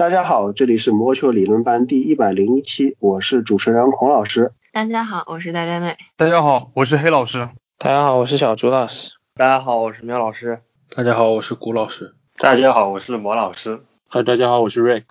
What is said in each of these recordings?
大家好，这里是魔球理论班第一百零一期，我是主持人孔老师。大家好，我是呆呆妹。大家好，我是黑老师。大家好，我是小朱老师。大家好，我是苗老师。大家好，我是古老师。大家好，我是魔老师。嗨，大家好，我是 Rick。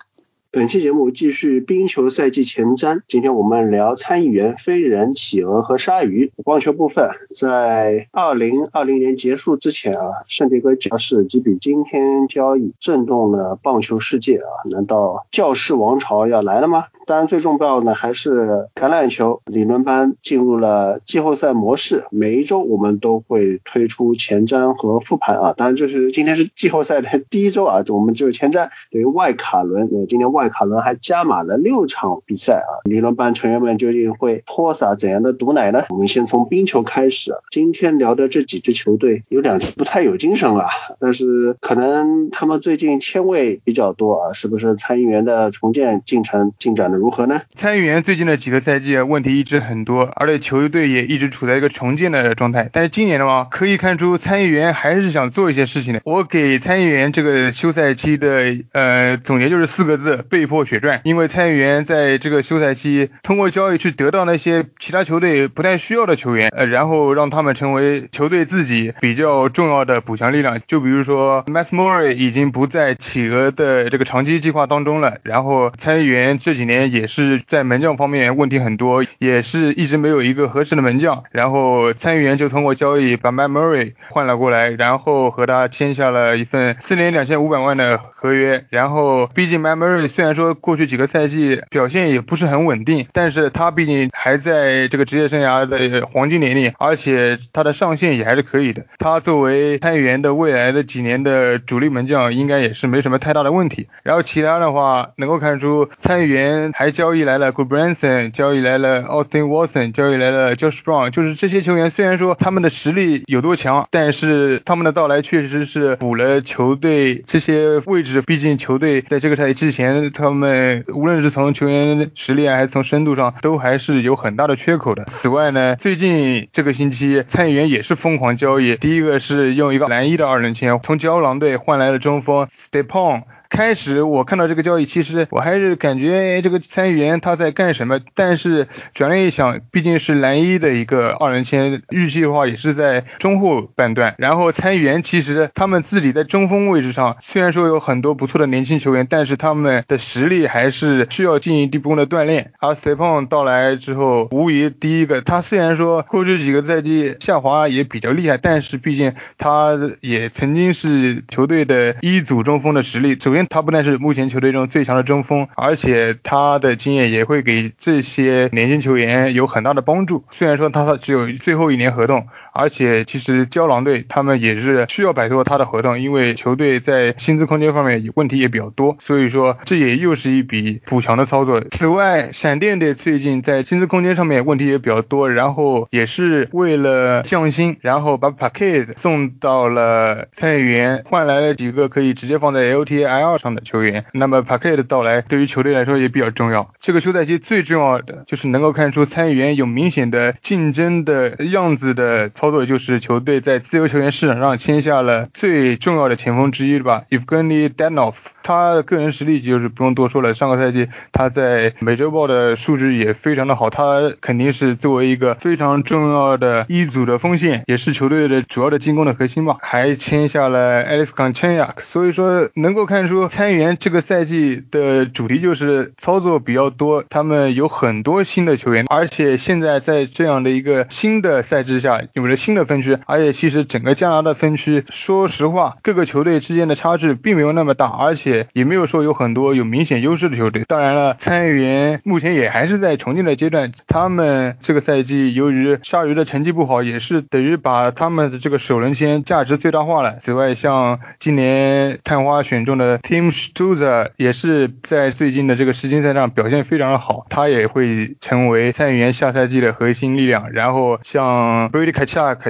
本期节目继续冰球赛季前瞻，今天我们聊参议员、飞人、企鹅和鲨鱼。棒球部分，在二零二零年结束之前啊，圣迭戈爵士几笔今天交易震动了棒球世界啊！难道教士王朝要来了吗？当然，最重要的还是橄榄球理论班进入了季后赛模式。每一周我们都会推出前瞻和复盘啊。当然，这是今天是季后赛的第一周啊，就我们只有前瞻对于外卡轮。呃，今天外卡轮还加码了六场比赛啊。理论班成员们究竟会泼洒怎样的毒奶呢？我们先从冰球开始。今天聊的这几支球队有两支不太有精神了，但是可能他们最近签位比较多啊，是不是参议员的重建进程进展的？如何呢？参议员最近的几个赛季问题一直很多，而且球队也一直处在一个重建的状态。但是今年的话，可以看出参议员还是想做一些事情的。我给参议员这个休赛期的呃总结就是四个字：被迫血赚。因为参议员在这个休赛期通过交易去得到那些其他球队不太需要的球员，呃，然后让他们成为球队自己比较重要的补强力量。就比如说 Matt Murray 已经不在企鹅的这个长期计划当中了，然后参议员这几年。也是在门将方面问题很多，也是一直没有一个合适的门将。然后参议员就通过交易把 ma marry 换了过来，然后和他签下了一份四年两千五百万的合约。然后毕竟 ma marry 虽然说过去几个赛季表现也不是很稳定，但是他毕竟还在这个职业生涯的黄金年龄，而且他的上限也还是可以的。他作为参议员的未来的几年的主力门将，应该也是没什么太大的问题。然后其他的话，能够看出参议员。还交易来了 g o o d Branson，交易来了 Austin Watson，交易来了 Josh Brown，就是这些球员虽然说他们的实力有多强，但是他们的到来确实是补了球队这些位置。毕竟球队在这个赛季之前，他们无论是从球员实力还是从深度上，都还是有很大的缺口的。此外呢，最近这个星期参议员也是疯狂交易，第一个是用一个蓝衣的二轮签从胶囊队换来了中锋 Stepon。开始我看到这个交易，其实我还是感觉这个参议员他在干什么？但是转念一想，毕竟是蓝衣的一个二人签，预计的话也是在中后半段。然后参议员其实他们自己在中锋位置上，虽然说有很多不错的年轻球员，但是他们的实力还是需要进一步的锻炼。而 s t e p n 到来之后，无疑第一个，他虽然说过去几个赛季下滑也比较厉害，但是毕竟他也曾经是球队的一组中锋的实力。首先他不但是目前球队中最强的中锋，而且他的经验也会给这些年轻球员有很大的帮助。虽然说他只有最后一年合同。而且其实胶囊队他们也是需要摆脱他的合同，因为球队在薪资空间方面问题也比较多，所以说这也又是一笔补强的操作。此外，闪电队最近在薪资空间上面问题也比较多，然后也是为了降薪，然后把 Packet 送到了参议员，换来了几个可以直接放在 LTIR 上的球员。那么 Packet 的到来对于球队来说也比较重要。这个休赛期最重要的就是能够看出参议员有明显的竞争的样子的。操作就是球队在自由球员市场上签下了最重要的前锋之一对吧，Evgeny Danov。他的个人实力就是不用多说了，上个赛季他在美洲豹的数值也非常的好，他肯定是作为一个非常重要的一组的锋线，也是球队的主要的进攻的核心吧。还签下了 Alex k a n c h a n y a k 所以说能够看出参议员这个赛季的主题就是操作比较多，他们有很多新的球员，而且现在在这样的一个新的赛制下，有新的分区，而且其实整个加拿大分区，说实话各个球队之间的差距并没有那么大，而且。也没有说有很多有明显优势的球队。当然了，参议员目前也还是在重建的阶段。他们这个赛季由于鲨鱼的成绩不好，也是等于把他们的这个首轮签价值最大化了。此外，像今年探花选中的 Tim s t u z e r 也是在最近的这个世锦赛上表现非常的好，他也会成为参议员下赛季的核心力量。然后像 Brady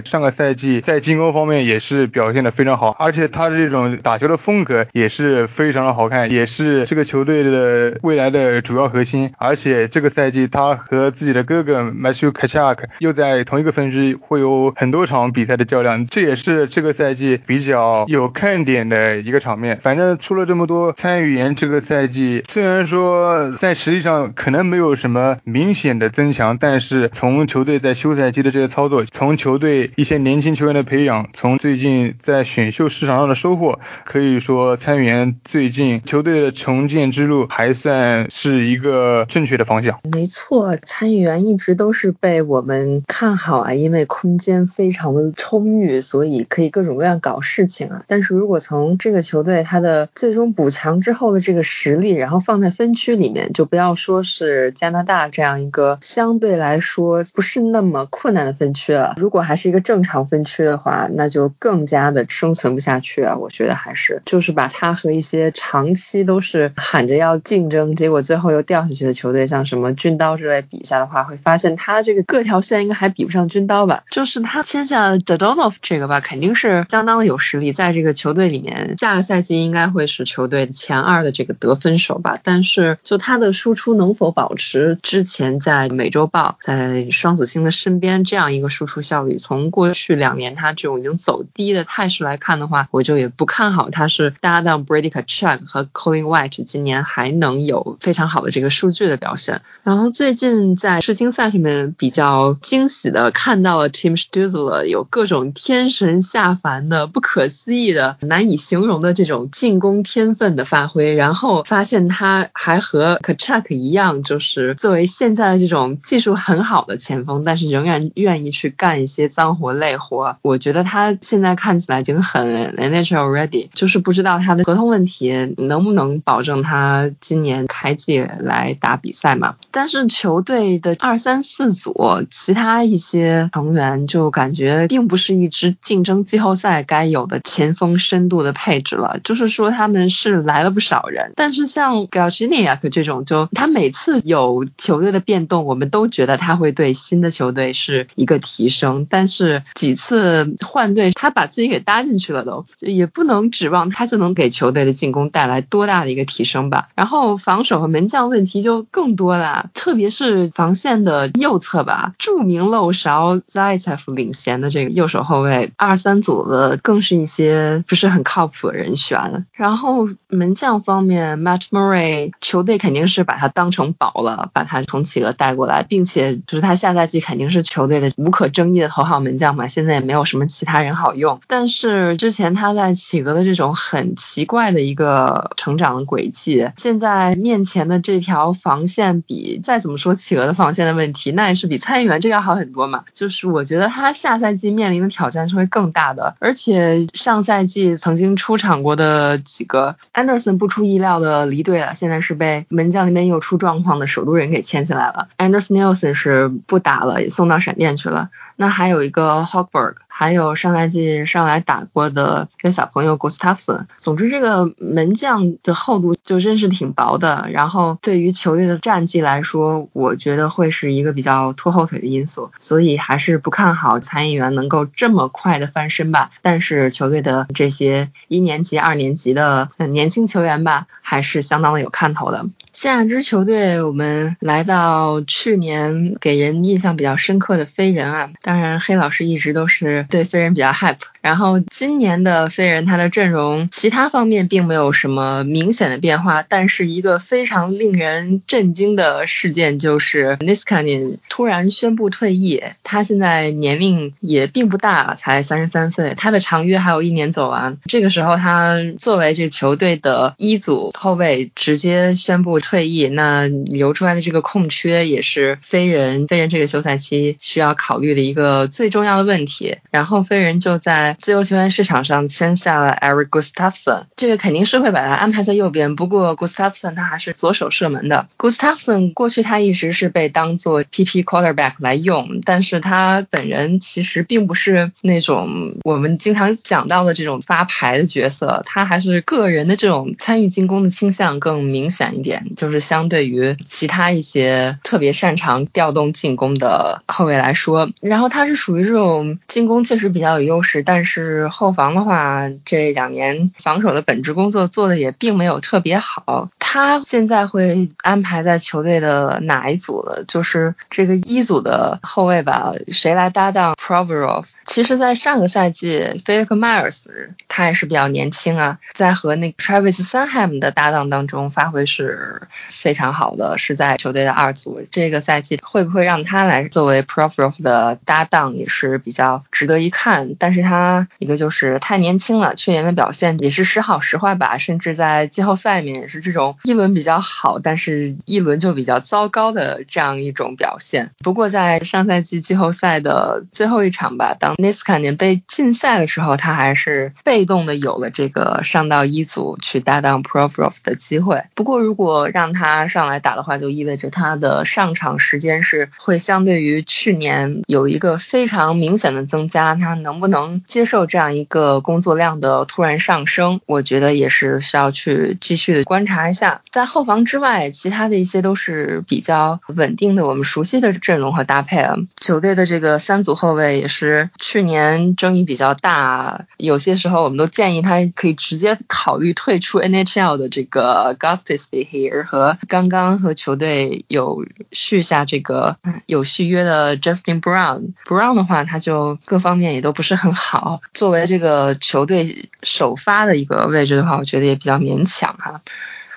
上个赛季在进攻方面也是表现的非常好，而且他这种打球的风格也是非。常的好看，也是这个球队的未来的主要核心。而且这个赛季他和自己的哥哥 Matthew k a c h a k 又在同一个分区，会有很多场比赛的较量，这也是这个赛季比较有看点的一个场面。反正出了这么多参与员，这个赛季虽然说在实际上可能没有什么明显的增强，但是从球队在休赛期的这个操作，从球队一些年轻球员的培养，从最近在选秀市场上的收获，可以说参与员最近球队的重建之路还算是一个正确的方向。没错，参与员一直都是被我们看好啊，因为空间非常的充裕，所以可以各种各样搞事情啊。但是如果从这个球队他的最终补强之后的这个实力，然后放在分区里面，就不要说是加拿大这样一个相对来说不是那么困难的分区了。如果还是一个正常分区的话，那就更加的生存不下去啊。我觉得还是就是把他和一些长期都是喊着要竞争，结果最后又掉下去的球队，像什么军刀之类比一下的话，会发现他这个各条线应该还比不上军刀吧。就是他签下 Dodonov 这个吧，肯定是相当的有实力，在这个球队里面，下个赛季应该会是球队前二的这个得分手吧。但是就他的输出能否保持之前在美洲豹、在双子星的身边这样一个输出效率，从过去两年他这种已经走低的态势来看的话，我就也不看好他是搭档 Brady Kachuk 和 Colin White 今年还能有非常好的这个数据的表现。然后最近在世青赛上面比较惊喜的看到了 Tim Stützle 有各种天神下凡的、不可思议的、难以形容的这种进攻天分的发挥，然后发现他还和 Kachuk 一样，就是作为现在的这种技术很好的前锋，但是仍然愿意去干一些脏活累活。我觉得他现在看起来已经很 NHL ready，就是不知道他的合同问题能不能保证他今年开季来打比赛嘛？但是球队的二三四组其他一些成员就感觉并不是一支竞争季后赛该有的前锋深度的配置了。就是说他们是来了不少人，但是像 g a l c h i n i a k 这种，就他每次有球队的变动，我们都觉得他会对新的球队是一个提升。但但是几次换队，他把自己给搭进去了，都也不能指望他就能给球队的进攻带来多大的一个提升吧。然后防守和门将问题就更多了，特别是防线的右侧吧，著名漏勺 Zaitsev 领衔的这个右手后卫，二三组的更是一些不是很靠谱的人选。然后门将方面，Matt Murray 球队肯定是把他当成宝了，把他从企鹅带过来，并且就是他下赛季肯定是球队的无可争议的号门将嘛。现在也没有什么其他人好用，但是之前他在企鹅的这种很奇怪的一个成长的轨迹，现在面前的这条防线比再怎么说企鹅的防线的问题，那也是比参议员这个要好很多嘛。就是我觉得他下赛季面临的挑战是会更大的，而且上赛季曾经出场过的几个 Anderson 不出意料的离队了，现在是被门将那边又出状况的首都人给签下来了。Anderson Nelson 是不打了，也送到闪电去了。那还有一个 Hogberg，还有上赛季上来打过的一个小朋友 Gustafson。总之，这个门将的厚度就真是挺薄的。然后对于球队的战绩来说，我觉得会是一个比较拖后腿的因素。所以还是不看好参议员能够这么快的翻身吧。但是球队的这些一年级、二年级的年轻球员吧，还是相当的有看头的。下支球队，我们来到去年给人印象比较深刻的飞人啊。当然，黑老师一直都是对飞人比较 hype。然后今年的飞人，他的阵容其他方面并没有什么明显的变化，但是一个非常令人震惊的事件就是 Niskanen 突然宣布退役。他现在年龄也并不大，才三十三岁，他的长约还有一年走完。这个时候，他作为这球队的一组后卫，直接宣布退役，那留出来的这个空缺也是飞人飞人这个休赛期需要考虑的一个最重要的问题。然后飞人就在自由球员市场上签下了 Eric Gustafson，这个肯定是会把他安排在右边。不过 Gustafson 他还是左手射门的。Gustafson 过去他一直是被当做 PP quarterback 来用，但是他本人其实并不是那种我们经常讲到的这种发牌的角色，他还是个人的这种参与进攻的倾向更明显一点，就是相对于其他一些特别擅长调动进攻的后卫来说，然后他是属于这种进攻确实比较有优势，但是后防的话，这两年防守的本职工作做的也并没有特别好。他现在会安排在球队的哪一组了？就是这个一组的后卫吧，谁来搭档 Provorov？其实，在上个赛季，Philip Myers 他也是比较年轻啊，在和那个 Travis Sunham 的搭档当中发挥是非常好的，是在球队的二组。这个赛季会不会让他来作为 Provorov 的搭档，也是比较值得一看。但是他一个就是太年轻了，去年的表现也是时好时坏吧，甚至在季后赛里面也是这种一轮比较好，但是一轮就比较糟糕的这样一种表现。不过在上赛季季后赛的最后一场吧，当 nistan 被禁赛的时候，他还是被动的有了这个上到一组去搭档 Provo 的机会。不过如果让他上来打的话，就意味着他的上场时间是会相对于去年有一个非常明显的增加。他能不能接受这样一个工作量的突然上升？我觉得也是需要去继续的观察一下。在后防之外，其他的一些都是比较稳定的，我们熟悉的阵容和搭配了。球队的这个三组后卫也是。去年争议比较大，有些时候我们都建议他可以直接考虑退出 NHL 的这个 Gustis b e h e r e 和刚刚和球队有续下这个有续约的 Justin Brown。Brown 的话，他就各方面也都不是很好。作为这个球队首发的一个位置的话，我觉得也比较勉强哈。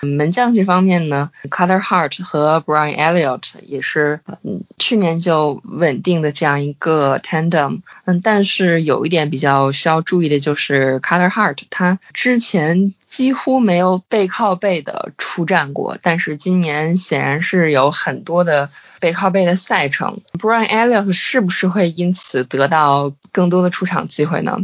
门将这方面呢，Carter Hart 和 Brian Elliott 也是嗯去年就稳定的这样一个 tandem，嗯，但是有一点比较需要注意的就是 Carter Hart 他之前几乎没有背靠背的出战过，但是今年显然是有很多的背靠背的赛程，Brian Elliott 是不是会因此得到更多的出场机会呢？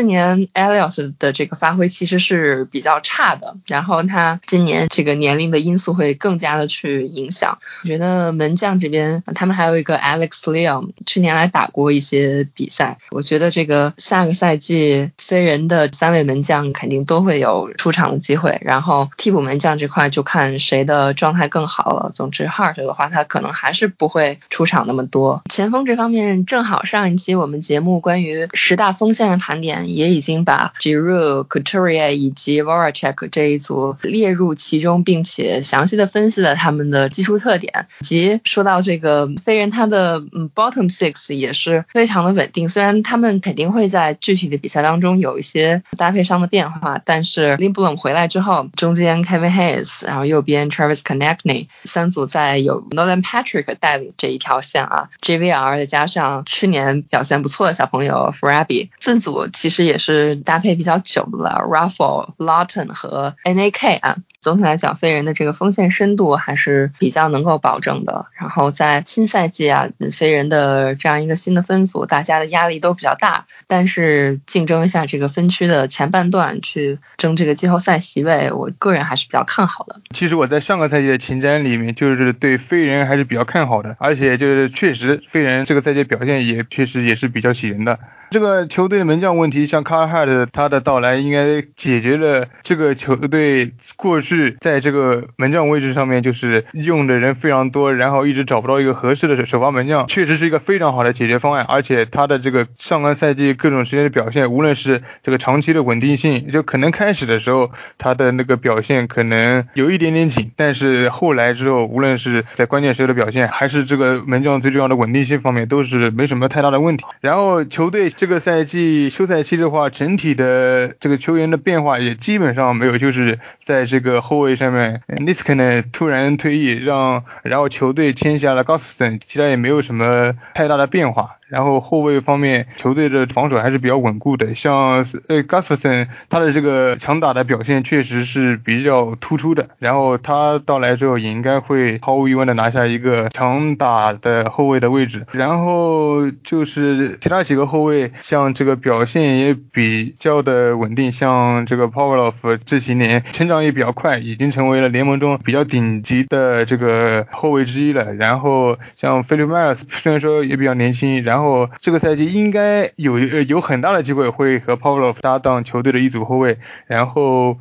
去年 Eliot 的这个发挥其实是比较差的，然后他今年这个年龄的因素会更加的去影响。我觉得门将这边他们还有一个 Alex Leon，去年来打过一些比赛。我觉得这个下个赛季飞人的三位门将肯定都会有出场的机会，然后替补门将这块就看谁的状态更好了。总之 Hart 的话，他可能还是不会出场那么多。前锋这方面正好上一期我们节目关于十大锋线的盘点。也已经把 Giroux、Couturier 以及 Voracek 这一组列入其中，并且详细的分析了他们的技术特点。以及说到这个飞人，他的 Bottom Six 也是非常的稳定。虽然他们肯定会在具体的比赛当中有一些搭配上的变化，但是 Lindblom 回来之后，中间 Kevin Hayes，然后右边 Travis Konechny 三组在有 Nolan Patrick 带领这一条线啊，JVR 再加上去年表现不错的小朋友 Fraby 四组。其实这也是搭配比较久了，Raffle、Lawton 和 Nak 啊。总体来讲，飞人的这个锋线深度还是比较能够保证的。然后在新赛季啊，飞人的这样一个新的分组，大家的压力都比较大，但是竞争一下这个分区的前半段，去争这个季后赛席位，我个人还是比较看好的。其实我在上个赛季的前瞻里面，就是对飞人还是比较看好的，而且就是确实飞人这个赛季表现也确实也是比较喜人的。这个球队门将问题，像卡尔哈特他的到来，应该解决了这个球队过去是在这个门将位置上面就是用的人非常多，然后一直找不到一个合适的首发门将，确实是一个非常好的解决方案。而且他的这个上个赛季各种时间的表现，无论是这个长期的稳定性，就可能开始的时候他的那个表现可能有一点点紧，但是后来之后，无论是在关键时候的表现，还是这个门将最重要的稳定性方面，都是没什么太大的问题。然后球队。这个赛季休赛期的话，整体的这个球员的变化也基本上没有，就是在这个后卫上面 n i s k 呢突然退役，让然后球队签下了 g o s s o n 其他也没有什么太大的变化。然后后卫方面，球队的防守还是比较稳固的。像呃 g u s t a s o n 他的这个强打的表现确实是比较突出的。然后他到来之后，也应该会毫无疑问的拿下一个强打的后卫的位置。然后就是其他几个后卫，像这个表现也比较的稳定。像这个 Pavlov 这几年成长也比较快，已经成为了联盟中比较顶级的这个后卫之一了。然后像 Philip Myers 虽然说也比较年轻，然后然后这个赛季应该有呃有很大的机会会和 Pavlov 搭档球队的一组后卫，然后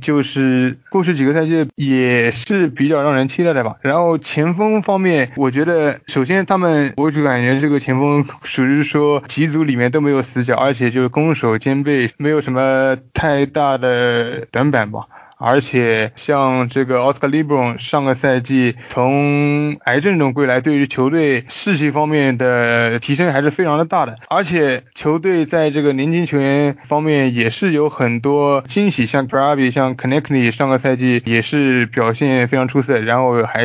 就是过去几个赛季也是比较让人期待的吧。然后前锋方面，我觉得首先他们我就感觉这个前锋属于说几组里面都没有死角，而且就是攻守兼备，没有什么太大的短板吧。而且像这个奥斯卡利布隆上个赛季从癌症中归来，对于球队士气方面的提升还是非常的大的。而且球队在这个年轻球员方面也是有很多惊喜，像 b r a b y 像 c o n n e c t y 上个赛季也是表现非常出色，然后还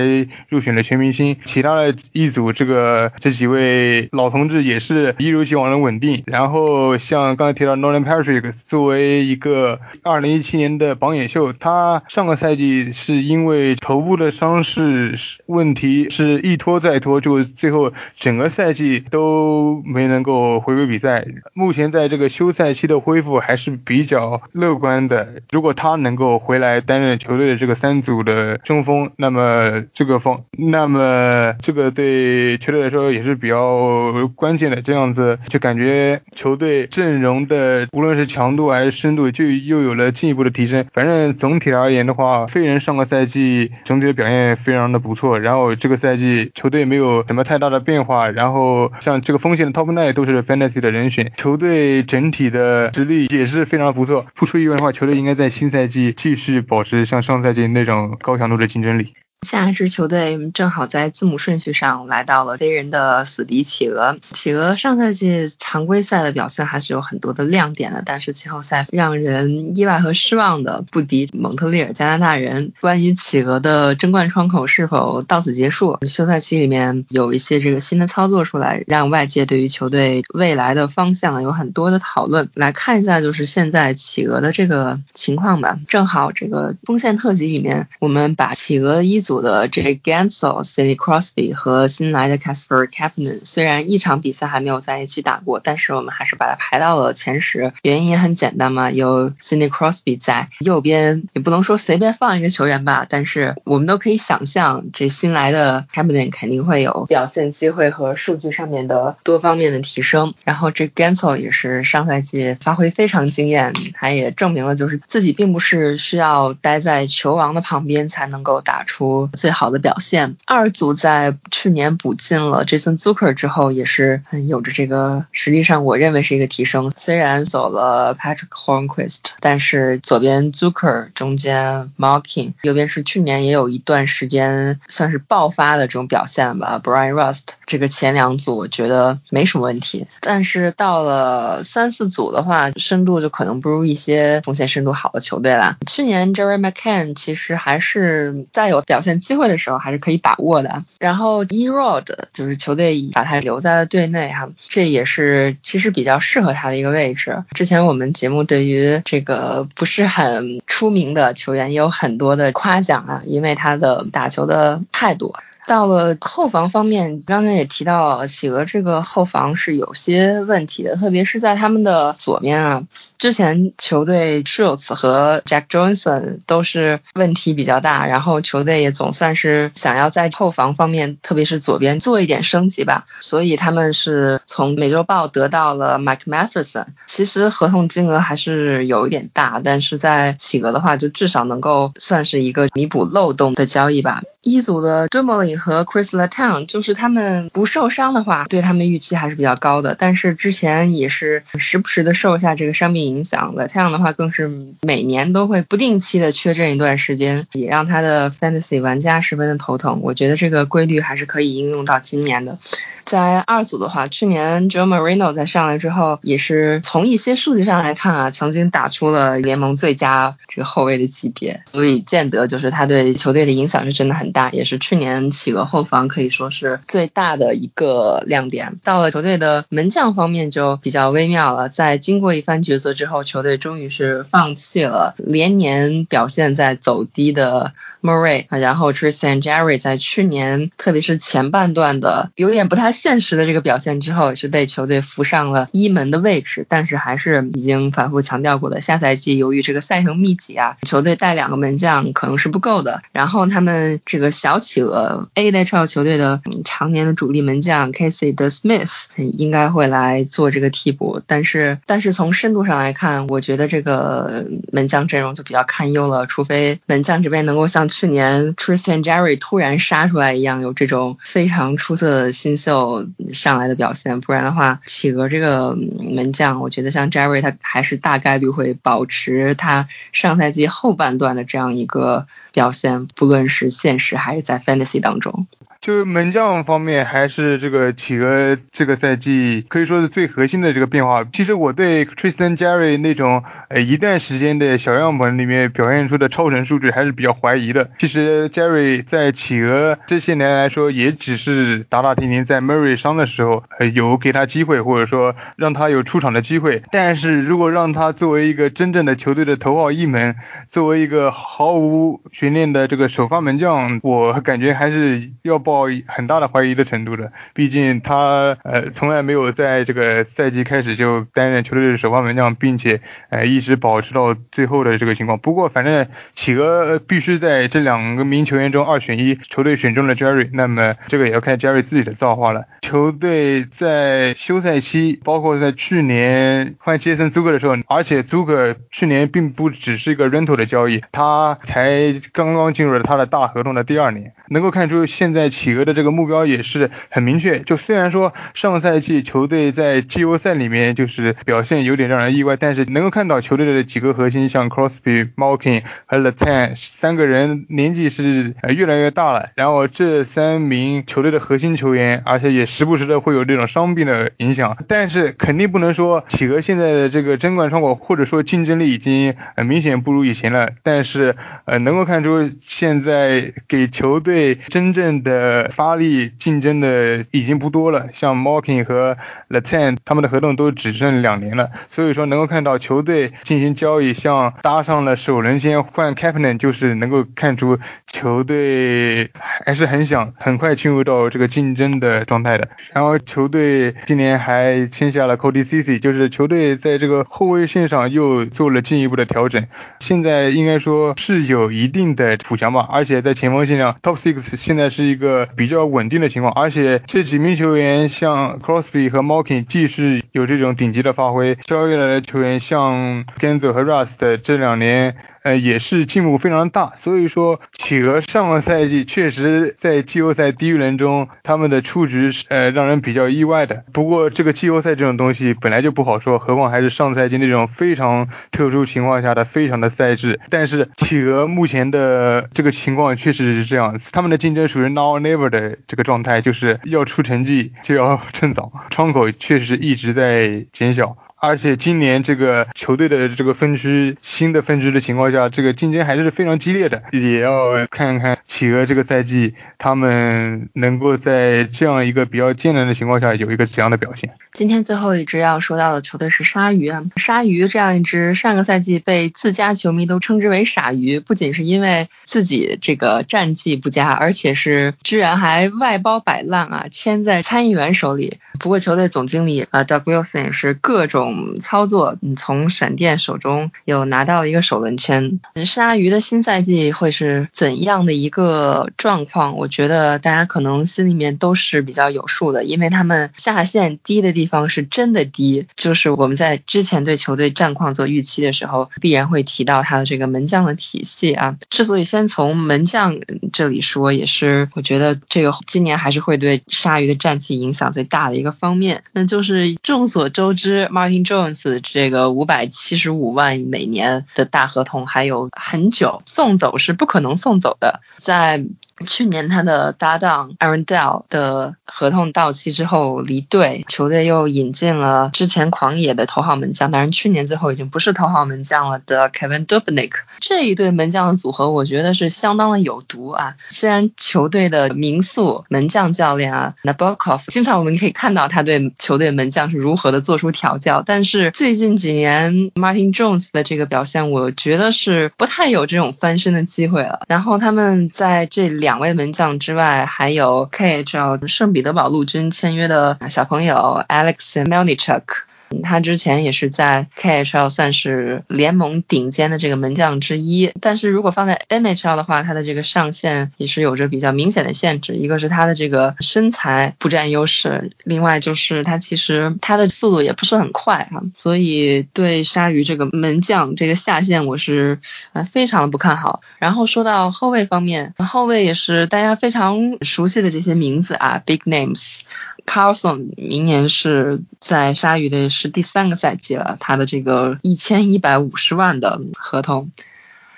入选了全明星。其他的一组这个这几位老同志也是一如既往的稳定。然后像刚才提到 Nolan Patrick 作为一个2017年的榜眼秀，他他上个赛季是因为头部的伤势问题是一拖再拖，就最后整个赛季都没能够回归比赛。目前在这个休赛期的恢复还是比较乐观的。如果他能够回来担任球队的这个三组的中锋，那么这个锋，那么这个对球队来说也是比较关键的。这样子就感觉球队阵容的无论是强度还是深度，就又有了进一步的提升。反正总总体而言的话，飞人上个赛季整体的表现非常的不错。然后这个赛季球队没有什么太大的变化。然后像这个锋线的 Top Nine 都是 Fantasy 的人选，球队整体的实力也是非常不错。不出意外的话，球队应该在新赛季继续保持像上赛季那种高强度的竞争力。下一支球队正好在字母顺序上来到了飞人的死敌企鹅。企鹅上赛季常规赛的表现还是有很多的亮点的，但是季后赛让人意外和失望的不敌蒙特利尔加拿大人。关于企鹅的争冠窗口是否到此结束，休赛期里面有一些这个新的操作出来，让外界对于球队未来的方向有很多的讨论。来看一下就是现在企鹅的这个情况吧。正好这个锋线特辑里面，我们把企鹅一。组的这 Gansel、Cindy Crosby 和新来的 Casper Kapanen，虽然一场比赛还没有在一起打过，但是我们还是把它排到了前十。原因也很简单嘛，有 Cindy Crosby 在右边，也不能说随便放一个球员吧，但是我们都可以想象，这新来的 Kapanen 肯定会有表现机会和数据上面的多方面的提升。然后这 Gansel 也是上赛季发挥非常惊艳，他也证明了就是自己并不是需要待在球王的旁边才能够打出。最好的表现。二组在去年补进了 Jason Zucker 之后，也是有着这个实际上我认为是一个提升。虽然走了 Patrick Hornquist，但是左边 Zucker，中间 Marking，右边是去年也有一段时间算是爆发的这种表现吧。Brian Rust 这个前两组我觉得没什么问题，但是到了三四组的话，深度就可能不如一些锋线深度好的球队了。去年 Jerry McCann 其实还是再有表现。机会的时候还是可以把握的。然后 Erod 就是球队把他留在了队内哈，这也是其实比较适合他的一个位置。之前我们节目对于这个不是很出名的球员也有很多的夸奖啊，因为他的打球的态度。到了后防方面，刚才也提到企鹅这个后防是有些问题的，特别是在他们的左边啊。之前球队 Schultz 和 Jack Johnson 都是问题比较大，然后球队也总算是想要在后防方面，特别是左边做一点升级吧，所以他们是从美洲豹得到了 Mike Matheson。其实合同金额还是有一点大，但是在企鹅的话，就至少能够算是一个弥补漏洞的交易吧。一组的 d u m o l y 和 Chris Latang 就是他们不受伤的话，对他们预期还是比较高的。但是之前也是时不时的受一下这个伤病影响了。这样的话，更是每年都会不定期的缺阵一段时间，也让他的 Fantasy 玩家十分的头疼。我觉得这个规律还是可以应用到今年的。在二组的话，去年 Joe Marino 在上来之后，也是从一些数据上来看啊，曾经打出了联盟最佳这个后卫的级别，所以见得就是他对球队的影响是真的很大，也是去年企鹅后防可以说是最大的一个亮点。到了球队的门将方面就比较微妙了，在经过一番抉择之后，球队终于是放弃了连年表现在走低的。Murray，然后 Tristan Jerry 在去年，特别是前半段的有点不太现实的这个表现之后，是被球队扶上了一门的位置。但是还是已经反复强调过的，下赛季由于这个赛程密集啊，球队带两个门将可能是不够的。然后他们这个小企鹅 AHL 球队的常年的主力门将 Casey 的 Smith 应该会来做这个替补。但是但是从深度上来看，我觉得这个门将阵容就比较堪忧了，除非门将这边能够像去年 Tristan Jerry 突然杀出来一样，有这种非常出色的新秀上来的表现，不然的话，企鹅这个门将，我觉得像 Jerry 他还是大概率会保持他上赛季后半段的这样一个表现，不论是现实还是在 Fantasy 当中。就是门将方面，还是这个企鹅这个赛季可以说是最核心的这个变化。其实我对 Tristan Jerry 那种呃一段时间的小样本里面表现出的超神数据还是比较怀疑的。其实 Jerry 在企鹅这些年来说，也只是打打停停，在 Murray 伤的时候呃有给他机会，或者说让他有出场的机会。但是如果让他作为一个真正的球队的头号一门，作为一个毫无悬念的这个首发门将，我感觉还是要抱很大的怀疑的程度的。毕竟他呃从来没有在这个赛季开始就担任球队的首发门将，并且呃一直保持到最后的这个情况。不过反正企鹅必须在这两个名球员中二选一，球队选中了 Jerry，那么这个也要看 Jerry 自己的造化了。球队在休赛期，包括在去年换杰森·租克的时候，而且租克去年并不只是一个 rental。的交易，他才刚刚进入了他的大合同的第二年，能够看出现在企鹅的这个目标也是很明确。就虽然说上赛季球队在季后赛里面就是表现有点让人意外，但是能够看到球队的几个核心，像 Crosby、Malkin 和 Latan 三个人年纪是越来越大了。然后这三名球队的核心球员，而且也时不时的会有这种伤病的影响。但是肯定不能说企鹅现在的这个争冠窗口或者说竞争力已经很明显不如以前。了，但是呃，能够看出现在给球队真正的呃发力竞争的已经不多了，像 Malkin 和 Latan 他们的合同都只剩两年了，所以说能够看到球队进行交易，像搭上了首轮签换 c a p t a n 就是能够看出球队还是很想很快进入到这个竞争的状态的。然后球队今年还签下了 Cody Cici，就是球队在这个后卫线上又做了进一步的调整，现在。应该说是有一定的补强吧，而且在前锋线上，Top Six 现在是一个比较稳定的情况，而且这几名球员像 Crosby 和 Malkin，既是有这种顶级的发挥，交易来的球员像 Genzo 和 Rust 这两年。呃，也是进步非常大，所以说企鹅上个赛季确实在季后赛第一轮中，他们的出局是呃让人比较意外的。不过这个季后赛这种东西本来就不好说，何况还是上赛季那种非常特殊情况下的非常的赛制。但是企鹅目前的这个情况确实是这样，他们的竞争属于 now never 的这个状态，就是要出成绩就要趁早，窗口确实一直在减小。而且今年这个球队的这个分区新的分区的情况下，这个竞争还是非常激烈的，也要看看企鹅这个赛季他们能够在这样一个比较艰难的情况下有一个怎样的表现。今天最后一支要说到的球队是鲨鱼啊，鲨鱼这样一支上个赛季被自家球迷都称之为“傻鱼”，不仅是因为自己这个战绩不佳，而且是居然还外包摆烂啊，签在参议员手里。不过球队总经理啊，Doug Wilson 是各种。操作，你从闪电手中有拿到一个首轮签。鲨鱼的新赛季会是怎样的一个状况？我觉得大家可能心里面都是比较有数的，因为他们下限低的地方是真的低。就是我们在之前对球队战况做预期的时候，必然会提到他的这个门将的体系啊。之所以先从门将这里说，也是我觉得这个今年还是会对鲨鱼的战绩影响最大的一个方面。那就是众所周知，Martin。Jones 这个五百七十五万每年的大合同还有很久，送走是不可能送走的，在。去年他的搭档 Aaron Dell 的合同到期之后离队，球队又引进了之前狂野的头号门将，当然去年最后已经不是头号门将了的 Kevin Dubnik。这一对门将的组合，我觉得是相当的有毒啊。虽然球队的名宿门将教练啊 Nabokov 经常我们可以看到他对球队门将是如何的做出调教，但是最近几年 Martin Jones 的这个表现，我觉得是不太有这种翻身的机会了。然后他们在这两。两位门将之外，还有 KHL 圣彼得堡陆军签约的小朋友 Alex Melnichuk。他之前也是在 KHL 算是联盟顶尖的这个门将之一，但是如果放在 NHL 的话，他的这个上限也是有着比较明显的限制。一个是他的这个身材不占优势，另外就是他其实他的速度也不是很快哈，所以对鲨鱼这个门将这个下限我是呃非常的不看好。然后说到后卫方面，后卫也是大家非常熟悉的这些名字啊，big names。Carlson 明年是在鲨鱼的是第三个赛季了，他的这个一千一百五十万的合同。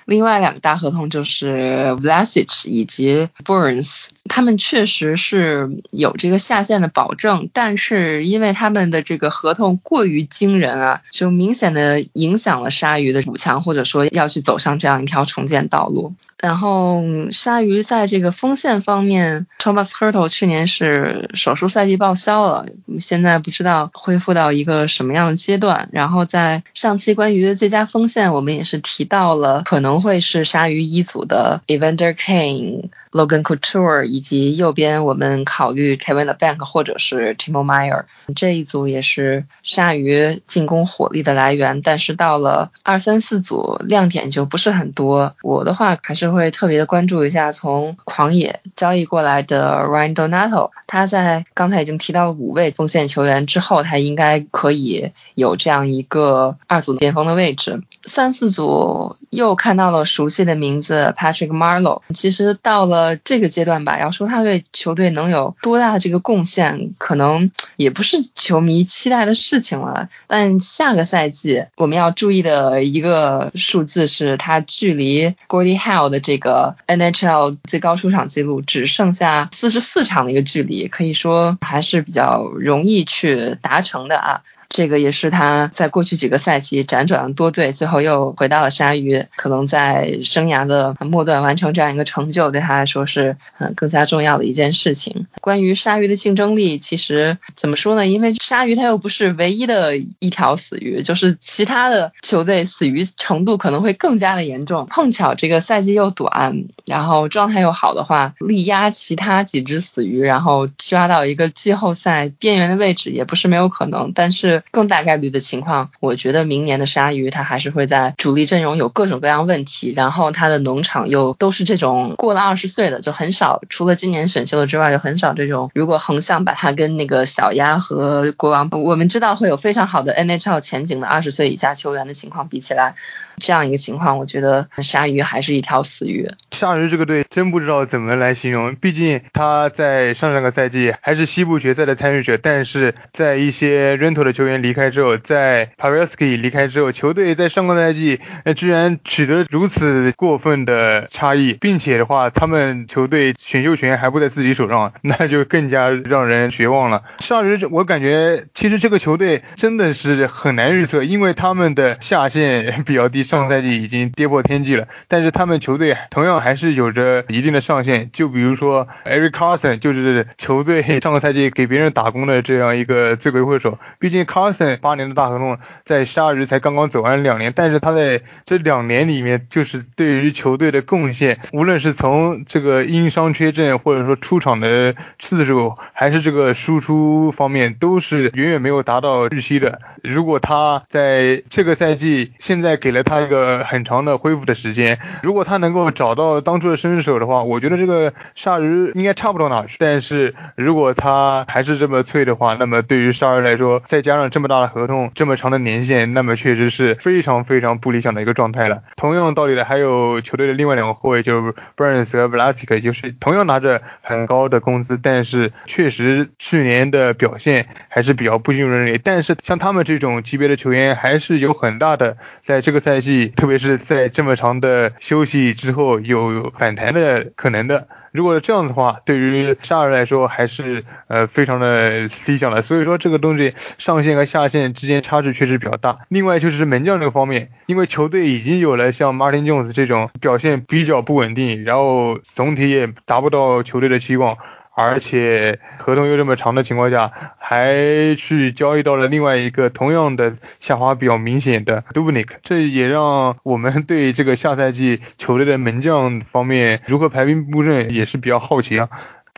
另外两个大合同就是 Vlasic 以及 Burns，他们确实是有这个下线的保证，但是因为他们的这个合同过于惊人啊，就明显的影响了鲨鱼的补强，或者说要去走上这样一条重建道路。然后鲨鱼在这个锋线方面，Thomas Hurtle 去年是手术赛季报销了，现在不知道恢复到一个什么样的阶段。然后在上期关于最佳锋线，我们也是提到了可能能会是鲨鱼一组的 Evander Kane。Logan Couture 以及右边我们考虑 Kevin the Bank 或者是 Timo Meyer 这一组也是鲨鱼进攻火力的来源，但是到了二三四组亮点就不是很多。我的话还是会特别的关注一下从狂野交易过来的 Ryan Donato，他在刚才已经提到了五位锋线球员之后，他应该可以有这样一个二组边锋的位置。三四组又看到了熟悉的名字 Patrick marlow，其实到了。呃，这个阶段吧，要说他对球队能有多大的这个贡献，可能也不是球迷期待的事情了。但下个赛季我们要注意的一个数字是，他距离 Gordy Howe 的这个 NHL 最高出场记录只剩下四十四场的一个距离，可以说还是比较容易去达成的啊。这个也是他在过去几个赛季辗转多队，最后又回到了鲨鱼。可能在生涯的末段完成这样一个成就，对他来说是嗯更加重要的一件事情。关于鲨鱼的竞争力，其实怎么说呢？因为鲨鱼它又不是唯一的一条死鱼，就是其他的球队死鱼程度可能会更加的严重。碰巧这个赛季又短，然后状态又好的话，力压其他几只死鱼，然后抓到一个季后赛边缘的位置也不是没有可能。但是。更大概率的情况，我觉得明年的鲨鱼它还是会在主力阵容有各种各样问题，然后它的农场又都是这种过了二十岁的，就很少，除了今年选秀的之外，就很少这种。如果横向把它跟那个小鸭和国王，我们知道会有非常好的 NHL 前景的二十岁以下球员的情况比起来。这样一个情况，我觉得鲨鱼还是一条死鱼。鲨鱼这个队真不知道怎么来形容，毕竟他在上上个赛季还是西部决赛的参与者，但是在一些 rental 的球员离开之后，在 p a v e l s k y 离开之后，球队在上个赛季居然取得如此过分的差异，并且的话，他们球队选秀权还不在自己手上，那就更加让人绝望了。鲨鱼，我感觉其实这个球队真的是很难预测，因为他们的下限比较低。上赛季已经跌破天际了，但是他们球队同样还是有着一定的上限。就比如说 Eric Carson，就是球队上个赛季给别人打工的这样一个罪魁祸首。毕竟 Carson 八年的大合同在鲨鱼才刚刚走完两年，但是他在这两年里面，就是对于球队的贡献，无论是从这个因伤缺阵，或者说出场的次数，还是这个输出方面，都是远远没有达到预期的。如果他在这个赛季现在给了他。他一个很长的恢复的时间，如果他能够找到当初的身手的话，我觉得这个鲨鱼应该差不到哪去。但是如果他还是这么脆的话，那么对于鲨鱼来说，再加上这么大的合同，这么长的年限，那么确实是非常非常不理想的一个状态了。同样道理的，还有球队的另外两个后卫，就是 Burns 和 Vlasic，就是同样拿着很高的工资，但是确实去年的表现还是比较不尽人意。但是像他们这种级别的球员，还是有很大的在这个赛季。特别是在这么长的休息之后有反弹的可能的，如果这样的话，对于沙尔来说还是呃非常的理想的。所以说这个东西上限和下限之间差距确实比较大。另外就是门将这个方面，因为球队已经有了像 Martin Jones 这种表现比较不稳定，然后总体也达不到球队的期望。而且合同又这么长的情况下，还去交易到了另外一个同样的下滑比较明显的 Dubnik，这也让我们对这个下赛季球队的门将方面如何排兵布阵也是比较好奇啊。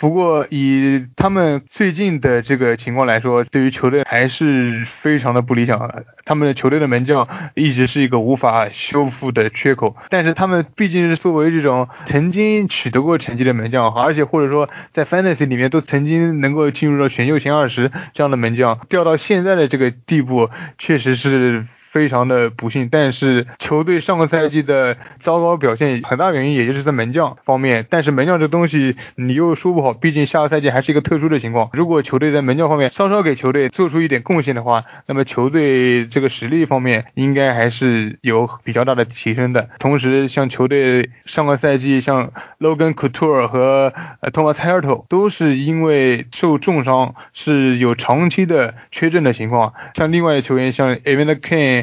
不过以他们最近的这个情况来说，对于球队还是非常的不理想。他们的球队的门将一直是一个无法修复的缺口。但是他们毕竟是作为这种曾经取得过成绩的门将，而且或者说在 Fantasy 里面都曾经能够进入到选秀前二十这样的门将，掉到现在的这个地步，确实是。非常的不幸，但是球队上个赛季的糟糕表现很大原因也就是在门将方面。但是门将这东西你又说不好，毕竟下个赛季还是一个特殊的情况。如果球队在门将方面稍稍给球队做出一点贡献的话，那么球队这个实力方面应该还是有比较大的提升的。同时，像球队上个赛季像 Logan Couture 和 Thomas Hartle 都是因为受重伤是有长期的缺阵的情况。像另外球员像 Evan Kane。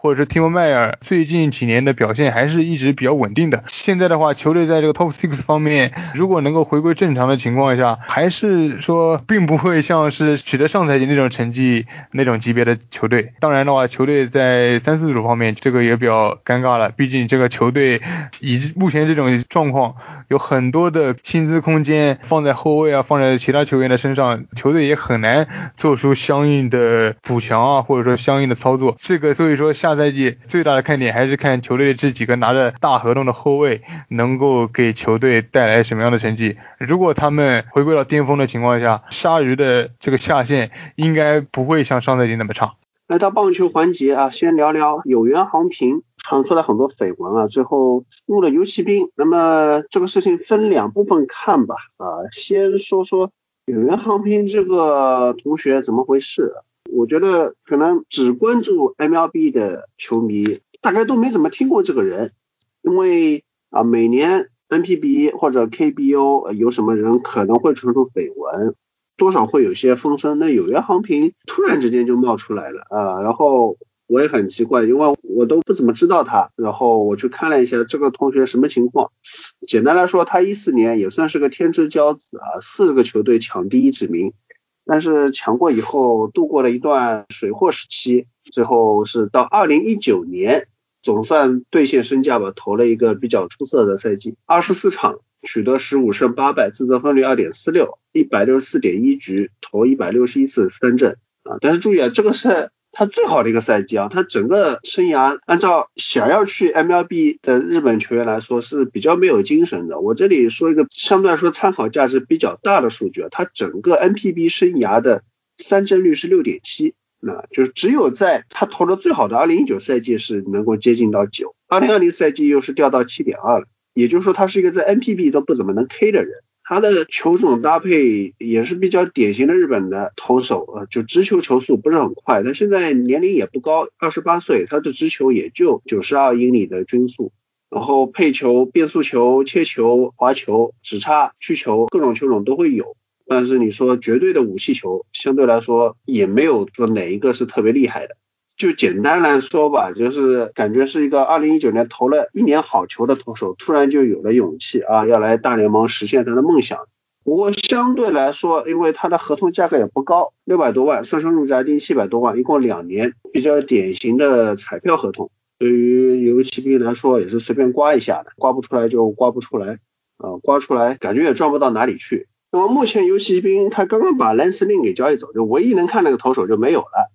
或者是 Timo Meyer 最近几年的表现还是一直比较稳定的。现在的话，球队在这个 Top Six 方面，如果能够回归正常的情况下，还是说并不会像是取得上赛季那种成绩那种级别的球队。当然的话，球队在三四组方面这个也比较尴尬了。毕竟这个球队以目前这种状况，有很多的薪资空间放在后卫啊，放在其他球员的身上，球队也很难做出相应的补强啊，或者说相应的操作。这个所以。说下上赛季最大的看点还是看球队这几个拿着大合同的后卫能够给球队带来什么样的成绩。如果他们回归到巅峰的情况下，鲨鱼的这个下限应该不会像上赛季那么差。来到棒球环节啊，先聊聊有缘航平传出来很多绯闻啊，最后入了游骑兵。那么这个事情分两部分看吧啊，先说说有缘航平这个同学怎么回事。我觉得可能只关注 MLB 的球迷，大概都没怎么听过这个人，因为啊，每年 NPB 或者 KBO 有什么人可能会传出绯闻，多少会有些风声。那有缘航平突然之间就冒出来了啊，然后我也很奇怪，因为我都不怎么知道他，然后我去看了一下这个同学什么情况。简单来说，他一四年也算是个天之骄子啊，四个球队抢第一指名。但是强过以后，度过了一段水货时期，最后是到二零一九年，总算兑现身价吧，投了一个比较出色的赛季，二十四场取得十五胜八败，自责分率二点四六，一百六十四点一局投一百六十一次三振啊，但是注意啊，这个是。他最好的一个赛季啊，他整个生涯按照想要去 MLB 的日本球员来说是比较没有精神的。我这里说一个相对来说参考价值比较大的数据啊，他整个 NPB 生涯的三振率是六点七，那就是只有在他投的最好的二零一九赛季是能够接近到九，二零二零赛季又是掉到七点二了，也就是说他是一个在 NPB 都不怎么能 K 的人。他的球种搭配也是比较典型的日本的投手啊，就直球球速不是很快，他现在年龄也不高，二十八岁，他的直球也就九十二英里的均速，然后配球、变速球、切球、滑球、直叉、曲球，各种球种都会有，但是你说绝对的武器球，相对来说也没有说哪一个是特别厉害的。就简单来说吧，就是感觉是一个二零一九年投了一年好球的投手，突然就有了勇气啊，要来大联盟实现他的梦想。不过相对来说，因为他的合同价格也不高，六百多万，算上入闸金七百多万，一共两年，比较典型的彩票合同。对于游骑兵来说，也是随便刮一下的，刮不出来就刮不出来啊，刮出来感觉也赚不到哪里去。那么目前游骑兵他刚刚把 Lance Lynn 给交易走，就唯一能看那个投手就没有了。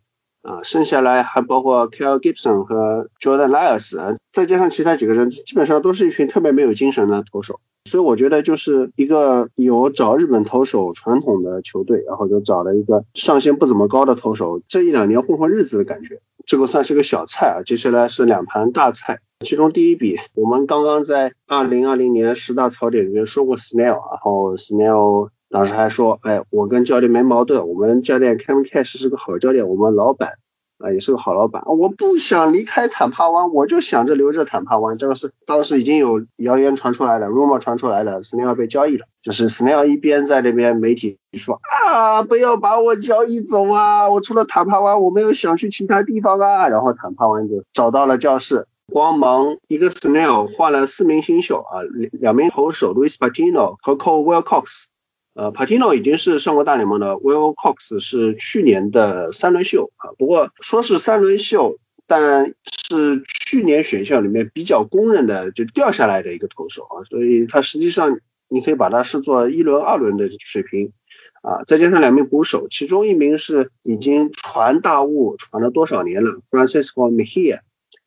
啊，剩下来还包括 k l Gibson 和 Jordan Lyles，再加上其他几个人，基本上都是一群特别没有精神的投手。所以我觉得就是一个有找日本投手传统的球队，然后就找了一个上限不怎么高的投手，这一两年混混日子的感觉。这个算是个小菜啊，接下来是两盘大菜。其中第一笔，我们刚刚在二零二零年十大槽点里面说过 Snell，然后 Snell。当时还说，哎，我跟教练没矛盾，我们教练 Kevin Cash 是个好教练，我们老板啊也是个好老板，我不想离开坦帕湾，我就想着留着坦帕湾。这个是当时已经有谣言传出来了，rumor 传出来了，Snell 被交易了，就是 Snell 一边在那边媒体说啊，不要把我交易走啊，我除了坦帕湾，我没有想去其他地方啊。然后坦帕湾就找到了教室，光芒一个 Snell 换了四名新秀啊，两名投手 Louis Patino 和 Cole Wilcox。呃，Patino 已经是上过大联盟的，Will Cox 是去年的三轮秀啊。不过说是三轮秀，但是去年选秀里面比较公认的就掉下来的一个投手啊，所以他实际上你可以把它视作一轮、二轮的水平啊。再加上两名捕手，其中一名是已经传大雾传了多少年了，Francisco Mejia，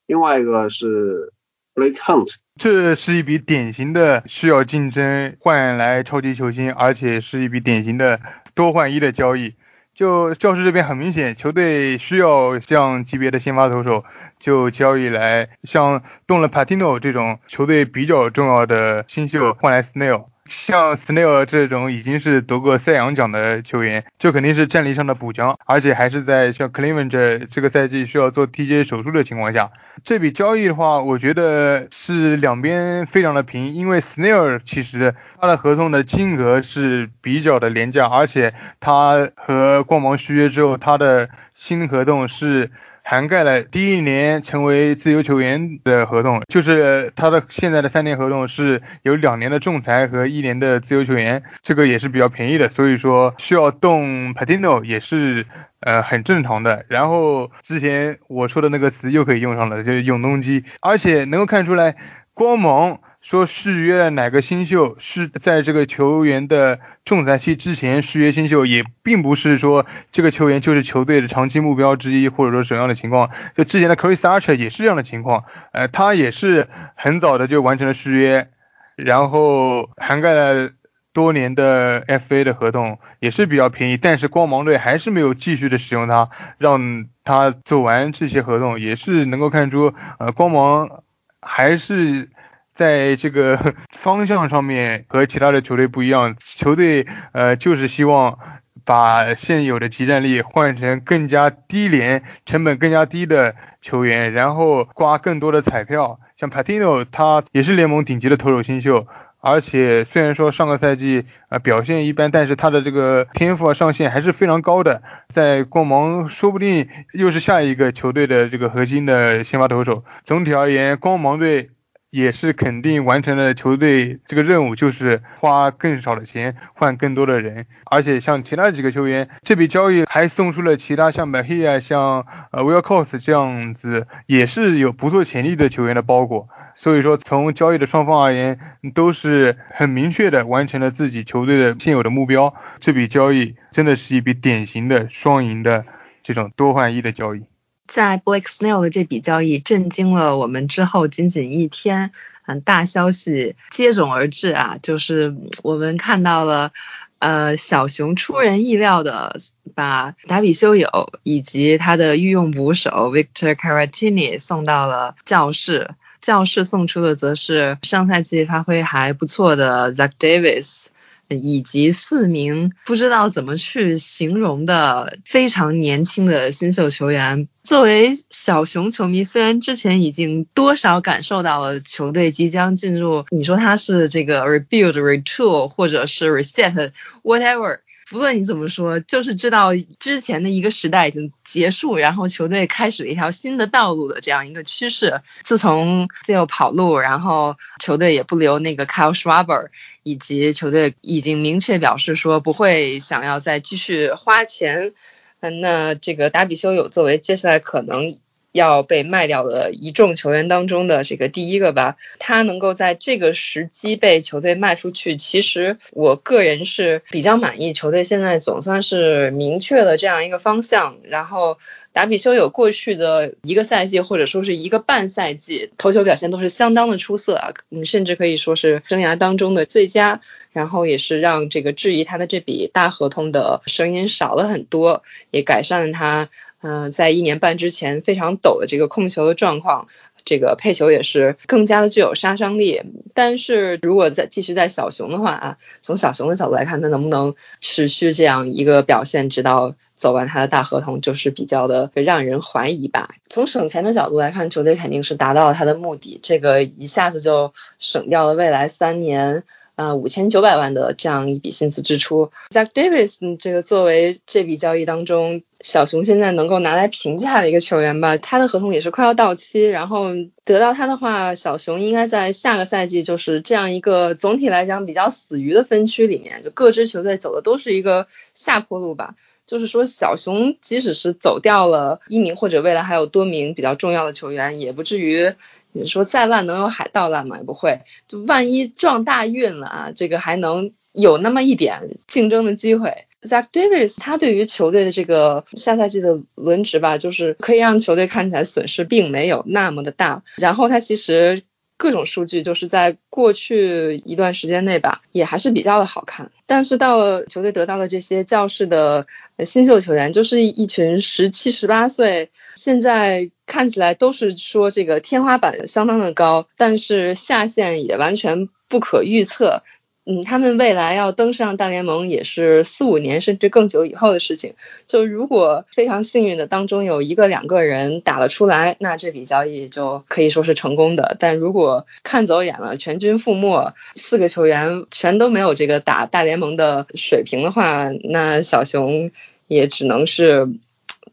另外一个是 Blake Hunt。这是一笔典型的需要竞争换来超级球星，而且是一笔典型的多换一的交易。就教师这边很明显，球队需要这样级别的先发投手，就交易来像动了 Patino 这种球队比较重要的新秀换来 Snail。像 Snell 这种已经是得过赛扬奖的球员，就肯定是战力上的补强，而且还是在像 Cleveland 这这个赛季需要做 TJ 手术的情况下，这笔交易的话，我觉得是两边非常的平，因为 Snell 其实他的合同的金额是比较的廉价，而且他和光芒续约之后，他的新合同是。涵盖了第一年成为自由球员的合同，就是他的现在的三年合同是有两年的仲裁和一年的自由球员，这个也是比较便宜的，所以说需要动 Patino 也是呃很正常的。然后之前我说的那个词又可以用上了，就是永动机，而且能够看出来光芒。说续约了哪个新秀是在这个球员的仲裁期之前续约新秀，也并不是说这个球员就是球队的长期目标之一，或者说什么样的情况。就之前的 Chris Archer 也是这样的情况，呃，他也是很早的就完成了续约，然后涵盖了多年的 FA 的合同，也是比较便宜。但是光芒队还是没有继续的使用他，让他走完这些合同，也是能够看出，呃，光芒还是。在这个 方向上面和其他的球队不一样，球队呃就是希望把现有的集战力换成更加低廉、成本更加低的球员，然后刮更多的彩票。像 Patino 他也是联盟顶级的投手新秀，而且虽然说上个赛季啊表现一般，但是他的这个天赋啊上限还是非常高的，在光芒说不定又是下一个球队的这个核心的先发投手。总体而言，光芒队。也是肯定完成了球队这个任务，就是花更少的钱换更多的人，而且像其他几个球员，这笔交易还送出了其他像 m a h i a 像呃 Will Cos 这样子，也是有不错潜力的球员的包裹。所以说，从交易的双方而言，都是很明确的完成了自己球队的现有的目标。这笔交易真的是一笔典型的双赢的这种多换一的交易。在 Blake Snell 的这笔交易震惊了我们之后，仅仅一天，嗯，大消息接踵而至啊，就是我们看到了，呃，小熊出人意料的把达比修友以及他的御用捕手 Victor Caratini 送到了教室，教室送出的则是上赛季发挥还不错的 Zach Davis。以及四名不知道怎么去形容的非常年轻的新秀球员。作为小熊球迷，虽然之前已经多少感受到了球队即将进入，你说他是这个 rebuild、retool 或者是 reset，whatever，不论你怎么说，就是知道之前的一个时代已经结束，然后球队开始了一条新的道路的这样一个趋势。自从自由跑路，然后球队也不留那个 Kyle Schwarber。以及球队已经明确表示说不会想要再继续花钱，嗯，那这个达比修有作为接下来可能要被卖掉的一众球员当中的这个第一个吧，他能够在这个时机被球队卖出去，其实我个人是比较满意，球队现在总算是明确了这样一个方向，然后。达比修有过去的一个赛季或者说是一个半赛季投球表现都是相当的出色啊，嗯，甚至可以说是生涯当中的最佳，然后也是让这个质疑他的这笔大合同的声音少了很多，也改善了他嗯在一年半之前非常陡的这个控球的状况，这个配球也是更加的具有杀伤力。但是如果在继续在小熊的话啊，从小熊的角度来看，他能不能持续这样一个表现，直到？走完他的大合同就是比较的让人怀疑吧。从省钱的角度来看，球队肯定是达到了他的目的，这个一下子就省掉了未来三年呃五千九百万的这样一笔薪资支出。Zach Davis 这个作为这笔交易当中小熊现在能够拿来评价的一个球员吧，他的合同也是快要到期，然后得到他的话，小熊应该在下个赛季就是这样一个总体来讲比较死鱼的分区里面，就各支球队走的都是一个下坡路吧。就是说，小熊即使是走掉了一名或者未来还有多名比较重要的球员，也不至于你说再烂能有海盗烂吗？也不会。就万一撞大运了啊，这个还能有那么一点竞争的机会。Zach Davis 他对于球队的这个下赛季的轮值吧，就是可以让球队看起来损失并没有那么的大。然后他其实各种数据就是在过去一段时间内吧，也还是比较的好看。但是到了球队得到的这些教室的新秀球员，就是一群十七十八岁，现在看起来都是说这个天花板相当的高，但是下限也完全不可预测。嗯，他们未来要登上大联盟也是四五年甚至更久以后的事情。就如果非常幸运的当中有一个两个人打了出来，那这笔交易就可以说是成功的。但如果看走眼了，全军覆没，四个球员全都没有这个打大联盟的水平的话，那小熊也只能是。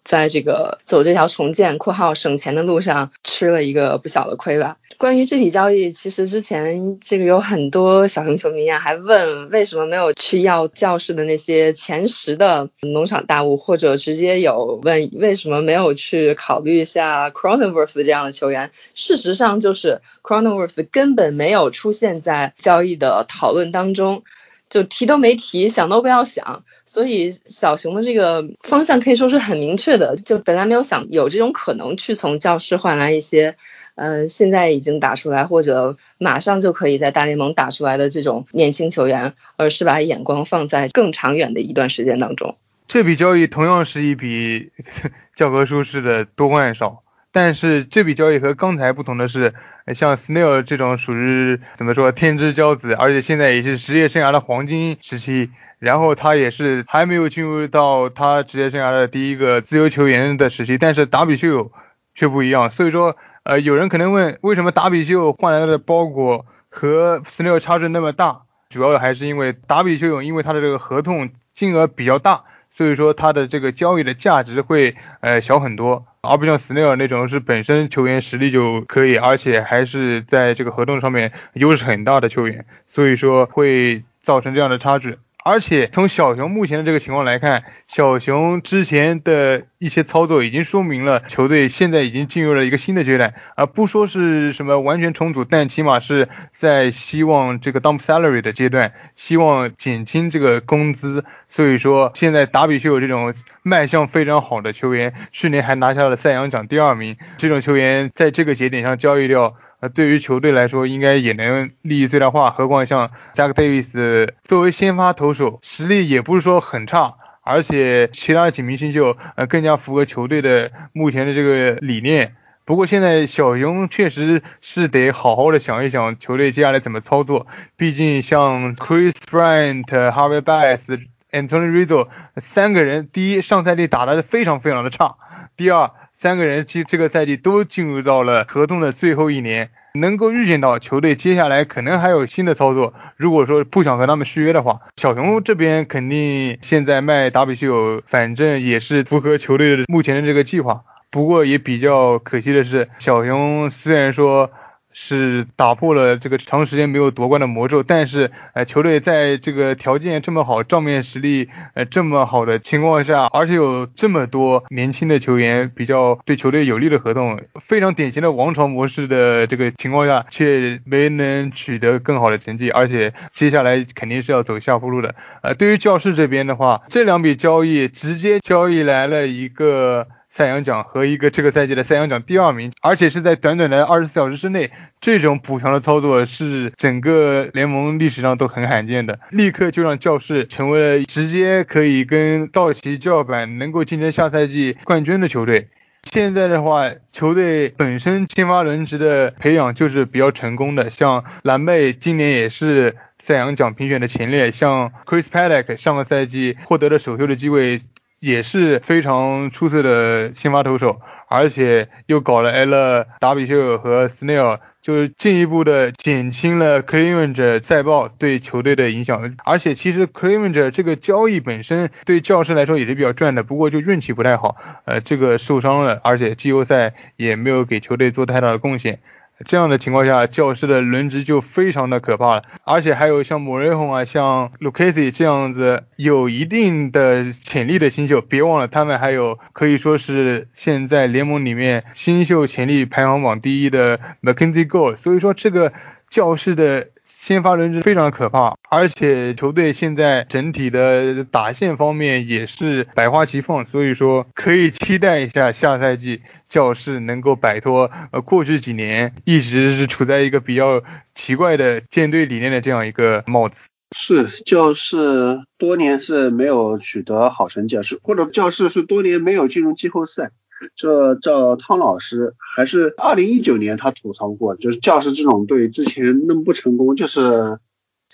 在这个走这条重建（括号省钱）的路上吃了一个不小的亏吧。关于这笔交易，其实之前这个有很多小熊球迷啊，还问为什么没有去要教室的那些前十的农场大物，或者直接有问为什么没有去考虑一下 Cronenworth 这样的球员。事实上，就是 Cronenworth 根本没有出现在交易的讨论当中。就提都没提，想都不要想。所以小熊的这个方向可以说是很明确的，就本来没有想有这种可能去从教室换来一些，呃，现在已经打出来或者马上就可以在大联盟打出来的这种年轻球员，而是把眼光放在更长远的一段时间当中。这笔交易同样是一笔 教科书式的多换少。但是这笔交易和刚才不同的是，像 Snail 这种属于怎么说天之骄子，而且现在也是职业生涯的黄金时期，然后他也是还没有进入到他职业生涯的第一个自由球员的时期，但是达比修却不一样。所以说，呃，有人可能问，为什么达比修换来的包裹和 Snail 差距那么大？主要还是因为达比修因为他的这个合同金额比较大，所以说他的这个交易的价值会呃小很多。而不像斯内尔那种是本身球员实力就可以，而且还是在这个合同上面优势很大的球员，所以说会造成这样的差距。而且从小熊目前的这个情况来看，小熊之前的一些操作已经说明了球队现在已经进入了一个新的阶段，而不说是什么完全重组，但起码是在希望这个 dump salary 的阶段，希望减轻这个工资。所以说现在达比修有这种卖相非常好的球员，去年还拿下了赛扬奖第二名，这种球员在这个节点上交易掉。呃对于球队来说，应该也能利益最大化。何况像 Jack Davis 作为先发投手，实力也不是说很差，而且其他几名新秀呃更加符合球队的目前的这个理念。不过现在小熊确实是得好好的想一想球队接下来怎么操作。毕竟像 Chris Bryant、Harvey Bass、Anthony Rizzo 三个人，第一上赛季打的非常非常的差，第二。三个人其实这个赛季都进入到了合同的最后一年，能够预见到球队接下来可能还有新的操作。如果说不想和他们续约的话，小熊这边肯定现在卖达比修，反正也是符合球队目前的这个计划。不过也比较可惜的是，小熊虽然说。是打破了这个长时间没有夺冠的魔咒，但是呃球队在这个条件这么好、账面实力呃这么好的情况下，而且有这么多年轻的球员，比较对球队有利的合同，非常典型的王朝模式的这个情况下，却没能取得更好的成绩，而且接下来肯定是要走下坡路的。呃，对于教室这边的话，这两笔交易直接交易来了一个。赛扬奖和一个这个赛季的赛扬奖第二名，而且是在短短的二十四小时之内，这种补强的操作是整个联盟历史上都很罕见的，立刻就让教室成为了直接可以跟道奇叫板，能够竞争下赛季冠军的球队。现在的话，球队本身先发轮值的培养就是比较成功的，像蓝妹今年也是赛扬奖评选的前列，像 Chris Paddock 上个赛季获得了首秀的机会。也是非常出色的先发投手，而且又搞了埃勒、达比修和斯内尔，就是进一步的减轻了 c l e v e n g 再爆对球队的影响。而且其实 c l e v e n g 这个交易本身对教师来说也是比较赚的，不过就运气不太好，呃，这个受伤了，而且季后赛也没有给球队做太大的贡献。这样的情况下，教士的轮值就非常的可怕了。而且还有像莫雷洪啊，像 Lucas 这样子有一定的潜力的新秀，别忘了他们还有可以说是现在联盟里面新秀潜力排行榜第一的 McKenzie Gore。所以说这个教士的。先发轮值非常可怕，而且球队现在整体的打线方面也是百花齐放，所以说可以期待一下下赛季教室能够摆脱呃过去几年一直是处在一个比较奇怪的舰队理念的这样一个帽子。是教室多年是没有取得好成绩，是或者教室是多年没有进入季后赛。这照汤老师还是二零一九年他吐槽过，就是教师这种队之前那么不成功，就是。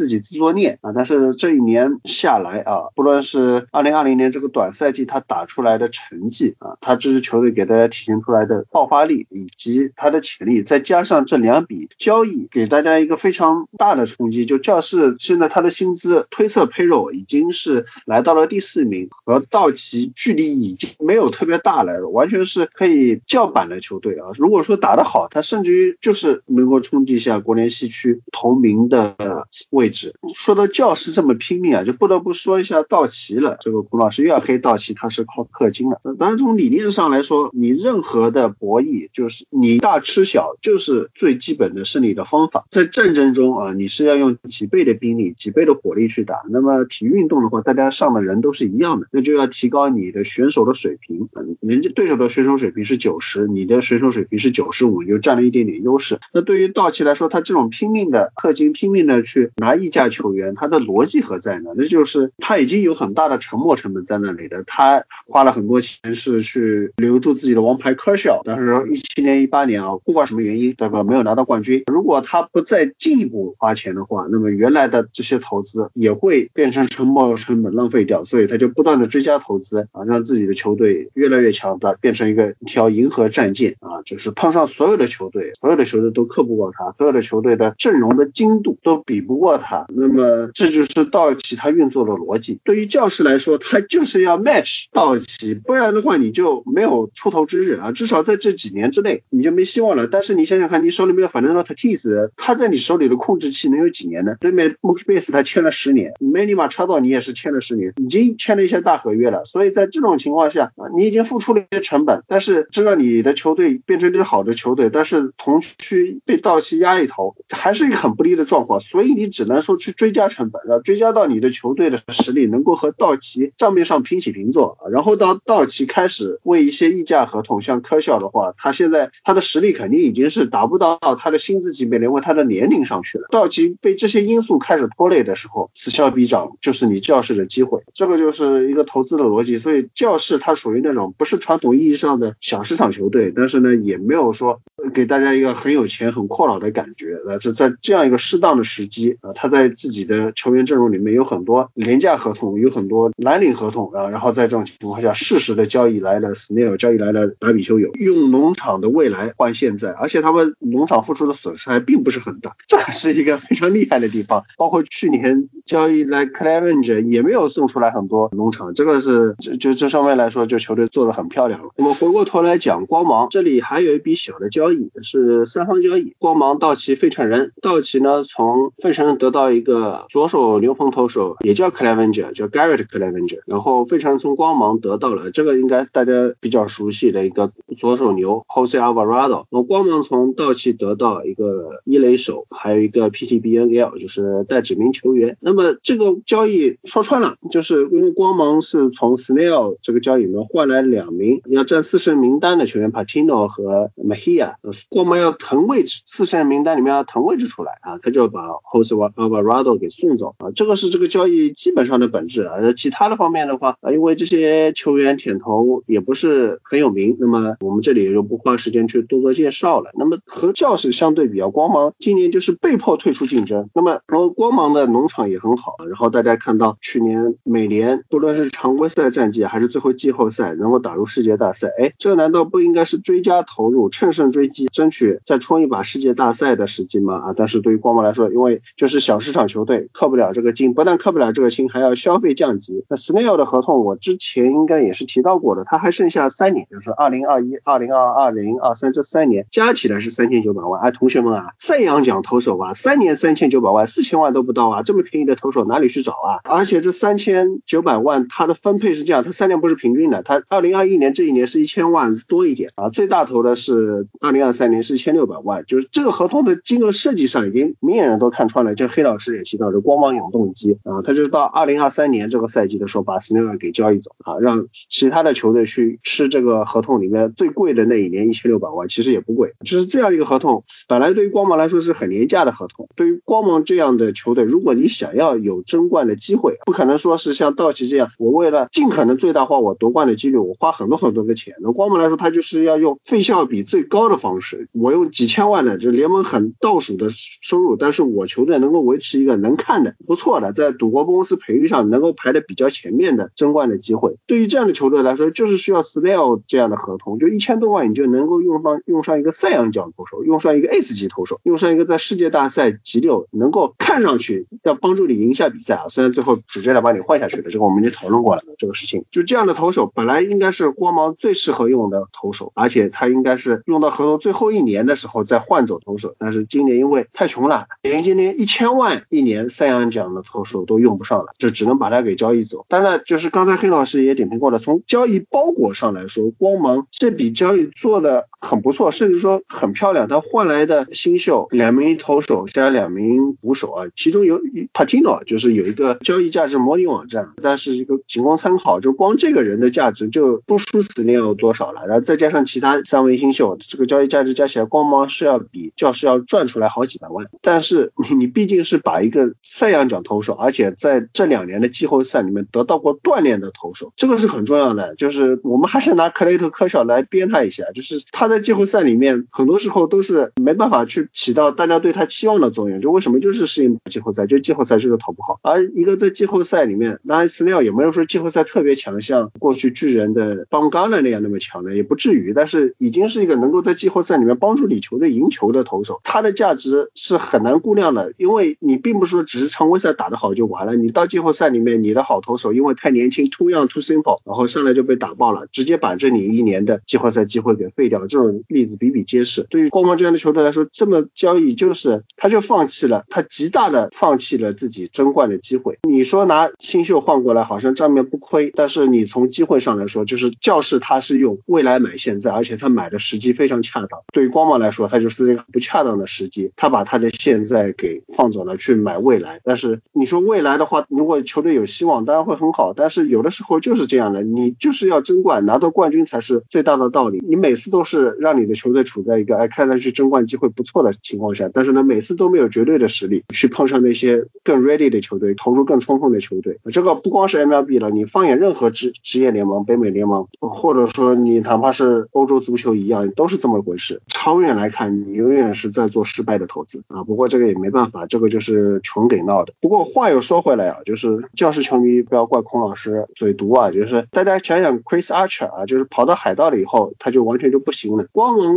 自己自作孽啊！但是这一年下来啊，不论是二零二零年这个短赛季他打出来的成绩啊，他这支球队给大家体现出来的爆发力以及他的潜力，再加上这两笔交易给大家一个非常大的冲击，就教室现在他的薪资推测 payroll 已经是来到了第四名，和道奇距离已经没有特别大了，完全是可以叫板的球队啊！如果说打得好，他甚至于就是能够冲击一下国联西区头名的位。置说到教师这么拼命啊，就不得不说一下道奇了。这个古老师又要黑道奇，他是靠氪金的。当然从理念上来说，你任何的博弈就是你大吃小，就是最基本的胜利的方法。在战争中啊，你是要用几倍的兵力、几倍的火力去打。那么体育运动的话，大家上的人都是一样的，那就要提高你的选手的水平。嗯，人家对手的选手水平是九十，你的选手水平是九十五，就占了一点点优势。那对于道奇来说，他这种拼命的氪金、拼命的去拿。溢价球员，他的逻辑何在呢？那就是他已经有很大的沉没成本在那里的，他花了很多钱是去留住自己的王牌科肖，但是一七年、一八年啊，不管什么原因，这个没有拿到冠军。如果他不再进一步花钱的话，那么原来的这些投资也会变成沉没成本浪费掉，所以他就不断的追加投资啊，让自己的球队越来越强大，变成一个一条银河战舰啊，就是碰上所有的球队，所有的球队都克不过他，所有的球队的阵容的精度都比不过。他，那么这就是道奇他运作的逻辑。对于教师来说，他就是要 match 道奇，不然的话你就没有出头之日啊。至少在这几年之内，你就没希望了。但是你想想看，你手里面有反正到 Tatis，他在你手里的控制期能有几年呢？对面 m o o k b a s e 他签了十年，Manny Machado 你也是签了十年，已经签了一些大合约了。所以在这种情况下，你已经付出了一些成本，但是知道你的球队变成一支好的球队，但是同区被道奇压一头，还是一个很不利的状况。所以你只能。来说去追加成本，啊，追加到你的球队的实力能够和道奇账面上平起平坐，然后到道奇开始为一些溢价合同，像科肖的话，他现在他的实力肯定已经是达不到他的薪资级别，连为他的年龄上去了。道奇被这些因素开始拖累的时候，此消彼长就是你教室的机会，这个就是一个投资的逻辑。所以教室它属于那种不是传统意义上的小市场球队，但是呢也没有说给大家一个很有钱很阔老的感觉，呃，这在这样一个适当的时机啊。他在自己的球员阵容里面有很多廉价合同，有很多蓝领合同啊，然后在这种情况下，适时的交易来了，Snail 交易来了，达比修有用农场的未来换现在，而且他们农场付出的损失还并不是很大，这是一个非常厉害的地方。包括去年交易来 Clevenger 也没有送出来很多农场，这个是就就这上面来说，就球队做的很漂亮了。我们回过头来讲光芒，这里还有一笔小的交易是三方交易，光芒道奇费城人，道奇呢从费城人得到一个。左手牛棚投手也叫 Clevenger，叫 Garrett Clevenger，然后非常从光芒得到了这个应该大家比较熟悉的一个左手牛 Jose Alvarado，那光芒从道奇得到一个一垒手，还有一个 PTBNL，就是带指名球员。那么这个交易说穿了，就是因为光芒是从 Snail 这个交易里面换来两名要占四胜名单的球员 Patino 和 Mahia，光芒要腾位置，四胜名单里面要腾位置出来啊，他就把 Jose Alvarado 给送走啊，这个是这个交易基本上的本质啊。其他的方面的话，因为这些球员舔头也不是很有名，那么我们这里也就不花时间去多做介绍了。那么和教室相对比较，光芒今年就是被迫退出竞争。那么然后光芒的农场也很好，然后大家看到去年美联不论是常规赛战绩还是最后季后赛能够打入世界大赛，哎，这难道不应该是追加投入、乘胜追击？争取再冲一把世界大赛的时机吗啊！但是对于光芒来说，因为就是小市场球队，氪不了这个金，不但氪不了这个金，还要消费降级。那 Snail 的合同我之前应该也是提到过的，他还剩下三年，就是二零二一、二零二二、零二三这三年加起来是三千九百万。哎，同学们啊，赛扬奖投手啊，三年三千九百万，四千万都不到啊，这么便宜的投手哪里去找啊？而且这三千九百万它的分配是这样，它三年不是平均的，它二零二一年这一年是一千万多一点啊，最大头的是二零二三年是一千六百万，就是这个合同的金额设计上已经明眼人都看穿了，就黑老师也提到的光芒永动机啊，他就到二零二三年这个赛季的时候把斯内尔给交易走啊，让其他的球队去吃这个合同里面最贵的那一年一千六百万，其实也不贵，就是这样一个合同，本来对于光芒来说是很廉价的合同，对于光芒这样的球队，如果你想要有争冠的机会，不可能说是像道奇这样，我为了尽可能最大化我夺冠的几率，我花很多很多的钱，那光芒来说，他就是要用费效比最高的方式，我用几千万的就联盟很倒数的收入，但是我球队能够维持一个能看的不错的，在赌博公司培育上能够排的比较前面的争冠的机会，对于这样的球队来说，就是需要 Snell 这样的合同，就一千多万你就能够用上用上一个赛扬奖投手，用上一个 S 级投手，用上一个在世界大赛级六能够看上去要帮助你赢下比赛啊，虽然最后直接来把你换下去了，这个我们已经讨论过了这个事情，就这样的投手本来应该是光芒最适合用的投手，而且他应该是用到合同最后一年的时候再换走投手，但是今年因为太穷了，连今年一千三万一年赛扬奖的投手都用不上了，就只能把它给交易走。当然，就是刚才黑老师也点评过了，从交易包裹上来说，光芒这笔交易做的很不错，甚至说很漂亮。他换来的新秀两名投手加两名捕手啊，其中有 Patino 就是有一个交易价值模拟网站，但是一个仅供参考，就光这个人的价值就不输死你有多少了。然后再加上其他三位新秀，这个交易价值加起来，光芒是要比教师要赚出来好几百万。但是你你毕竟是把一个赛扬奖投手，而且在这两年的季后赛里面得到过锻炼的投手，这个是很重要的。就是我们还是拿克雷特科小来编他一下，就是他在季后赛里面很多时候都是没办法去起到大家对他期望的作用。就为什么就是适应季后赛，就季后赛就是投不好。而一个在季后赛里面，当然斯内尔也没有说季后赛特别强，像过去巨人的邦刚的那样那么强的，也不至于。但是已经是一个能够在季后赛里面帮助你球队赢球的投手，他的价值是很难估量的，因为你并不是说只是常规赛打得好就完了，你到季后赛里面你的好投手因为太年轻，too young too simple，然后上来就被打爆了，直接把这你一年的季后赛机会给废掉了，这种例子比比皆是。对于光芒这样的球队来说，这么交易就是他就放弃了，他极大的放弃了自己争冠的机会。你说拿新秀换过来好像账面不亏，但是你从机会上来说，就是教室他是用未来买现在，而且他买的时机非常恰当。对于光芒来说，他就是一个不恰当的时机，他把他的现在给放走了去买未来。但是你说未来的话，如果球队有希望，当然会很好。但是有的时候就是这样的，你就是要争冠，拿到冠军才是最大的道理。你每次都是让你的球队处在一个哎看上去争冠机会不错的情况下，但是呢每次都没有绝对的实力去碰上那些更 ready 的球队，投入更充分的球队。这个不光是 MLB 了，你放眼任何职职业联盟、北美联盟，或者说你哪怕是欧洲足球一样，都是这么回事。长远来看，你永远是在做失败的投资啊。不过这个也没办法，这个就是穷给闹的。不过话又说回来啊，就是教室球迷不要怪孔老师嘴毒啊，就是大家想想 Chris Archer 啊，就是跑到海盗了以后，他就完全就不行了。光芒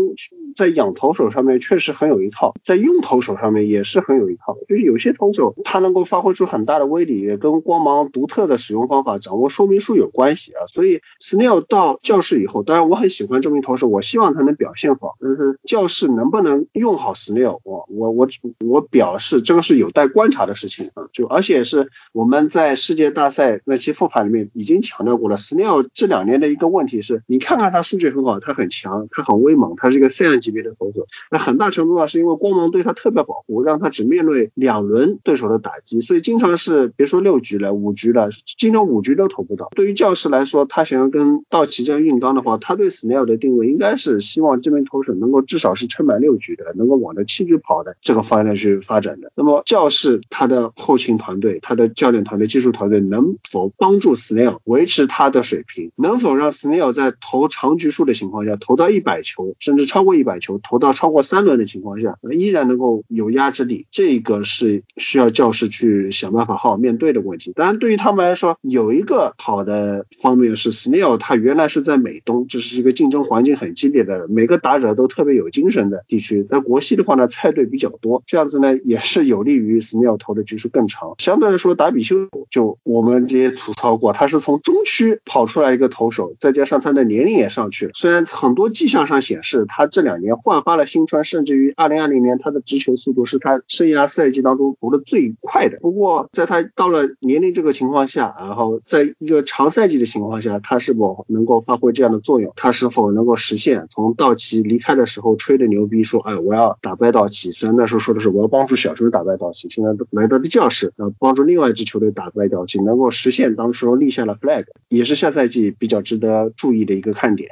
在养投手上面确实很有一套，在用投手上面也是很有一套。就是有些投手他能够发挥出很大的威力，也跟光芒独特的使用方法、掌握说明书有关系啊。所以 Snell 到教室以后，当然我很喜欢这名投手，我希望他能表现好。但是教室能不能用好 Snell，我我我我表示这个是有待观察的事情啊。就而且是我们在世界大赛那期复盘里面已经强调过了，Snell 这两年的一个问题是，你看看他数据很好，他很强，他很威猛，他是一个赛亚级别的投手。那很大程度上是因为光芒对他特别保护，让他只面对两轮对手的打击，所以经常是别说六局了，五局了，经常五局都投不到。对于教室来说，他想要跟道奇这样硬刚的话，他对 Snell 的定位应该是希望这名投手能够至少是撑满六局的，能够往着七局跑的这个方向去发展的。那么教室他的后勤团队、他的教练团队、技术团队能否帮助 Snell 维持他的水平？能否让 Snell 在投长局数的情况下投到一百百球，甚至超过一百球，投到超过三轮的情况下，依然能够有压制力，这个是需要教师去想办法好好面对的问题。当然，对于他们来说，有一个好的方面是 Snell，他原来是在美东，这是一个竞争环境很激烈的，每个打者都特别有精神的地区。在国系的话呢，菜队比较多，这样子呢也是有利于 Snell 投的局数更长。相对来说，达比修就我们这些吐槽过，他是从中区跑出来一个投手，再加上他的年龄也上去了。虽然很多迹象上显示他这两年焕发了新春，甚至于2020年他的直球速度是他生涯赛季当中投的最快的。不过在他到了年龄这个情况下，然后在一个长赛季的情况下，他是否能够发挥这样的作用？他是否能够实现从道奇离开的时候吹的牛逼说，哎，我要打败道奇？虽然那时候说的是我要帮助小熊打败道奇，现在来到的教室，呃，帮助另外一支球队打败道奇，能够实现当时立下了 flag，也是下赛季比较值得注意的一个看点。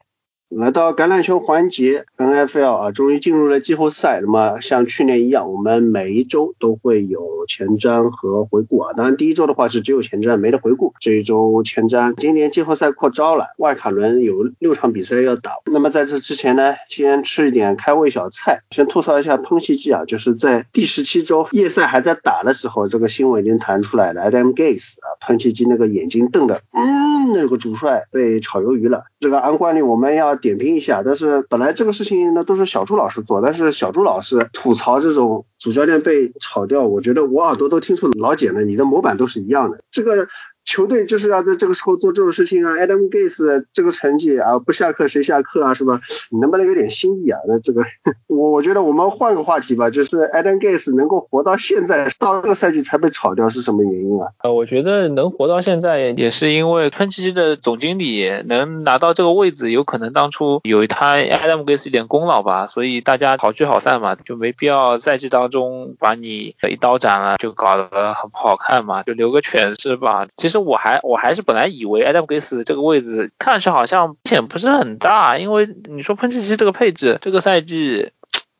来到橄榄球环节，NFL 啊，终于进入了季后赛。那么像去年一样，我们每一周都会有前瞻和回顾啊。当然第一周的话是只有前瞻，没得回顾。这一周前瞻，今年季后赛扩招了，外卡轮有六场比赛要打。那么在这之前呢，先吃一点开胃小菜，先吐槽一下喷气机啊，就是在第十七周夜赛还在打的时候，这个新闻已经弹出来了，Adam Gase 啊，喷气机那个眼睛瞪的，嗯，那个主帅被炒鱿鱼了。这个按惯例我们要。点评一下，但是本来这个事情那都是小朱老师做，但是小朱老师吐槽这种主教练被炒掉，我觉得我耳朵都听出老茧了，你的模板都是一样的，这个。球队就是要在这个时候做这种事情啊，Adam Gase 这个成绩啊，不下课谁下课啊，是吧？你能不能有点新意啊？那这个，我我觉得我们换个话题吧，就是 Adam Gase 能够活到现在，到这个赛季才被炒掉，是什么原因啊？呃，我觉得能活到现在，也是因为喷气机的总经理能拿到这个位置，有可能当初有他 Adam Gase 一点功劳吧，所以大家好聚好散嘛，就没必要赛季当中把你一刀斩了，就搞得很不好看嘛，就留个全尸吧。其实。其实我还我还是本来以为 Adam Gase 这个位置看上去好像风险不是很大，因为你说喷气机这个配置，这个赛季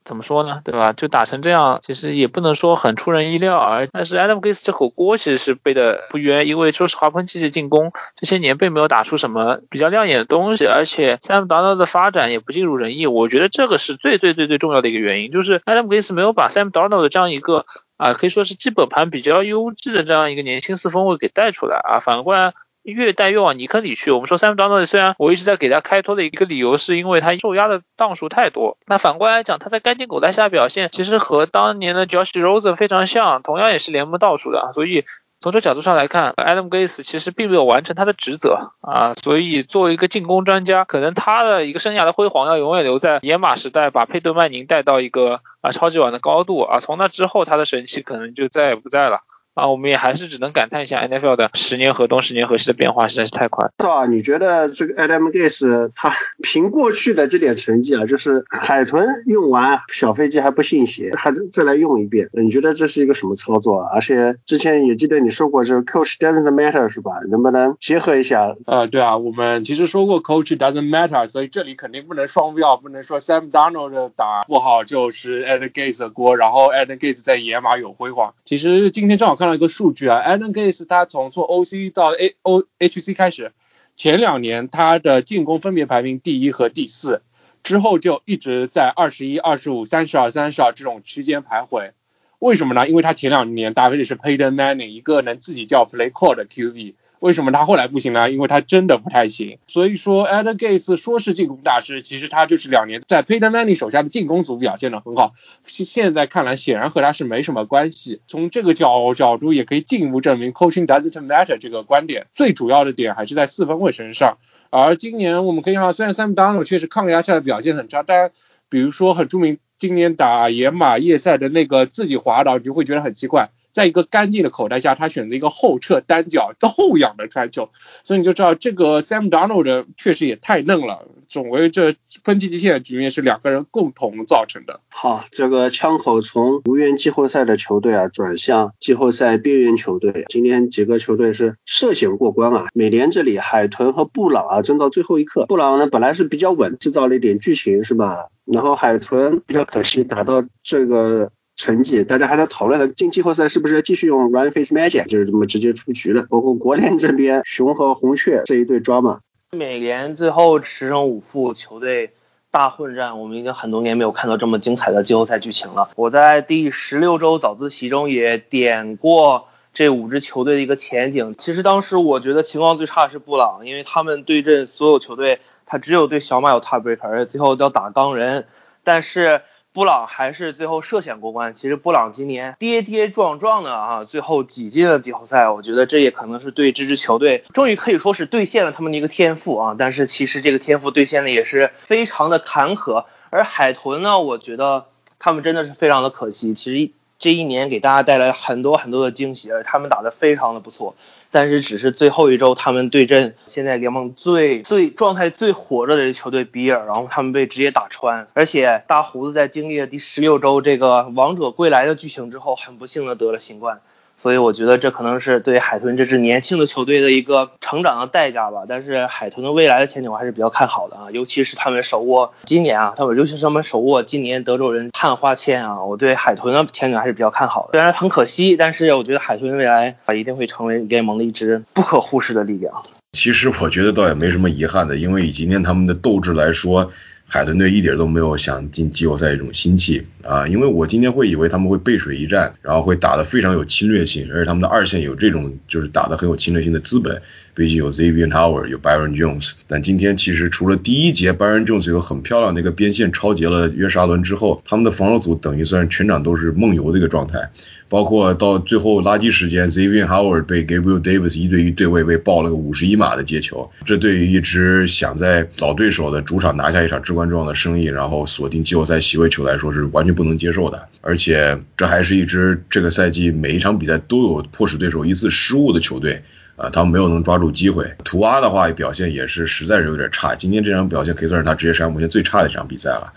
怎么说呢，对吧？就打成这样，其实也不能说很出人意料。而但是 Adam Gase 这口锅其实是背的不冤，因为说实话，喷气机进攻这些年并没有打出什么比较亮眼的东西，而且 Sam Darnold 的发展也不尽如人意。我觉得这个是最最最最重要的一个原因，就是 Adam Gase 没有把 Sam Darnold 的这样一个。啊，可以说是基本盘比较优质的这样一个年轻四分卫给带出来啊。反过来越带越往泥坑里去。我们说 Sam Darnold 虽然我一直在给他开脱的一个理由是因为他受压的档数太多，那反过来讲他在干净狗带下表现其实和当年的 Josh Rosen 非常像，同样也是联盟倒数的，所以。从这角度上来看，Adam Gase 其实并没有完成他的职责啊，所以作为一个进攻专家，可能他的一个生涯的辉煌要永远留在野马时代，把佩顿曼宁带到一个啊超级碗的高度啊，从那之后他的神奇可能就再也不在了。啊，我们也还是只能感叹一下 NFL 的十年河东十年河西的变化实在是太快。是吧？你觉得这个 Adam Gase 他 凭过去的这点成绩啊，就是海豚用完小飞机还不信邪，还再来用一遍，你觉得这是一个什么操作？啊而且之前也记得你说过，就是 Coach doesn't matter 是吧？能不能结合一下？呃，对啊，我们其实说过 Coach doesn't matter，所以这里肯定不能双标，不能说 Sam Darnold 打不好就是 Adam Gase 的锅，然后 Adam Gase 在野马有辉煌。其实今天正好。看了一个数据啊，Adam Gase 他从做 OC 到 A O H C 开始，前两年他的进攻分别排名第一和第四，之后就一直在二十一、二十五、三十二、三十二这种区间徘徊。为什么呢？因为他前两年搭配的是 Payton Manning，一个能自己叫 Play Call 的 QB。为什么他后来不行呢？因为他真的不太行。所以说，Adam Gase 说是进攻大师，其实他就是两年在 Peyton Manning 手下的进攻组表现的很好。现现在看来，显然和他是没什么关系。从这个角角度，也可以进一步证明 Coaching doesn't matter 这个观点。最主要的点还是在四分卫身上。而今年我们可以看到，虽然 Sam Darnold 确实抗压下的表现很差，但比如说很著名，今年打野马夜赛的那个自己滑倒，你就会觉得很奇怪。在一个干净的口袋下，他选择一个后撤单脚后仰的传球，所以你就知道这个 Sam Darnold 确实也太嫩了。总为这分季极限的局面是两个人共同造成的。好，这个枪口从无缘季后赛的球队啊，转向季后赛边缘球队。今天几个球队是涉险过关啊。美联这里海豚和布朗啊，争到最后一刻。布朗呢本来是比较稳，制造了一点剧情是吧？然后海豚比较可惜，打到这个。成绩，大家还在讨论呢。进季后赛是不是继续用 Run Face Magic，就是这么直接出局了？包括国联这边，熊和红雀这一对抓马。美联最后十胜五负，球队大混战，我们已经很多年没有看到这么精彩的季后赛剧情了。我在第十六周早自习中也点过这五支球队的一个前景。其实当时我觉得情况最差是布朗，因为他们对阵所有球队，他只有对小马有 tiebreaker，而且最后要打钢人。但是布朗还是最后涉险过关。其实布朗今年跌跌撞撞的啊，最后挤进了季后赛。我觉得这也可能是对这支球队终于可以说是兑现了他们的一个天赋啊。但是其实这个天赋兑现的也是非常的坎坷。而海豚呢，我觉得他们真的是非常的可惜。其实这一年给大家带来很多很多的惊喜，而他们打得非常的不错。但是只是最后一周，他们对阵现在联盟最最状态最火热的球队比尔，然后他们被直接打穿。而且大胡子在经历了第十六周这个王者归来的剧情之后，很不幸的得了新冠。所以我觉得这可能是对海豚这支年轻的球队的一个成长的代价吧。但是海豚的未来的前景我还是比较看好的啊，尤其是他们手握今年啊，他们尤其是他们手握今年德州人探花签啊，我对海豚的前景还是比较看好的。虽然很可惜，但是我觉得海豚未来啊一定会成为联盟的一支不可忽视的力量。其实我觉得倒也没什么遗憾的，因为以今天他们的斗志来说。海豚队一点都没有想进季后赛这种心气啊，因为我今天会以为他们会背水一战，然后会打得非常有侵略性，而且他们的二线有这种就是打得很有侵略性的资本，毕竟有 Xavier Howard，有 Byron Jones。但今天其实除了第一节 Byron Jones 有很漂亮的一个边线超截了约沙伦之后，他们的防守组等于算是全场都是梦游的一个状态。包括到最后垃圾时间，Xavier Howard 被 Gabriel Davis 一对一对位被爆了个五十一码的接球，这对于一支想在老对手的主场拿下一场至关重要的胜利，然后锁定季后赛席位球来说是完全不能接受的。而且这还是一支这个赛季每一场比赛都有迫使对手一次失误的球队啊，他们没有能抓住机会。图阿的话表现也是实在是有点差，今天这场表现可以算是他职业生涯目前最差的一场比赛了。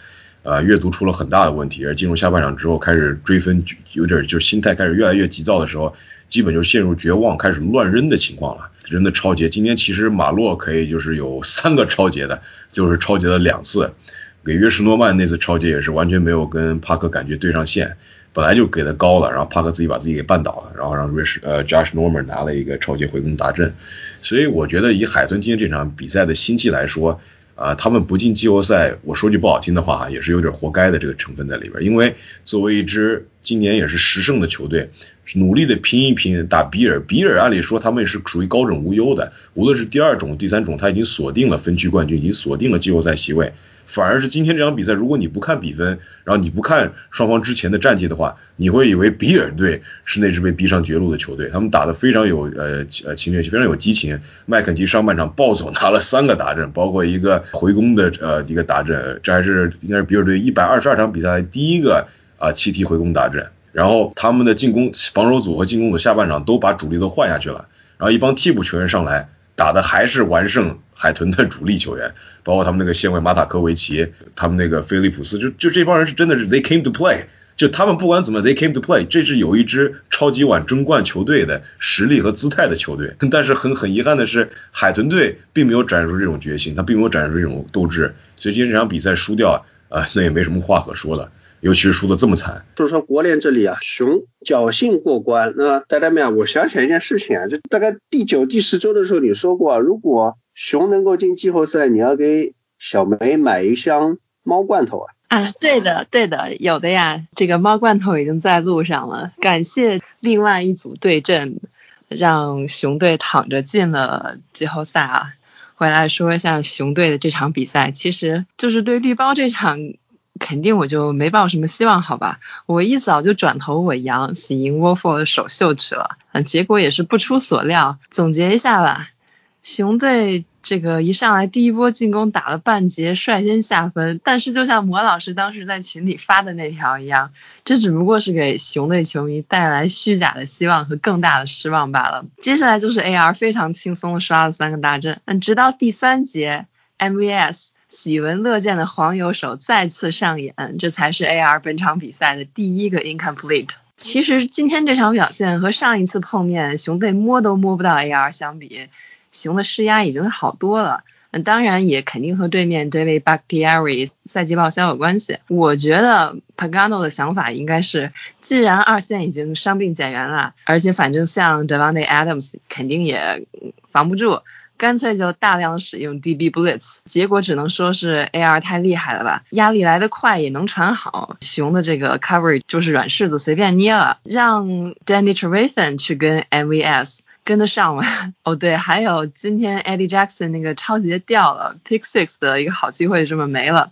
呃，阅读出了很大的问题，而进入下半场之后开始追分，有点就心态开始越来越急躁的时候，基本就陷入绝望，开始乱扔的情况了。扔的超节，今天其实马洛可以就是有三个超节的，就是超节了两次，给约什诺曼那次超节也是完全没有跟帕克感觉对上线，本来就给的高了，然后帕克自己把自己给绊倒了，然后让瑞士呃 Josh Norman 拿了一个超节回攻大阵，所以我觉得以海豚今天这场比赛的心气来说。啊，他们不进季后赛，我说句不好听的话哈，也是有点活该的这个成分在里边。因为作为一支今年也是十胜的球队，努力的拼一拼打比尔，比尔按理说他们也是属于高枕无忧的，无论是第二种、第三种，他已经锁定了分区冠军，已经锁定了季后赛席位。反而是今天这场比赛，如果你不看比分，然后你不看双方之前的战绩的话，你会以为比尔队是那支被逼上绝路的球队。他们打得非常有呃呃侵略性，非常有激情。麦肯齐上半场暴走拿了三个达阵，包括一个回攻的呃一个达阵，这还是应该是比尔队一百二十二场比赛第一个啊七踢回攻达阵。然后他们的进攻防守组和进攻组下半场都把主力都换下去了，然后一帮替补球员上来。打的还是完胜海豚的主力球员，包括他们那个线位马塔科维奇，他们那个菲利普斯，就就这帮人是真的是 they came to play，就他们不管怎么 they came to play，这是有一支超级碗争冠球队的实力和姿态的球队，但是很很遗憾的是，海豚队并没有展示出这种决心，他并没有展示出这种斗志，所以今天这场比赛输掉啊，那也没什么话可说了。尤其是输的这么惨，就是说国联这里啊，熊侥幸过关。那大家们啊，我想起来一件事情啊，就大概第九、第十周的时候，你说过，如果熊能够进季后赛，你要给小梅买一箱猫罐头啊。啊，对的，对的，有的呀。这个猫罐头已经在路上了。感谢另外一组对阵，让熊队躺着进了季后赛啊。回来说一下熊队的这场比赛，其实就是对绿包这场。肯定我就没抱什么希望，好吧？我一早就转投我杨喜迎 Wolf 的首秀去了，嗯，结果也是不出所料。总结一下吧，熊队这个一上来第一波进攻打了半截，率先下分。但是就像魔老师当时在群里发的那条一样，这只不过是给熊队球迷带来虚假的希望和更大的失望罢了。接下来就是 AR 非常轻松的刷了三个大阵，嗯，直到第三节 MVS。喜闻乐见的黄油手再次上演，这才是 AR 本场比赛的第一个 incomplete。其实今天这场表现和上一次碰面熊被摸都摸不到 AR 相比，熊的施压已经好多了。嗯，当然也肯定和对面 David Bagtieri 赛季报销有关系。我觉得 Pagano 的想法应该是，既然二线已经伤病减员了，而且反正像 Devonte Adams 肯定也防不住。干脆就大量使用 DB Blitz，结果只能说是 AR 太厉害了吧，压力来得快也能传好，熊的这个 coverage 就是软柿子随便捏了，让 Danny Trevathan 去跟 MVS 跟得上吗？哦对，还有今天 Eddie Jackson 那个超级掉了，Pick Six 的一个好机会这么没了。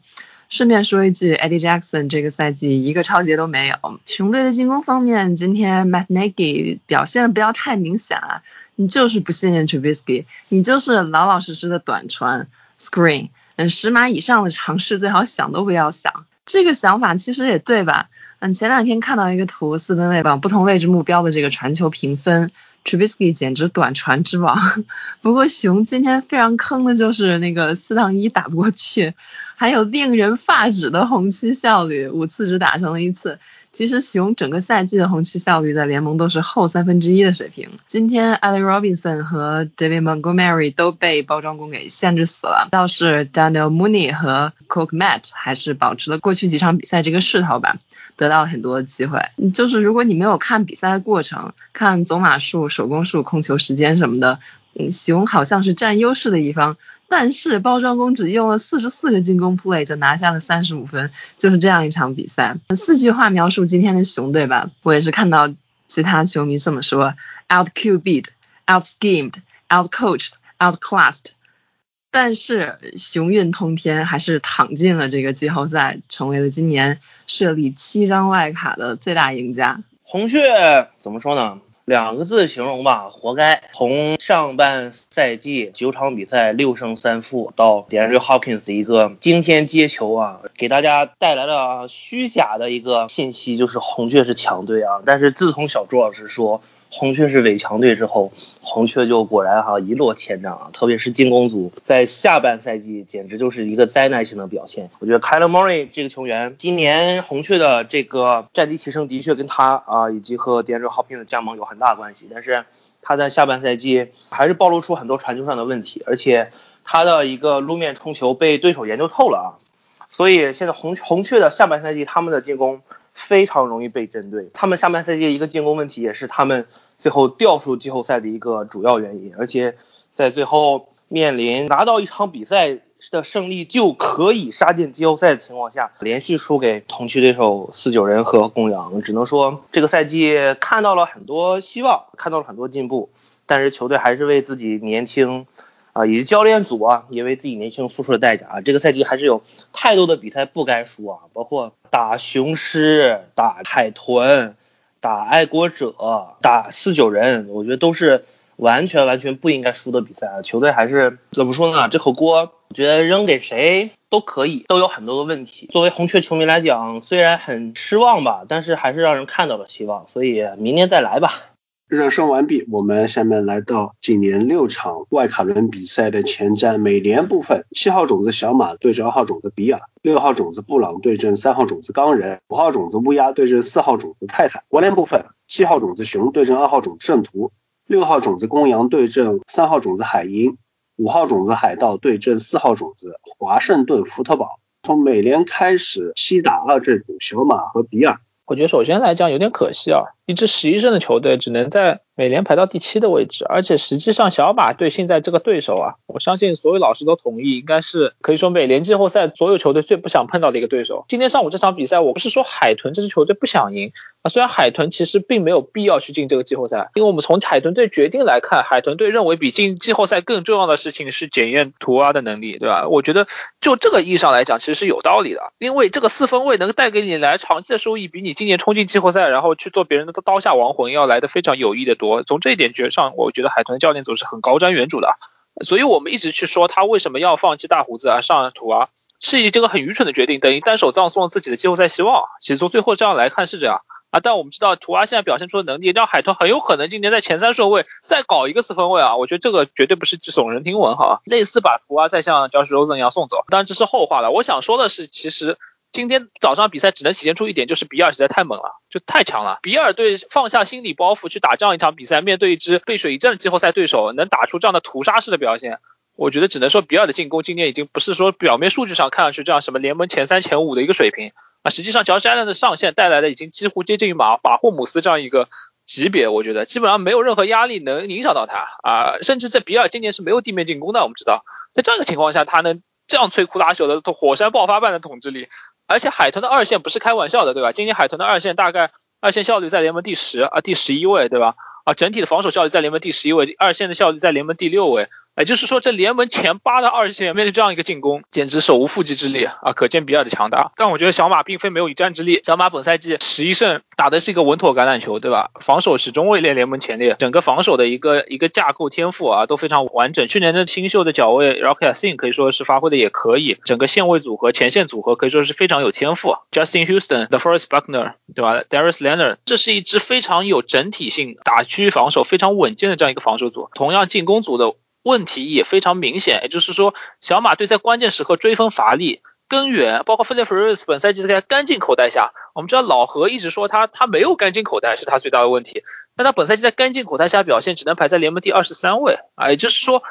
顺便说一句，Eddie Jackson 这个赛季一个超级都没有。熊队的进攻方面，今天 Matt Nagy 表现的不要太明显啊，你就是不信任 Trubisky，你就是老老实实的短传 screen，嗯，十码以上的尝试最好想都不要想。这个想法其实也对吧？嗯，前两天看到一个图，四分卫榜不同位置目标的这个传球评分。Trubisky 简直短传之王，不过熊今天非常坑的就是那个四档一打不过去，还有令人发指的红区效率，五次只打成了一次。其实熊整个赛季的红区效率在联盟都是后三分之一的水平。今天 Allen Robinson 和 David Montgomery 都被包装工给限制死了，倒是 Daniel Mooney 和 Cook Matt 还是保持了过去几场比赛这个势头吧。得到了很多机会，就是如果你没有看比赛的过程，看走码数、手工数、控球时间什么的，嗯，熊好像是占优势的一方，但是包装工只用了四十四个进攻 play 就拿下了三十五分，就是这样一场比赛。四句话描述今天的熊队吧，我也是看到其他球迷这么说：out QB'd, out schemed, out coached, out classed。但是雄运通天还是躺进了这个季后赛，成为了今年设立七张外卡的最大赢家。红雀怎么说呢？两个字形容吧，活该。从上半赛季九场比赛六胜三负到 DeAndre Hopkins 的一个惊天接球啊，给大家带来了虚假的一个信息，就是红雀是强队啊。但是自从小朱老师说。红雀是伪强队之后，红雀就果然哈一落千丈啊！特别是进攻组，在下半赛季简直就是一个灾难性的表现。我觉得 k y l e Murray 这个球员，今年红雀的这个战绩提升的确跟他啊以及和 DeAndre Hopkins 的加盟有很大关系。但是他在下半赛季还是暴露出很多传球上的问题，而且他的一个路面冲球被对手研究透了啊！所以现在红红雀的下半赛季他们的进攻非常容易被针对。他们下半赛季一个进攻问题也是他们。最后掉出季后赛的一个主要原因，而且在最后面临拿到一场比赛的胜利就可以杀进季后赛的情况下，连续输给同区对手四九人和公羊，只能说这个赛季看到了很多希望，看到了很多进步，但是球队还是为自己年轻啊，以及教练组啊，也为自己年轻付出了代价啊。这个赛季还是有太多的比赛不该输啊，包括打雄狮、打海豚。打爱国者，打四九人，我觉得都是完全完全不应该输的比赛啊！球队还是怎么说呢？这口锅，我觉得扔给谁都可以，都有很多的问题。作为红雀球迷来讲，虽然很失望吧，但是还是让人看到了希望。所以明年再来吧。热身完毕，我们下面来到今年六场外卡轮比赛的前瞻。美联部分，七号种子小马对阵二号种子比尔，六号种子布朗对阵三号种子钢人，五号种子乌鸦对阵四号种子泰坦。国联部分，七号种子熊对阵二号种子圣徒，六号种子公羊对阵三号种子海鹰，五号种子海盗对阵四号种子华盛顿福特堡。从美联开始，七打二这组小马和比尔。我觉得首先来讲有点可惜啊，一支十一胜的球队只能在美联排到第七的位置，而且实际上小马队现在这个对手啊，我相信所有老师都同意，应该是可以说美联季后赛所有球队最不想碰到的一个对手。今天上午这场比赛，我不是说海豚这支球队不想赢啊，虽然海豚其实并没有必要去进这个季后赛，因为我们从海豚队决定来看，海豚队认为比进季后赛更重要的事情是检验图阿的能力，对吧？我觉得就这个意义上来讲，其实是有道理的，因为这个四分位能带给你来长期的收益，比你今年冲进季后赛，然后去做别人的刀下亡魂要来的非常有益的多。从这一点上，我觉得海豚教练组是很高瞻远瞩的。所以我们一直去说他为什么要放弃大胡子啊，上图啊，是一这个很愚蠢的决定，等于单手葬送了自己的季后赛希望。其实从最后这样来看是这样啊，但我们知道图阿现在表现出的能力，让海豚很有可能今年在前三顺位再搞一个四分位啊。我觉得这个绝对不是耸人听闻哈，类似把图阿再像 Josh Rosen 一样送走，当然这是后话了。我想说的是，其实。今天早上比赛只能体现出一点，就是比尔实在太猛了，就太强了。比尔队放下心理包袱去打这样一场比赛，面对一支背水一战的季后赛对手，能打出这样的屠杀式的表现，我觉得只能说比尔的进攻今年已经不是说表面数据上看上去这样什么联盟前三前五的一个水平啊，实际上乔治艾伦的上线带来的已经几乎接近于马马霍姆斯这样一个级别，我觉得基本上没有任何压力能影响到他啊，甚至在比尔今年是没有地面进攻的，我们知道，在这样一个情况下，他能这样摧枯拉朽的火山爆发般的统治力，而且海豚的二线不是开玩笑的，对吧？今年海豚的二线大概二线效率在联盟第十啊，第十一位，对吧？啊，整体的防守效率在联盟第十一位，二线的效率在联盟第六位。也就是说，这联盟前八的二线面对这样一个进攻，简直手无缚鸡之力啊！可见比尔的强大。但我觉得小马并非没有一战之力。小马本赛季十一胜，打的是一个稳妥橄榄球，对吧？防守始终位列联盟前列，整个防守的一个一个架构天赋啊都非常完整。去年的新秀的脚位 Rocky s i n 可以说是发挥的也可以，整个线位组合、前线组合可以说是非常有天赋。Justin Houston、The Forest Buckner，对吧？Darius Leonard，这是一支非常有整体性、打区防守非常稳健的这样一个防守组。同样进攻组的。问题也非常明显，也就是说，小马队在关键时刻追分乏力，根源包括菲利普·瑞斯本赛季在干净口袋下，我们知道老何一直说他他没有干净口袋是他最大的问题，但他本赛季在干净口袋下表现只能排在联盟第二十三位啊，也就是说，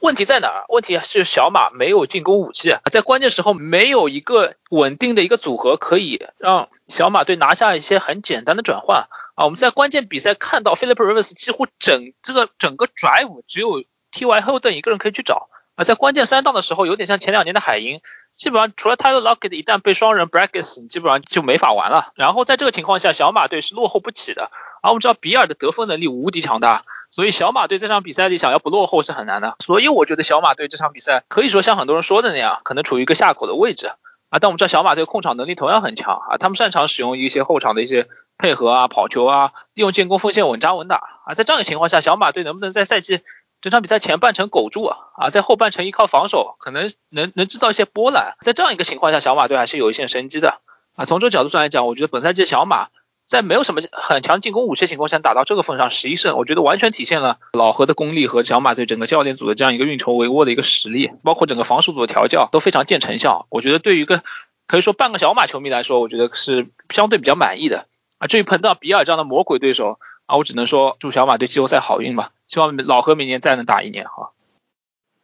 问题在哪？问题是小马没有进攻武器，在关键时候没有一个稳定的一个组合可以让小马队拿下一些很简单的转换啊，我们在关键比赛看到菲利普·瑞斯几乎整这个整个 drive 只有。T.Y. 后盾一个人可以去找啊，在关键三档的时候，有点像前两年的海鹰，基本上除了 Tyler Lockett 一旦被双人 b r a c k e s 你基本上就没法玩了。然后在这个情况下，小马队是落后不起的。而我们知道比尔的得分能力无敌强大，所以小马队这场比赛里想要不落后是很难的。所以我觉得小马队这场比赛可以说像很多人说的那样，可能处于一个下口的位置啊。但我们知道小马队控场能力同样很强啊，他们擅长使用一些后场的一些配合啊、跑球啊，利用进攻锋线稳扎稳打啊。在这样的情况下，小马队能不能在赛季？这场比赛前半程苟住啊，啊，在后半程依靠防守，可能能能制造一些波澜。在这样一个情况下，小马队还是有一线生机的啊。从这个角度上来讲，我觉得本赛季小马在没有什么很强进攻武器情况下打到这个份上，十一胜，我觉得完全体现了老何的功力和小马队整个教练组的这样一个运筹帷幄的一个实力，包括整个防守组的调教都非常见成效。我觉得对于一个可以说半个小马球迷来说，我觉得是相对比较满意的啊。至于碰到比尔这样的魔鬼对手啊，我只能说祝小马队季后赛好运吧。希望老何明年再能打一年哈。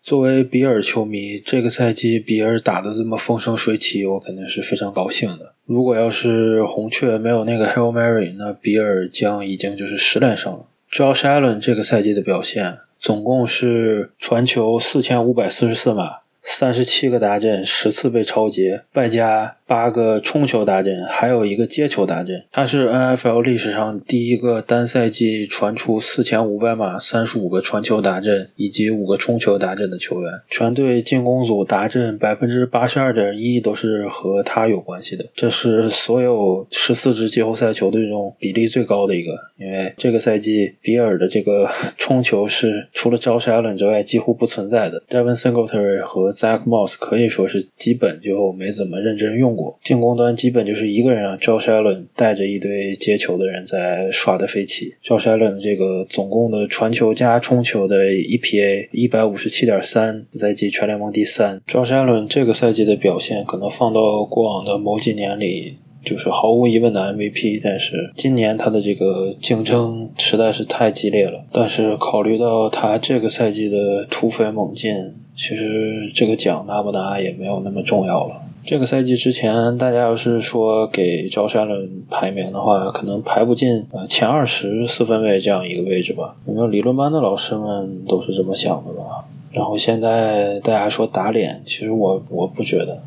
作为比尔球迷，这个赛季比尔打的这么风生水起，我肯定是非常高兴的。如果要是红雀没有那个 Hail Mary，那比尔将已经就是十连胜了。Josh Allen 这个赛季的表现，总共是传球四千五百四十四码，三十七个达阵，十次被超截，外加。八个冲球达阵，还有一个接球达阵，他是 NFL 历史上第一个单赛季传出四千五百码、三十五个传球达阵以及五个冲球达阵的球员。全队进攻组达阵百分之八十二点一都是和他有关系的，这是所有十四支季后赛球队中比例最高的一个。因为这个赛季比尔的这个 冲球是除了 Josh Allen 之外几乎不存在的，Devin Singletary 和 Zack Moss 可以说是基本就没怎么认真用过。进攻端基本就是一个人啊，Josh Allen 带着一堆接球的人在耍的飞起。Josh Allen 这个总共的传球加冲球的 EPA 一百五十七点三，赛季全联盟第三。Josh Allen 这个赛季的表现可能放到过往的某几年里就是毫无疑问的 MVP，但是今年他的这个竞争实在是太激烈了。但是考虑到他这个赛季的突飞猛进，其实这个奖拿不拿也没有那么重要了。这个赛季之前，大家要是说给赵山伦排名的话，可能排不进呃前二十四分位这样一个位置吧。有没有理论班的老师们都是这么想的吧？然后现在大家说打脸，其实我我不觉得。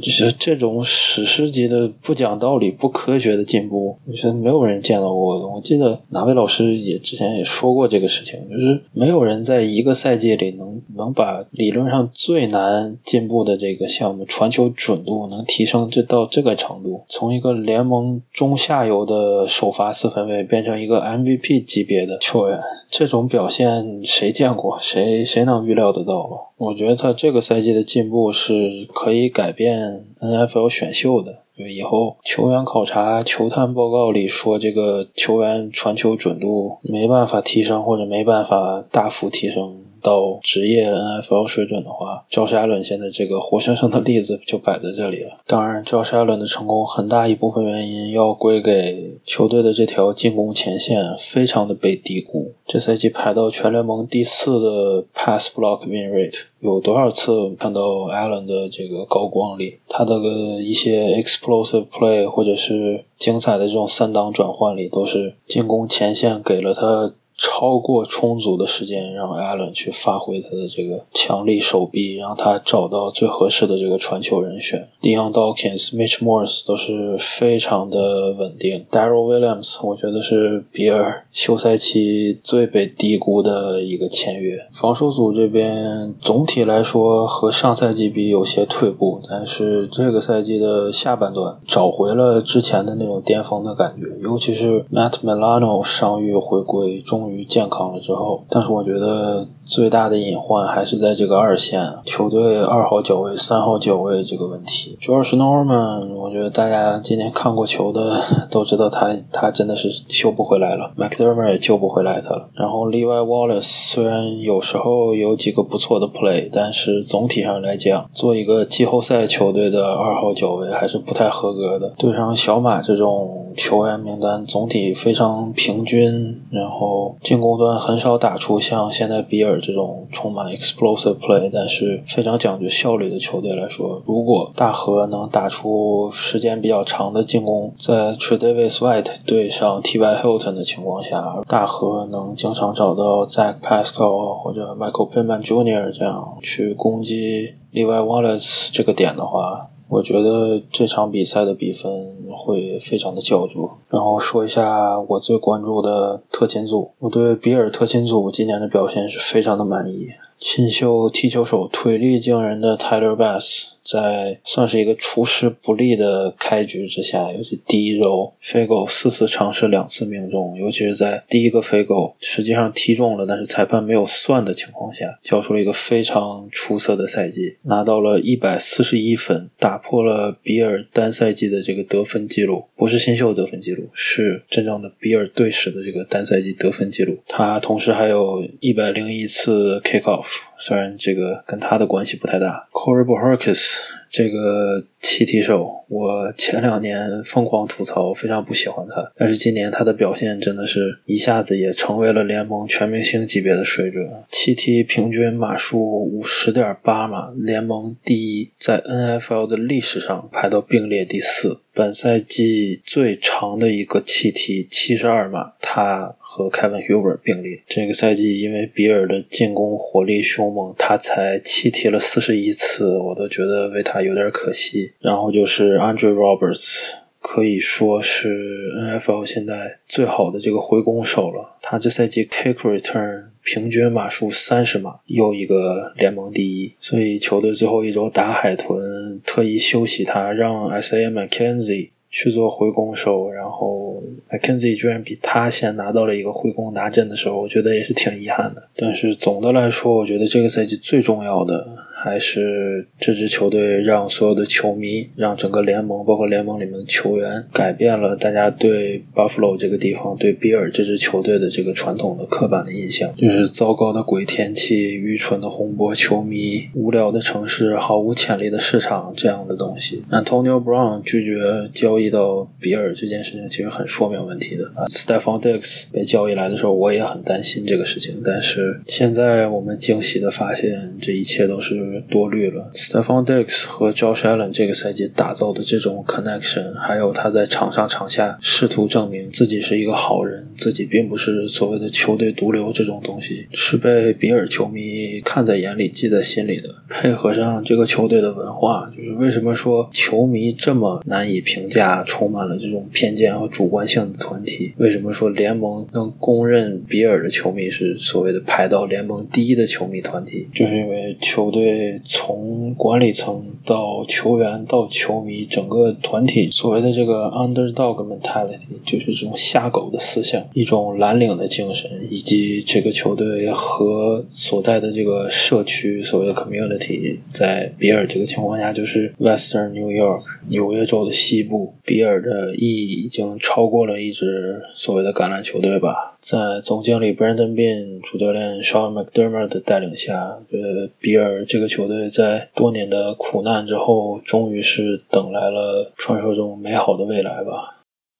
就是这种史诗级的不讲道理、不科学的进步，我觉得没有人见到过。我记得哪位老师也之前也说过这个事情，就是没有人在一个赛季里能能把理论上最难进步的这个项目传球准度能提升这到这个程度，从一个联盟中下游的首发四分卫变成一个 MVP 级别的球员，这种表现谁见过？谁谁能预料得到吗？我觉得他这个赛季的进步是可以改变 NFL 选秀的，就以后球员考察、球探报告里说这个球员传球准度没办法提升或者没办法大幅提升，到职业 NFL 水准的话，Josh Allen 现在这个活生生的例子就摆在这里了。当然，Josh Allen 的成功很大一部分原因要归给球队的这条进攻前线非常的被低估。这赛季排到全联盟第四的 pass block win rate，有多少次看到 Allen 的这个高光里，他的一些 explosive play 或者是精彩的这种三档转换里，都是进攻前线给了他。超过充足的时间，让 Allen 去发挥他的这个强力手臂，让他找到最合适的这个传球人选。Dion Dawkins、Mitch Morris 都是非常的稳定。Daryl Williams 我觉得是比尔休赛期最被低估的一个签约。防守组这边总体来说和上赛季比有些退步，但是这个赛季的下半段找回了之前的那种巅峰的感觉，尤其是 Matt Milano 伤愈回归，终于。于健康了之后，但是我觉得最大的隐患还是在这个二线球队二号脚位、三号脚位这个问题。主要是 Norman，我觉得大家今天看过球的都知道他他真的是救不回来了，McDermott 也救不回来他了。然后 Levi Wallace 虽然有时候有几个不错的 play，但是总体上来讲，做一个季后赛球队的二号脚位还是不太合格的。对上小马这种球员名单总体非常平均，然后。进攻端很少打出像现在比尔这种充满 explosive play，但是非常讲究效率的球队来说，如果大河能打出时间比较长的进攻，在 Tredavis White 对上 T.Y. Hilton 的情况下，大河能经常找到 Zach Pascal 或者 Michael Pittman Jr. 这样去攻击 Levi Wallace 这个点的话。我觉得这场比赛的比分会非常的焦灼。然后说一下我最关注的特勤组，我对比尔特勤组今年的表现是非常的满意。新秀踢球手腿力惊人的 Tyler Bass。在算是一个出师不利的开局之下，尤其第一周飞狗四次尝试两次命中，尤其是在第一个飞狗实际上踢中了，但是裁判没有算的情况下，交出了一个非常出色的赛季，拿到了一百四十一分，打破了比尔单赛季的这个得分记录，不是新秀得分记录，是真正的比尔队史的这个单赛季得分记录。他同时还有一百零一次 kick off，虽然这个跟他的关系不太大。Corey b o h r k i s 这个七体手，我前两年疯狂吐槽，非常不喜欢他，但是今年他的表现真的是一下子也成为了联盟全明星级别的水准。七体平均码数五十点八码，联盟第一，在 NFL 的历史上排到并列第四。本赛季最长的一个气体七十二码，他和 Kevin Huber 并列。这个赛季因为比尔的进攻火力凶猛，他才气体了四十一次，我都觉得为他有点可惜。然后就是 Andre Roberts。可以说是 NFL 现在最好的这个回攻手了。他这赛季 kick return 平均码数三十码，又一个联盟第一。所以球队最后一周打海豚，特意休息他，让 S.A. McKenzie 去做回攻手，然后 McKenzie 居然比他先拿到了一个回攻拿阵的时候，我觉得也是挺遗憾的。但是总的来说，我觉得这个赛季最重要的。还是这支球队让所有的球迷，让整个联盟，包括联盟里面的球员，改变了大家对 Buffalo 这个地方、对比尔这支球队的这个传统的刻板的印象，就是糟糕的鬼天气、愚蠢的红波球迷、无聊的城市、毫无潜力的市场这样的东西。Antonio Brown 拒绝交易到比尔这件事情，其实很说明问题的啊。Stephon Diggs 被交易来的时候，我也很担心这个事情，但是现在我们惊喜的发现，这一切都是。多虑了，Stephon Diggs 和 Josh Allen 这个赛季打造的这种 connection，还有他在场上场下试图证明自己是一个好人，自己并不是所谓的球队毒瘤这种东西，是被比尔球迷看在眼里、记在心里的。配合上这个球队的文化，就是为什么说球迷这么难以评价，充满了这种偏见和主观性的团体？为什么说联盟能公认比尔的球迷是所谓的排到联盟第一的球迷团体？就是因为球队。从管理层到球员到球迷，整个团体所谓的这个 underdog mentality，就是这种下狗的思想，一种蓝领的精神，以及这个球队和所在的这个社区所谓的 community，在比尔这个情况下，就是 Western New York 纽约州的西部，比尔的意义已经超过了一支所谓的橄榄球队吧。在总经理 Brandon Bean、主教练 Sean McDermott 的带领下，呃，比尔这个球队在多年的苦难之后，终于是等来了传说中美好的未来吧。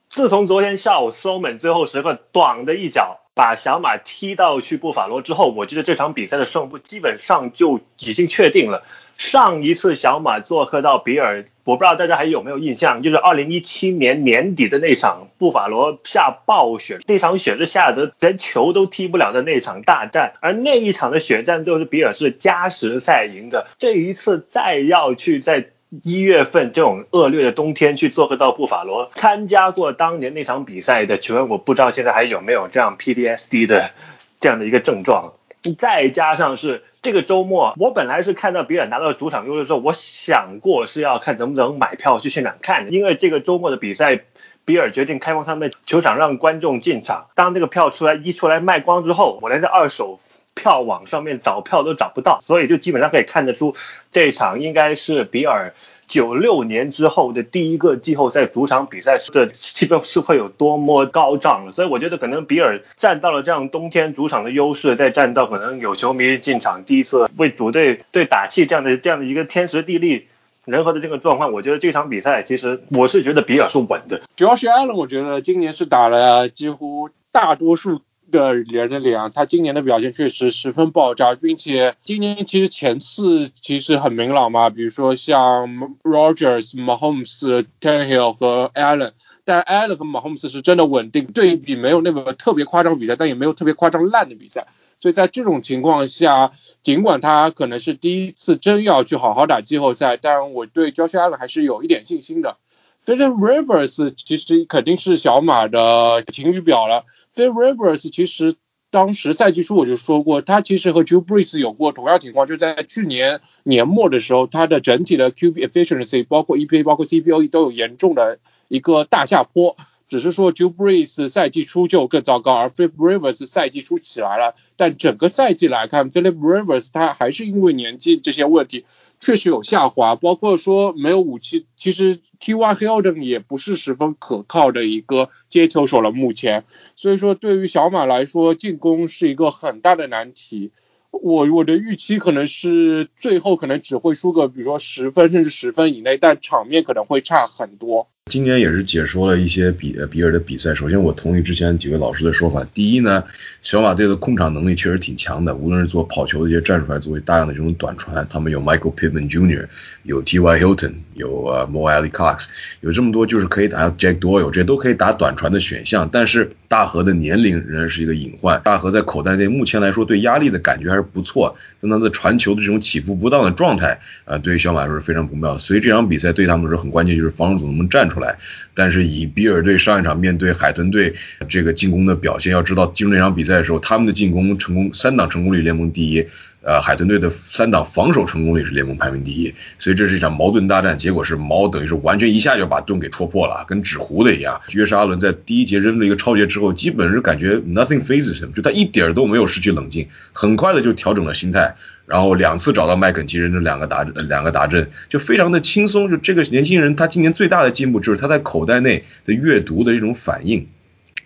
自从昨天下午 Soman 最后时刻短的一脚把小马踢到去布法罗之后，我觉得这场比赛的胜负基本上就已经确定了。上一次小马做客到比尔，我不知道大家还有没有印象，就是二零一七年年底的那场布法罗下暴雪，那场雪是下的连球都踢不了的那场大战，而那一场的血战就是比尔是加时赛赢的。这一次再要去在一月份这种恶劣的冬天去做客到布法罗，参加过当年那场比赛的球员，我不知道现在还有没有这样 PTSD 的这样的一个症状。再加上是这个周末，我本来是看到比尔拿到主场优势之后，我想过是要看能不能买票去现场看，因为这个周末的比赛，比尔决定开放他们球场让观众进场。当这个票出来一出来卖光之后，我连在二手票网上面找票都找不到，所以就基本上可以看得出这场应该是比尔。九六年之后的第一个季后赛主场比赛的气氛是会有多么高涨，所以我觉得可能比尔占到了这样冬天主场的优势，再占到可能有球迷进场第一次为主队队打气这样的这样的一个天时地利人和的这个状况，我觉得这场比赛其实我是觉得比尔是稳的。主要是艾伦，我觉得今年是打了几乎大多数。的人的脸，他今年的表现确实十分爆炸，并且今年其实前四其实很明朗嘛，比如说像 Rogers、Mahomes、Tannehill 和 Allen，但 Allen 和 Mahomes 是真的稳定，对比没有那个特别夸张比赛，但也没有特别夸张烂的比赛，所以在这种情况下，尽管他可能是第一次真要去好好打季后赛，但我对 Josh Allen 还是有一点信心的。Philip Rivers 其实肯定是小马的晴雨表了。Phil Rivers 其实当时赛季初我就说过，他其实和 Drew Brees 有过同样情况，就在去年年末的时候，他的整体的 QB efficiency，包括 EPA，包括 CPOE 都有严重的一个大下坡。只是说 Drew Brees 赛季初就更糟糕，而 Phil Rivers 赛季初起来了，但整个赛季来看，Philip Rivers 他还是因为年纪这些问题。确实有下滑，包括说没有武器，其实 T.Y. Hilton 也不是十分可靠的一个接球手了。目前，所以说对于小马来说，进攻是一个很大的难题。我我的预期可能是最后可能只会输个，比如说十分甚至十分以内，但场面可能会差很多。今年也是解说了一些比比尔的比赛。首先，我同意之前几位老师的说法。第一呢，小马队的控场能力确实挺强的，无论是做跑球的一些战术，还是作为大量的这种短传，他们有 Michael Pittman Jr.，有 T.Y. Hilton，有呃 Mo Alie-Cox，有这么多就是可以打 Jack Doyle，这些都可以打短传的选项。但是大河的年龄仍然是一个隐患。大河在口袋内目前来说对压力的感觉还是不错，但他的传球的这种起伏不当的状态，啊，对于小马来说是非常不妙。所以这场比赛对他们来说很关键，就是防守组能不能站出来。但是以比尔队上一场面对海豚队这个进攻的表现，要知道进入那场比赛的时候，他们的进攻成功三档成功率联盟第一，呃，海豚队的三档防守成功率是联盟排名第一，所以这是一场矛盾大战，结果是矛等于是完全一下就把盾给戳破了，跟纸糊的一样。约什阿伦在第一节扔了一个超节之后，基本是感觉 nothing phases him，就他一点都没有失去冷静，很快的就调整了心态。然后两次找到麦肯齐人的两个达两个打阵，就非常的轻松。就这个年轻人，他今年最大的进步就是他在口袋内的阅读的这种反应，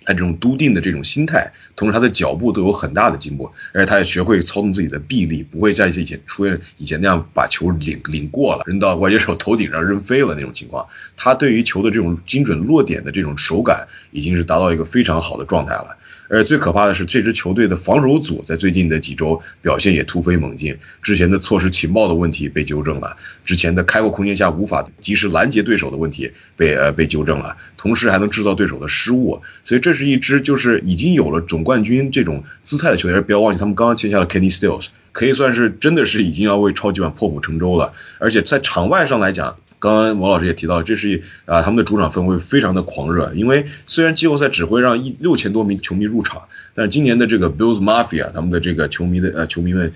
他这种笃定的这种心态，同时他的脚步都有很大的进步，而且他也学会操纵自己的臂力，不会像以前出现以前那样把球领领过了，扔到外接手头顶上扔飞了那种情况。他对于球的这种精准落点的这种手感，已经是达到一个非常好的状态了。而最可怕的是，这支球队的防守组在最近的几周表现也突飞猛进。之前的错失情报的问题被纠正了，之前的开阔空间下无法及时拦截对手的问题被呃被纠正了，同时还能制造对手的失误。所以这是一支就是已经有了总冠军这种姿态的球队。不要忘记，他们刚刚签下了 Kenny Stills，可以算是真的是已经要为超级碗破釜沉舟了。而且在场外上来讲，刚刚王老师也提到，这是啊，他们的主场氛围非常的狂热。因为虽然季后赛只会让一六千多名球迷入场，但是今年的这个 Bills Mafia，他们的这个球迷的呃球迷们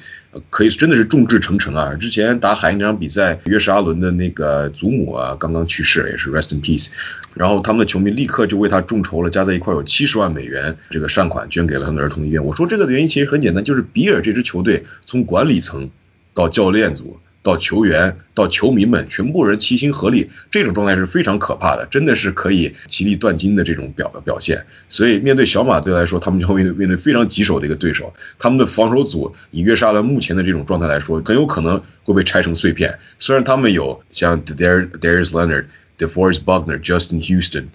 可以真的是众志成城啊。之前打海鹰那场比赛，约什阿伦的那个祖母啊刚刚去世，也是 Rest in Peace。然后他们的球迷立刻就为他众筹了，加在一块有七十万美元这个善款，捐给了他们的儿童医院。我说这个的原因其实很简单，就是比尔这支球队从管理层到教练组。到球员到球迷们，全部人齐心合力，这种状态是非常可怕的，真的是可以其利断金的这种表表现。所以面对小马队来说，他们将会面对非常棘手的一个对手，他们的防守组以约沙伦目前的这种状态来说，很有可能会被拆成碎片。虽然他们有像 Darius Leonard、DeForest Buckner、Justin Houston。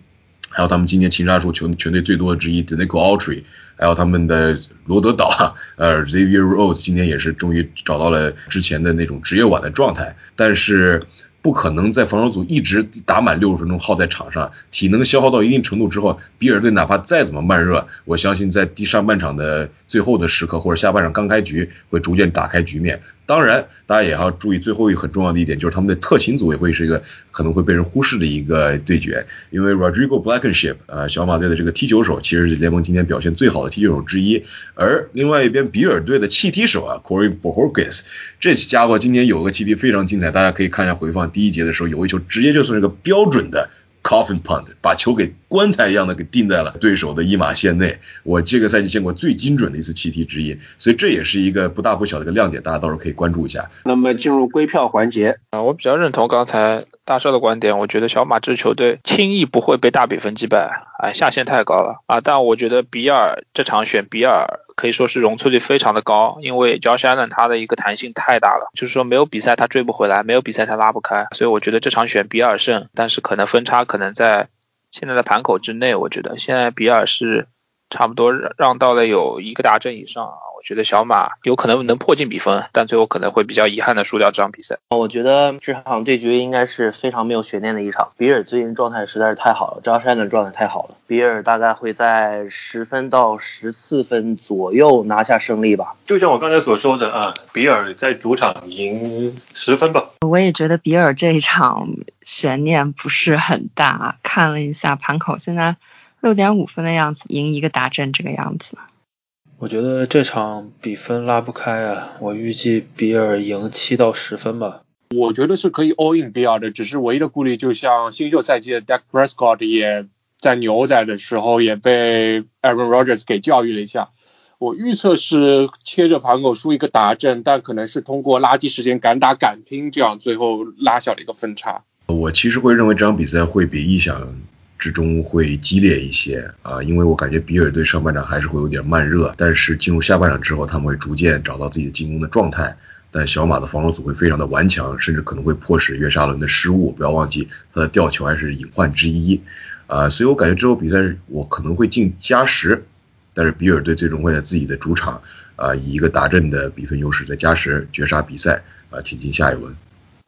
还有他们今年擒杀数球全队最多的之一 d e n i c o Autry，还有他们的罗德岛，呃，Xavier Rose 今年也是终于找到了之前的那种职业碗的状态，但是不可能在防守组一直打满六十分钟耗在场上，体能消耗到一定程度之后，比尔队哪怕再怎么慢热，我相信在第上半场的最后的时刻或者下半场刚开局会逐渐打开局面。当然，大家也要注意最后一个很重要的一点，就是他们的特勤组也会是一个可能会被人忽视的一个对决，因为 Rodrigo Blackenship，呃，小马队的这个踢球手，其实是联盟今天表现最好的踢球手之一。而另外一边比尔队的气踢手啊，Corey Bojorquez，这家伙今天有个气踢非常精彩，大家可以看一下回放，第一节的时候有一球直接就是一个标准的。Coffin punt，把球给棺材一样的给钉在了对手的一码线内。我这个赛季见过最精准的一次气踢之一，所以这也是一个不大不小的一个亮点，大家到时候可以关注一下。那么进入归票环节啊，我比较认同刚才大少的观点，我觉得小马这支球队轻易不会被大比分击败，哎，下限太高了啊。但我觉得比尔这场选比尔。可以说是容错率非常的高，因为 Josh Allen 他的一个弹性太大了，就是说没有比赛他追不回来，没有比赛他拉不开，所以我觉得这场选比尔胜，但是可能分差可能在现在的盘口之内，我觉得现在比尔是差不多让到了有一个大阵以上啊。觉得小马有可能能破进比分，但最后可能会比较遗憾的输掉这场比赛。我觉得这场对决应该是非常没有悬念的一场。比尔最近状态实在是太好了，张山的状态太好了，比尔大概会在十分到十四分左右拿下胜利吧。就像我刚才所说的啊，比尔在主场赢十分吧。我也觉得比尔这一场悬念不是很大，看了一下盘口，现在六点五分的样子，赢一个达阵这个样子。我觉得这场比分拉不开啊，我预计比尔赢七到十分吧。我觉得是可以 all in 比尔的，只是唯一的顾虑，就像新秀赛季的 Dak Prescott 也在牛仔的时候也被 Aaron Rodgers 给教育了一下。我预测是切着盘口输一个达阵，但可能是通过垃圾时间敢打敢拼，这样最后拉小了一个分差。我其实会认为这场比赛会比意想。之中会激烈一些啊，因为我感觉比尔队上半场还是会有点慢热，但是进入下半场之后，他们会逐渐找到自己的进攻的状态。但小马的防守组会非常的顽强，甚至可能会迫使约沙伦的失误。不要忘记他的吊球还是隐患之一啊，所以我感觉之后比赛我可能会进加时，但是比尔队最终会在自己的主场啊以一个达阵的比分优势在加时绝杀比赛啊挺进下一轮。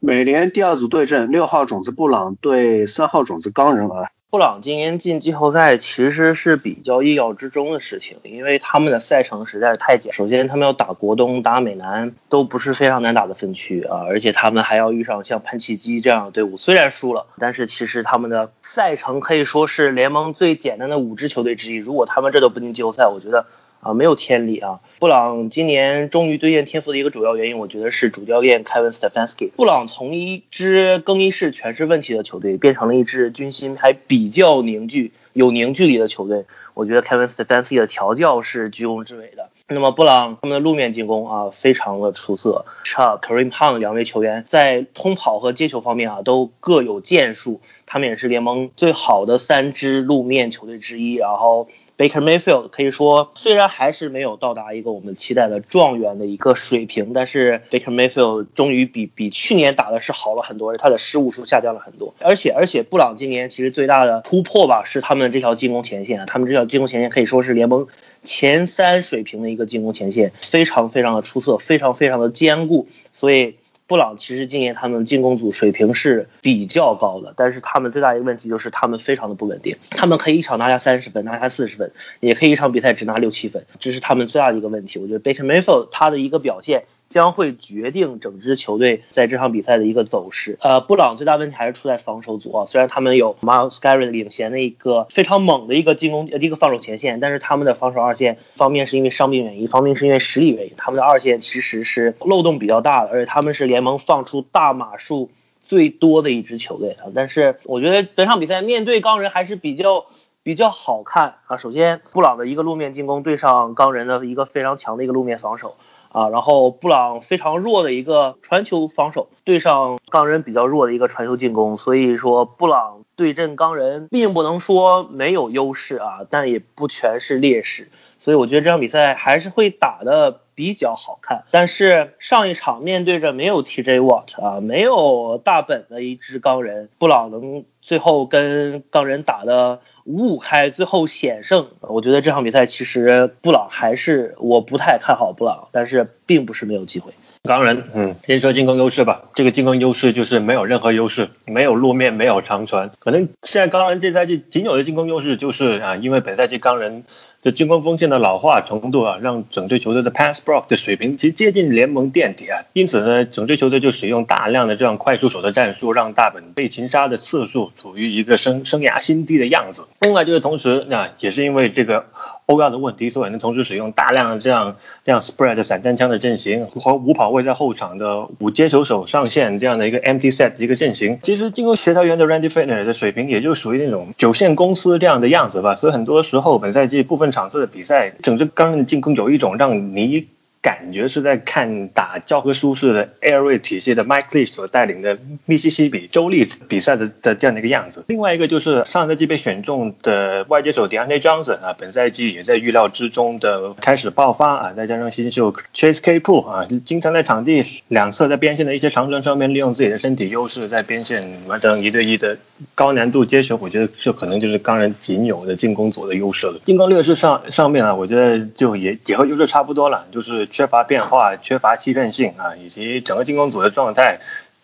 美联第二组对阵六号种子布朗对三号种子钢人啊。布朗今年进季后赛其实是比较意料之中的事情，因为他们的赛程实在是太简。首先，他们要打国东、打美南，都不是非常难打的分区啊，而且他们还要遇上像喷气机这样的队伍。虽然输了，但是其实他们的赛程可以说是联盟最简单的五支球队之一。如果他们这都不进季后赛，我觉得。啊，没有天理啊！布朗今年终于兑现天赋的一个主要原因，我觉得是主教练 Kevin Stefanski。布朗从一支更衣室全是问题的球队，变成了一支军心还比较凝聚、有凝聚力的球队。我觉得 Kevin Stefanski 的调教是居功至伟的。那么布朗他们的路面进攻啊，非常的出色。Chuck、Kareem Hunt 两位球员在通跑和接球方面啊，都各有建树。他们也是联盟最好的三支路面球队之一。然后。Baker Mayfield 可以说，虽然还是没有到达一个我们期待的状元的一个水平，但是 Baker Mayfield 终于比比去年打的是好了很多，他的失误数下降了很多。而且而且，布朗今年其实最大的突破吧，是他们这条进攻前线，他们这条进攻前线可以说是联盟前三水平的一个进攻前线，非常非常的出色，非常非常的坚固，所以。布朗其实今年他们进攻组水平是比较高的，但是他们最大一个问题就是他们非常的不稳定。他们可以一场拿下三十分，拿下四十分，也可以一场比赛只拿六七分，这是他们最大的一个问题。我觉得 Baker Mayfield 他的一个表现。将会决定整支球队在这场比赛的一个走势。呃，布朗最大问题还是出在防守组啊。虽然他们有 Miles Garrett 领衔的一个非常猛的一个进攻呃一个防守前线，但是他们的防守二线方面是因为伤病原因，方面是因为实力原因，他们的二线其实是漏洞比较大的，而且他们是联盟放出大码数最多的一支球队啊。但是我觉得本场比赛面对钢人还是比较比较好看啊。首先，布朗的一个路面进攻对上钢人的一个非常强的一个路面防守。啊，然后布朗非常弱的一个传球防守，对上钢人比较弱的一个传球进攻，所以说布朗对阵钢人并不能说没有优势啊，但也不全是劣势，所以我觉得这场比赛还是会打的比较好看。但是上一场面对着没有 TJ Watt 啊，没有大本的一支钢人，布朗能最后跟钢人打的。五五开，最后险胜。我觉得这场比赛其实布朗还是我不太看好布朗，但是并不是没有机会。钢人，嗯，先说进攻优势吧。这个进攻优势就是没有任何优势，没有路面，没有长传。可能现在钢人这赛季仅有的进攻优势就是啊，因为本赛季钢人。这进攻锋线的老化程度啊，让整支球队的 pass block 的水平其实接近联盟垫底啊。因此呢，整支球队就使用大量的这样快速手的战术，让大本被擒杀的次数处于一个生生涯新低的样子。另外就是同时，那也是因为这个。欧亚的问题，所以能同时使用大量的这样这样 spread 散弹枪的阵型和五跑位在后场的五接球手上线这样的一个 empty set 一个阵型。其实进攻协调员的 Randy f i n n e r 的水平也就属于那种九线公司这样的样子吧。所以很多时候本赛季部分场次的比赛，整支钢的进攻有一种让你。感觉是在看打教科书式的 Air Raid 体系的 Mike Leach 所带领的密西西比州立比赛的的这样的一个样子。另外一个就是上赛季被选中的外接手 Deontay Johnson 啊，本赛季也在预料之中的开始爆发啊，再加上新秀 Chase K Pool 啊，经常在场地两侧在边线的一些长传上面利用自己的身体优势，在边线完成一对一的高难度接球，我觉得这可能就是钢人仅有的进攻组的优势了。进攻劣势上上面啊，我觉得就也也和优势差不多了，就是。缺乏变化，缺乏欺骗性啊，以及整个进攻组的状态，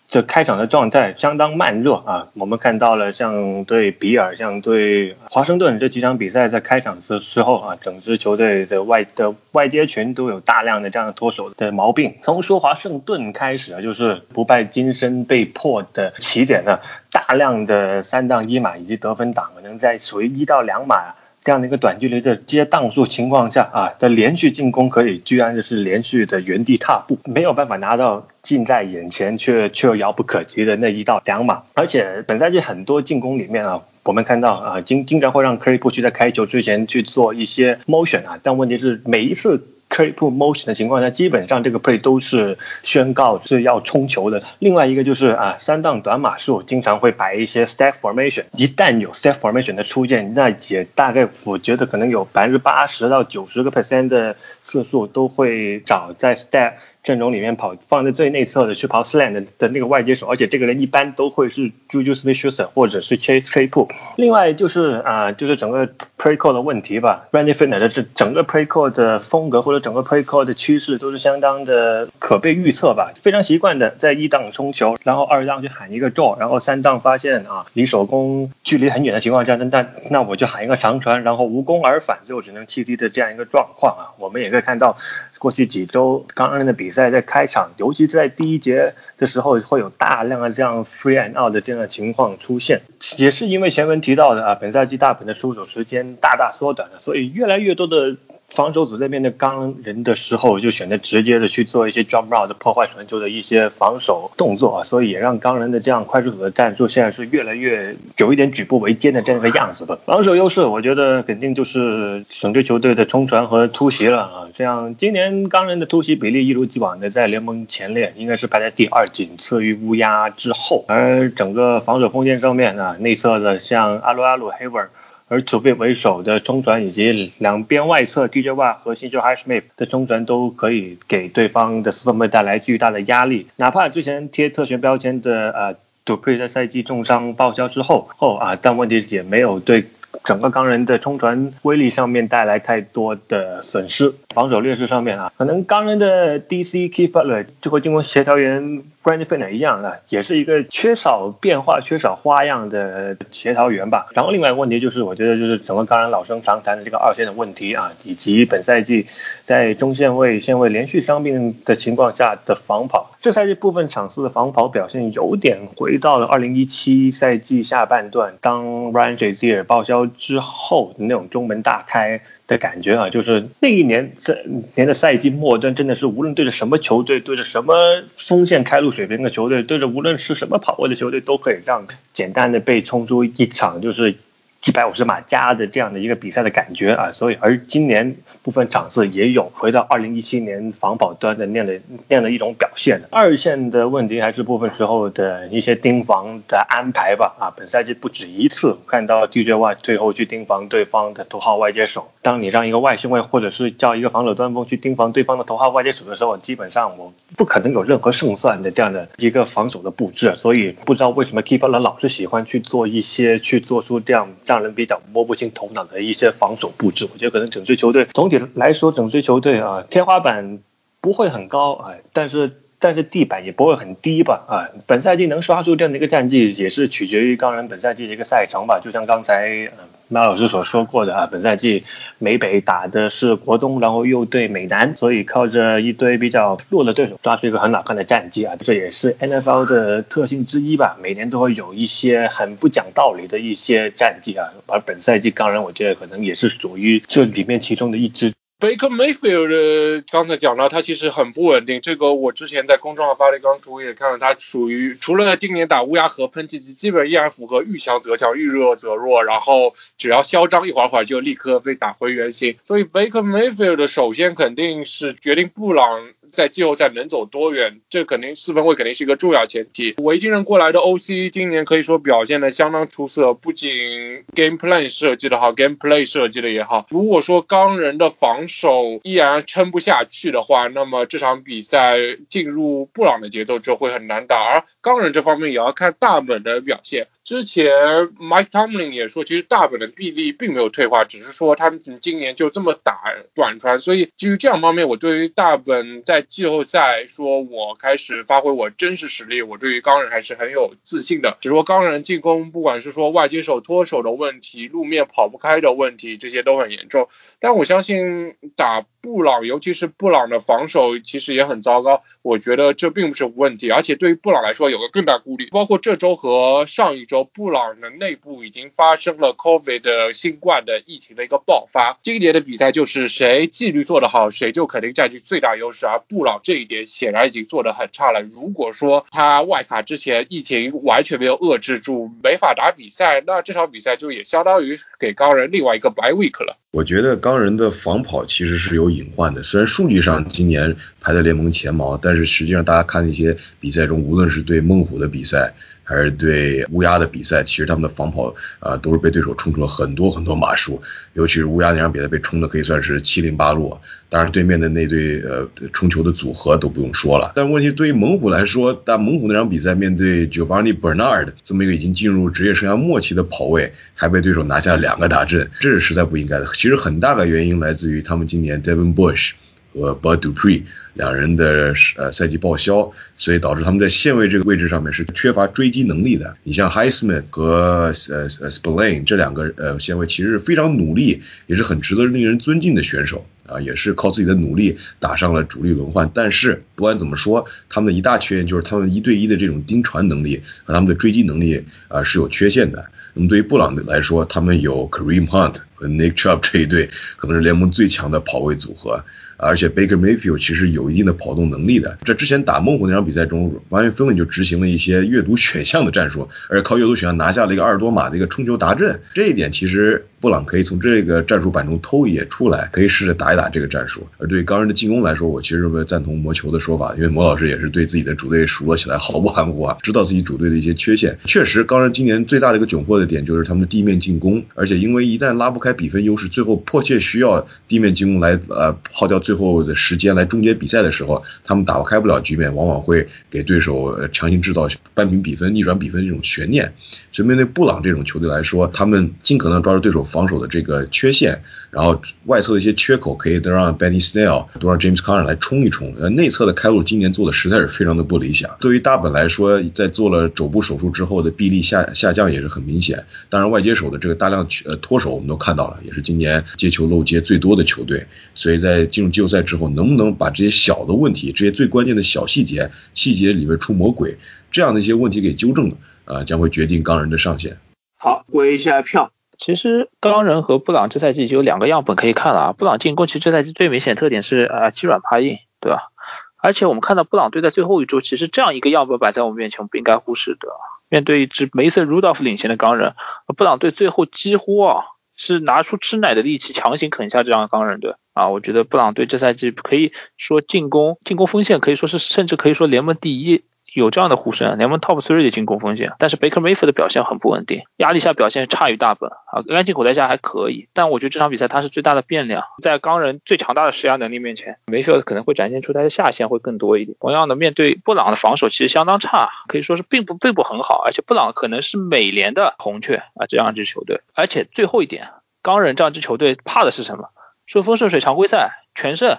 这开场的状态相当慢热啊。我们看到了像对比尔、像对华盛顿这几场比赛，在开场的时候啊，整支球队的外的外接群都有大量的这样脱手的毛病。从说华盛顿开始啊，就是不败金身被迫的起点呢，大量的三档一码以及得分档可能在属于一到两码。这样的一个短距离的接档数情况下啊，在连续进攻可以居然就是连续的原地踏步，没有办法拿到近在眼前却却又遥不可及的那一道两码。而且本赛季很多进攻里面啊，我们看到啊，经经常会让 Curry 去在开球之前去做一些 motion 啊，但问题是每一次。Creep motion 的情况下，基本上这个 play 都是宣告是要冲球的。另外一个就是啊，三档短码数经常会摆一些 step formation，一旦有 step formation 的出现，那也大概我觉得可能有百分之八十到九十个 percent 的次数都会找在 step。阵容里面跑放在最内侧的去跑 slant 的那个外接手，而且这个人一般都会是 Juju Smith-Schuster 或者是 Chase Claypool。另外就是啊，就是整个 pre call 的问题吧。Randy Fitner 的这整个 Play Call 的风格或者整个 pre call 的趋势都是相当的可被预测吧。非常习惯的在一档冲球，然后二档去喊一个 draw，然后三档发现啊离手攻距离很远的情况下，那那那我就喊一个长传，然后无功而返，最后只能弃踢的这样一个状况啊。我们也可以看到。过去几周刚刚的比赛在开场，尤其是在第一节的时候，会有大量的这样 free and out 的这样的情况出现，也是因为前文提到的啊，本赛季大本的出手时间大大缩短了，所以越来越多的。防守组在面对钢人的时候，就选择直接的去做一些 drop route 破坏传球的一些防守动作啊，所以也让钢人的这样快速组的战术现在是越来越有一点举步维艰的这样一个样子吧。防守优势，我觉得肯定就是整支球队的冲传和突袭了啊。这样今年钢人的突袭比例一如既往的在联盟前列，应该是排在第二，仅次于乌鸦之后。而整个防守锋线上面啊，内侧的像阿鲁阿鲁、黑尔而储备为首的中转以及两边外侧 DJ Y 和新秀 Hashmip 的中转都可以给对方的四分卫带来巨大的压力。哪怕之前贴特权标签的呃 Dupree 在赛季重伤报销之后后啊，但问题也没有对整个钢人的冲传威力上面带来太多的损失。防守劣势上面啊，可能钢人的 DC Key Butler 就和进攻协调员。b r a n d f i n n e r 一样啊，也是一个缺少变化、缺少花样的协调员吧。然后另外一个问题就是，我觉得就是整个钢人老生常谈的这个二线的问题啊，以及本赛季在中线位、线位连续伤病的情况下的防跑。这赛季部分场次的防跑表现有点回到了2017赛季下半段，当 Rangersier 报销之后的那种中门大开。的感觉啊，就是那一年这年的赛季末端，真的是无论对着什么球队，对着什么锋线开路水平的球队，对着无论是什么跑位的球队，都可以让简单的被冲出一场，就是一百五十码加的这样的一个比赛的感觉啊，所以而今年部分场次也有回到二零一七年防保端的那样的那样的一种表现。二线的问题还是部分时候的一些盯防的安排吧啊，本赛季不止一次看到 DJ Y 最后去盯防对方的头号外接手。当你让一个外线位或者是叫一个防守端锋去盯防对方的头号外接手的时候，基本上我不可能有任何胜算的这样的一个防守的布置。所以不知道为什么 Keeper 老是喜欢去做一些去做出这样。让人比较摸不清头脑的一些防守布置，我觉得可能整支球队总体来说，整支球队啊，天花板不会很高哎，但是但是地板也不会很低吧啊。本赛季能刷出这样的一个战绩，也是取决于钢人本赛季的一个赛程吧。就像刚才马老师所说过的啊，本赛季美北打的是国东，然后又对美南，所以靠着一堆比较弱的对手抓出一个很好看的战绩啊，这也是 NFL 的特性之一吧。每年都会有一些很不讲道理的一些战绩啊，而本赛季钢人我觉得可能也是属于这里面其中的一支。Baker Mayfield 刚才讲到，他其实很不稳定。这个我之前在公众号发了一张图，也看到他属于除了今年打乌鸦和喷气机，基本依然符合遇强则强，遇弱则弱。然后只要嚣张一会儿会儿，就立刻被打回原形。所以 Baker Mayfield 首先肯定是决定布朗。在季后赛能走多远，这肯定四分卫肯定是一个重要前提。维京人过来的 OC 今年可以说表现的相当出色，不仅 game plan 设计的好，game play 设计的也好。如果说钢人的防守依然撑不下去的话，那么这场比赛进入布朗的节奏就会很难打。而钢人这方面也要看大本的表现。之前 Mike Tomlin 也说，其实大本的臂力并没有退化，只是说他们今年就这么打短传。所以基于这样方面，我对于大本在季后赛说我开始发挥我真实实力，我对于钢人还是很有自信的。只是说钢人进攻，不管是说外接手脱手的问题，路面跑不开的问题，这些都很严重。但我相信打布朗，尤其是布朗的防守其实也很糟糕，我觉得这并不是问题。而且对于布朗来说，有个更大顾虑，包括这周和上一。说布朗的内部已经发生了 COVID 的新冠的疫情的一个爆发。今年的比赛就是谁纪律做得好，谁就肯定占据最大优势。而布朗这一点显然已经做得很差了。如果说他外卡之前疫情完全没有遏制住，没法打比赛，那这场比赛就也相当于给钢人另外一个白 week 了。我觉得钢人的防跑其实是有隐患的，虽然数据上今年排在联盟前茅，但是实际上大家看那些比赛中，无论是对猛虎的比赛。还是对乌鸦的比赛，其实他们的防跑啊都是被对手冲出了很多很多码数，尤其是乌鸦那场比赛被冲的可以算是七零八落。当然对面的那对呃冲球的组合都不用说了。但问题对于猛虎来说，但猛虎那场比赛面对 Giovanni Bernard 这么一个已经进入职业生涯末期的跑位，还被对手拿下两个大阵，这是实在不应该的。其实很大的原因来自于他们今年 Devin Bush。和 Bud Dupree 两人的呃赛季报销，所以导致他们在线位这个位置上面是缺乏追击能力的。你像 Highsmith 和呃呃 Spillane 这两个呃线位其实是非常努力，也是很值得令人尊敬的选手啊，也是靠自己的努力打上了主力轮换。但是不管怎么说，他们的一大缺陷就是他们一对一的这种盯传能力和他们的追击能力啊是有缺陷的。那么对于布朗来说，他们有 Kareem Hunt 和 Nick Chubb 这一对可能是联盟最强的跑位组合。而且 Baker Mayfield 其实有一定的跑动能力的。在之前打孟虎那场比赛中，完全分文就执行了一些阅读选项的战术，而且靠阅读选项拿下了一个二十多码的一个冲球达阵。这一点其实布朗可以从这个战术板中偷一些出来，可以试着打一打这个战术。而对钢人的进攻来说，我其实不赞同魔球的说法，因为魔老师也是对自己的主队数落起来毫不含糊啊，知道自己主队的一些缺陷。确实，钢人今年最大的一个窘迫的点就是他们的地面进攻，而且因为一旦拉不开比分优势，最后迫切需要地面进攻来呃耗掉最。最后的时间来终结比赛的时候，他们打不开不了局面，往往会给对手强行制造扳平比分、逆转比分这种悬念。所以面对布朗这种球队来说，他们尽可能抓住对手防守的这个缺陷。然后外侧的一些缺口可以都让 Benny Snell 都让 James Conner 来冲一冲。呃，内侧的开路今年做的实在是非常的不理想。对于大本来说，在做了肘部手术之后的臂力下下降也是很明显。当然外接手的这个大量呃脱手我们都看到了，也是今年接球漏接最多的球队。所以在进入季后赛之后，能不能把这些小的问题，这些最关键的小细节，细节里面出魔鬼这样的一些问题给纠正了，啊，将会决定钢人的上限。好，归一下票。其实钢人和布朗这赛季就有两个样本可以看了啊。布朗进攻其实这赛季最明显特点是啊欺软怕硬，对吧？而且我们看到布朗队在最后一周，其实这样一个样本摆在我们面前，不应该忽视的。面对一支梅森·鲁道夫领衔的钢人，布朗队最后几乎啊是拿出吃奶的力气强行啃下这样的钢人队啊！我觉得布朗队这赛季可以说进攻进攻锋线可以说是甚至可以说联盟第一。有这样的呼声，联盟 top three 的进攻锋线，但是 Baker Mayfield 的表现很不稳定，压力下表现差于大本啊，安静口袋下还可以，但我觉得这场比赛他是最大的变量，在钢人最强大的施压能力面前，Mayfield 可能会展现出他的下限会更多一点。同样的，面对布朗的防守其实相当差，可以说是并不并不很好，而且布朗可能是美联的红雀啊这样一支球队，而且最后一点，钢人这样支球队怕的是什么？顺风顺水常规赛全胜，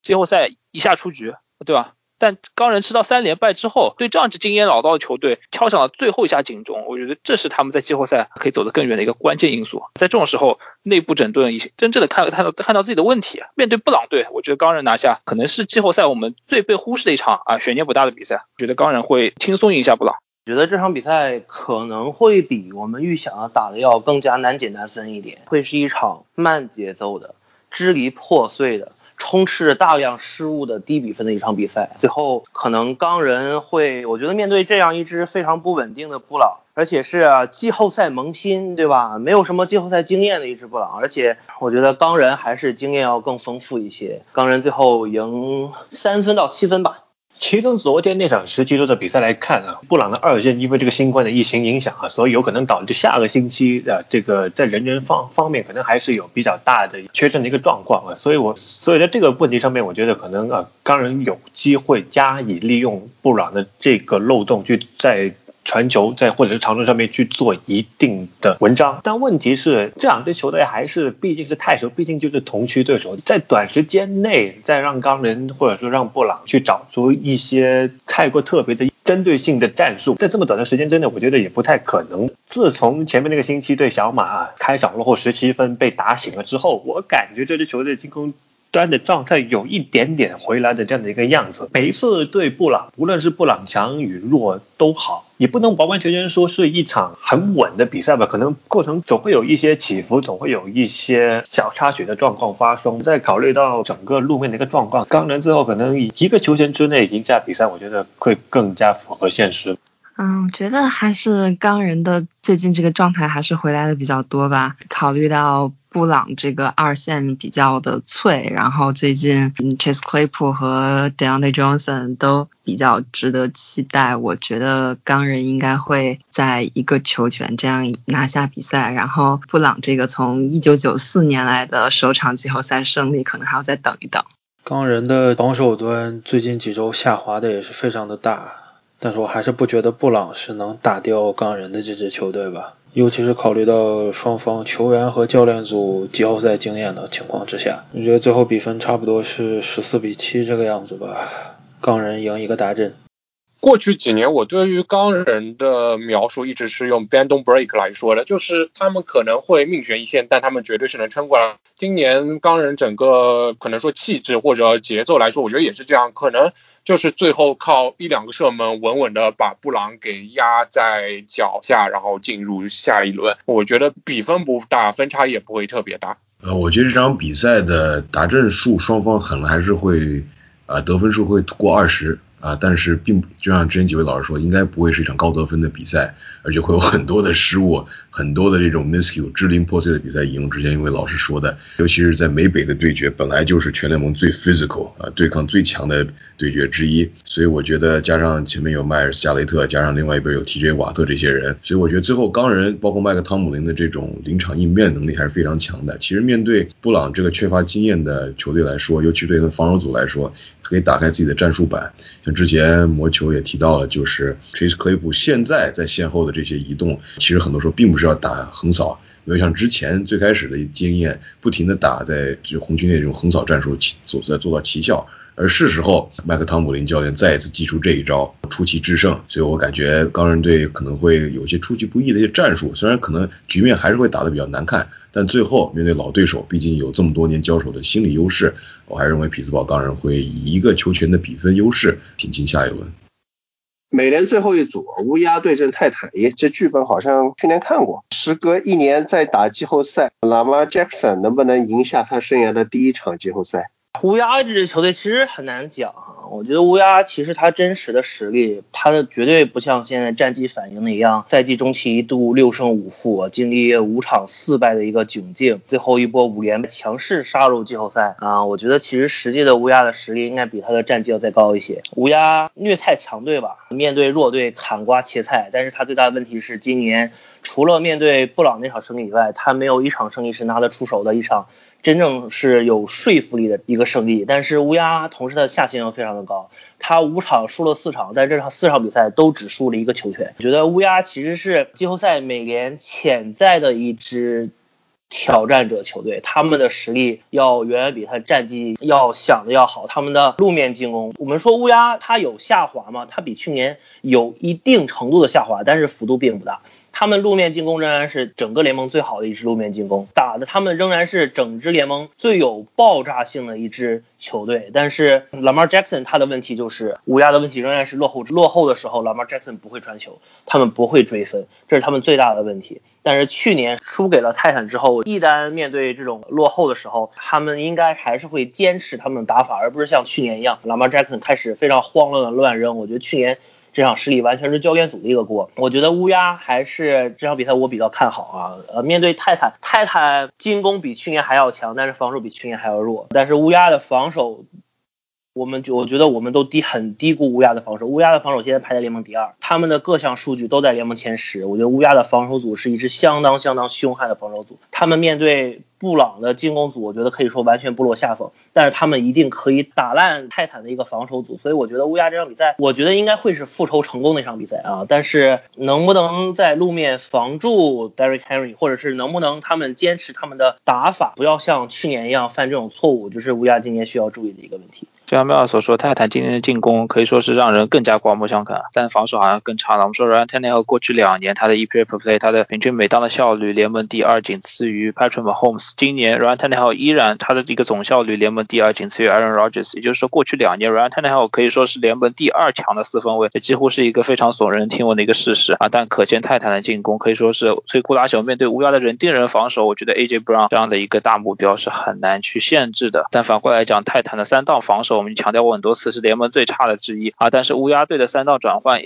季后赛一下出局，对吧？但钢人吃到三连败之后，对这样支经验老道的球队敲响了最后一下警钟。我觉得这是他们在季后赛可以走得更远的一个关键因素。在这种时候，内部整顿，真正的看看到看到自己的问题。面对布朗队，我觉得钢人拿下可能是季后赛我们最被忽视的一场啊，悬念不大的比赛。我觉得钢人会轻松赢下布朗。觉得这场比赛可能会比我们预想的打的要更加难解难分一点，会是一场慢节奏的、支离破碎的。充斥着大量失误的低比分的一场比赛，最后可能钢人会，我觉得面对这样一支非常不稳定的布朗，而且是季后赛萌新，对吧？没有什么季后赛经验的一支布朗，而且我觉得钢人还是经验要更丰富一些，钢人最后赢三分到七分吧。其中昨天那场十七周的比赛来看啊，布朗的二线因为这个新冠的疫情影响啊，所以有可能导致下个星期啊这个在人员方方面可能还是有比较大的缺阵的一个状况啊，所以我所以在这个问题上面，我觉得可能啊，钢人有机会加以利用布朗的这个漏洞，去在。传球在或者是长传上面去做一定的文章，但问题是这两支球队还是毕竟是泰球，毕竟就是同区对手，在短时间内再让钢人或者说让布朗去找出一些太过特别的针对性的战术，在这么短的时间之内，我觉得也不太可能。自从前面那个星期对小马开场落后十七分被打醒了之后，我感觉这支球队进攻。端的状态有一点点回来的这样的一个样子。每一次对布朗，无论是布朗强与弱都好，也不能完完全全说是一场很稳的比赛吧。可能过程总会有一些起伏，总会有一些小插曲的状况发生。再考虑到整个路面的一个状况，钢人最后可能一个球权之内赢下比赛，我觉得会更加符合现实。嗯，我觉得还是钢人的最近这个状态还是回来的比较多吧。考虑到布朗这个二线比较的脆，然后最近 Chase Claypool 和 DeAndre Johnson 都比较值得期待。我觉得钢人应该会在一个球权这样拿下比赛，然后布朗这个从一九九四年来的首场季后赛胜利可能还要再等一等。钢人的防守端最近几周下滑的也是非常的大。但是我还是不觉得布朗是能打掉钢人的这支球队吧，尤其是考虑到双方球员和教练组季后赛经验的情况之下，我觉得最后比分差不多是十四比七这个样子吧，钢人赢一个大阵。过去几年我对于钢人的描述一直是用 “bend on break 来说的，就是他们可能会命悬一线，但他们绝对是能撑过来。今年钢人整个可能说气质或者节奏来说，我觉得也是这样，可能。就是最后靠一两个射门，稳稳的把布朗给压在脚下，然后进入下一轮。我觉得比分不大，分差也不会特别大。呃，我觉得这场比赛的打阵数双方可能还是会，啊，得分数会过二十。啊，但是并不就像之前几位老师说，应该不会是一场高得分的比赛，而且会有很多的失误，很多的这种 miscue 支离破碎的比赛。引用之前一位老师说的，尤其是在美北的对决，本来就是全联盟最 physical 啊，对抗最强的对决之一。所以我觉得加上前面有迈尔斯加雷特，加上另外一边有 TJ 瓦特这些人，所以我觉得最后钢人包括麦克汤姆林的这种临场应变能力还是非常强的。其实面对布朗这个缺乏经验的球队来说，尤其对他防守组来说。可以打开自己的战术板，像之前魔球也提到了，就是 Chase Claypool 现在在线后的这些移动，其实很多时候并不是要打横扫，没有像之前最开始的经验，不停的打在就红军那种横扫战术做在做到奇效，而是时候麦克汤姆林教练再一次祭出这一招，出奇制胜，所以我感觉钢人队可能会有些出其不意的一些战术，虽然可能局面还是会打得比较难看。但最后面对老对手，毕竟有这么多年交手的心理优势，我还认为匹兹堡钢人会以一个球权的比分优势挺进下一轮。美联最后一组乌鸦对阵泰坦，耶，这剧本好像去年看过。时隔一年再打季后赛，拉马 Jackson 能不能赢下他生涯的第一场季后赛？乌鸦这支球队其实很难讲啊，我觉得乌鸦其实它真实的实力，它的绝对不像现在战绩反映的一样，赛季中期一度六胜五负，经历五场四败的一个窘境，最后一波五连强势杀入季后赛啊！我觉得其实实际的乌鸦的实力应该比它的战绩要再高一些。乌鸦虐菜强队吧，面对弱队砍瓜切菜，但是它最大的问题是今年除了面对布朗那场胜利以外，它没有一场胜利是拿得出手的一场。真正是有说服力的一个胜利，但是乌鸦同时的下限又非常的高，他五场输了四场，但这场四场比赛都只输了一个球权。我觉得乌鸦其实是季后赛美联潜在的一支挑战者球队，他们的实力要远远比他战绩要想的要好。他们的路面进攻，我们说乌鸦它有下滑吗？它比去年有一定程度的下滑，但是幅度并不大。他们路面进攻仍然是整个联盟最好的一支路面进攻，打的他们仍然是整支联盟最有爆炸性的一支球队。但是 Lamar Jackson 他的问题就是乌鸦的问题仍然是落后，落后的时候 Lamar Jackson 不会传球，他们不会追分，这是他们最大的问题。但是去年输给了泰坦之后，一旦面对这种落后的时候，他们应该还是会坚持他们的打法，而不是像去年一样 Lamar Jackson 开始非常慌乱的乱扔。我觉得去年。这场失利完全是教练组的一个锅。我觉得乌鸦还是这场比赛我比较看好啊。呃，面对泰坦，泰坦进攻比去年还要强，但是防守比去年还要弱。但是乌鸦的防守。我们就我觉得我们都低很低估乌鸦的防守，乌鸦的防守现在排在联盟第二，他们的各项数据都在联盟前十。我觉得乌鸦的防守组是一支相当相当凶悍的防守组，他们面对布朗的进攻组，我觉得可以说完全不落下风，但是他们一定可以打烂泰坦的一个防守组，所以我觉得乌鸦这场比赛，我觉得应该会是复仇成功的一场比赛啊。但是能不能在路面防住 Derrick Henry，或者是能不能他们坚持他们的打法，不要像去年一样犯这种错误，就是乌鸦今年需要注意的一个问题。就像妙所说，泰坦今天的进攻可以说是让人更加刮目相看，但防守好像更差了。我们说 Ryan Tannehill 过去两年他的 EPA per play，他的平均每档的效率联盟第二，仅次于 Patrick Mahomes。今年 Ryan Tannehill 依然他的一个总效率联盟第二，仅次于 Aaron Rodgers。也就是说，过去两年 Ryan Tannehill 可以说是联盟第二强的四分卫，这几乎是一个非常耸人听闻的一个事实啊。但可见泰坦的进攻可以说是摧枯拉朽。面对乌鸦的人盯人防守，我觉得 AJ Brown 这样的一个大目标是很难去限制的。但反过来讲，泰坦的三档防守，我们强调过很多次。是联盟最差的之一啊！但是乌鸦队的三道转换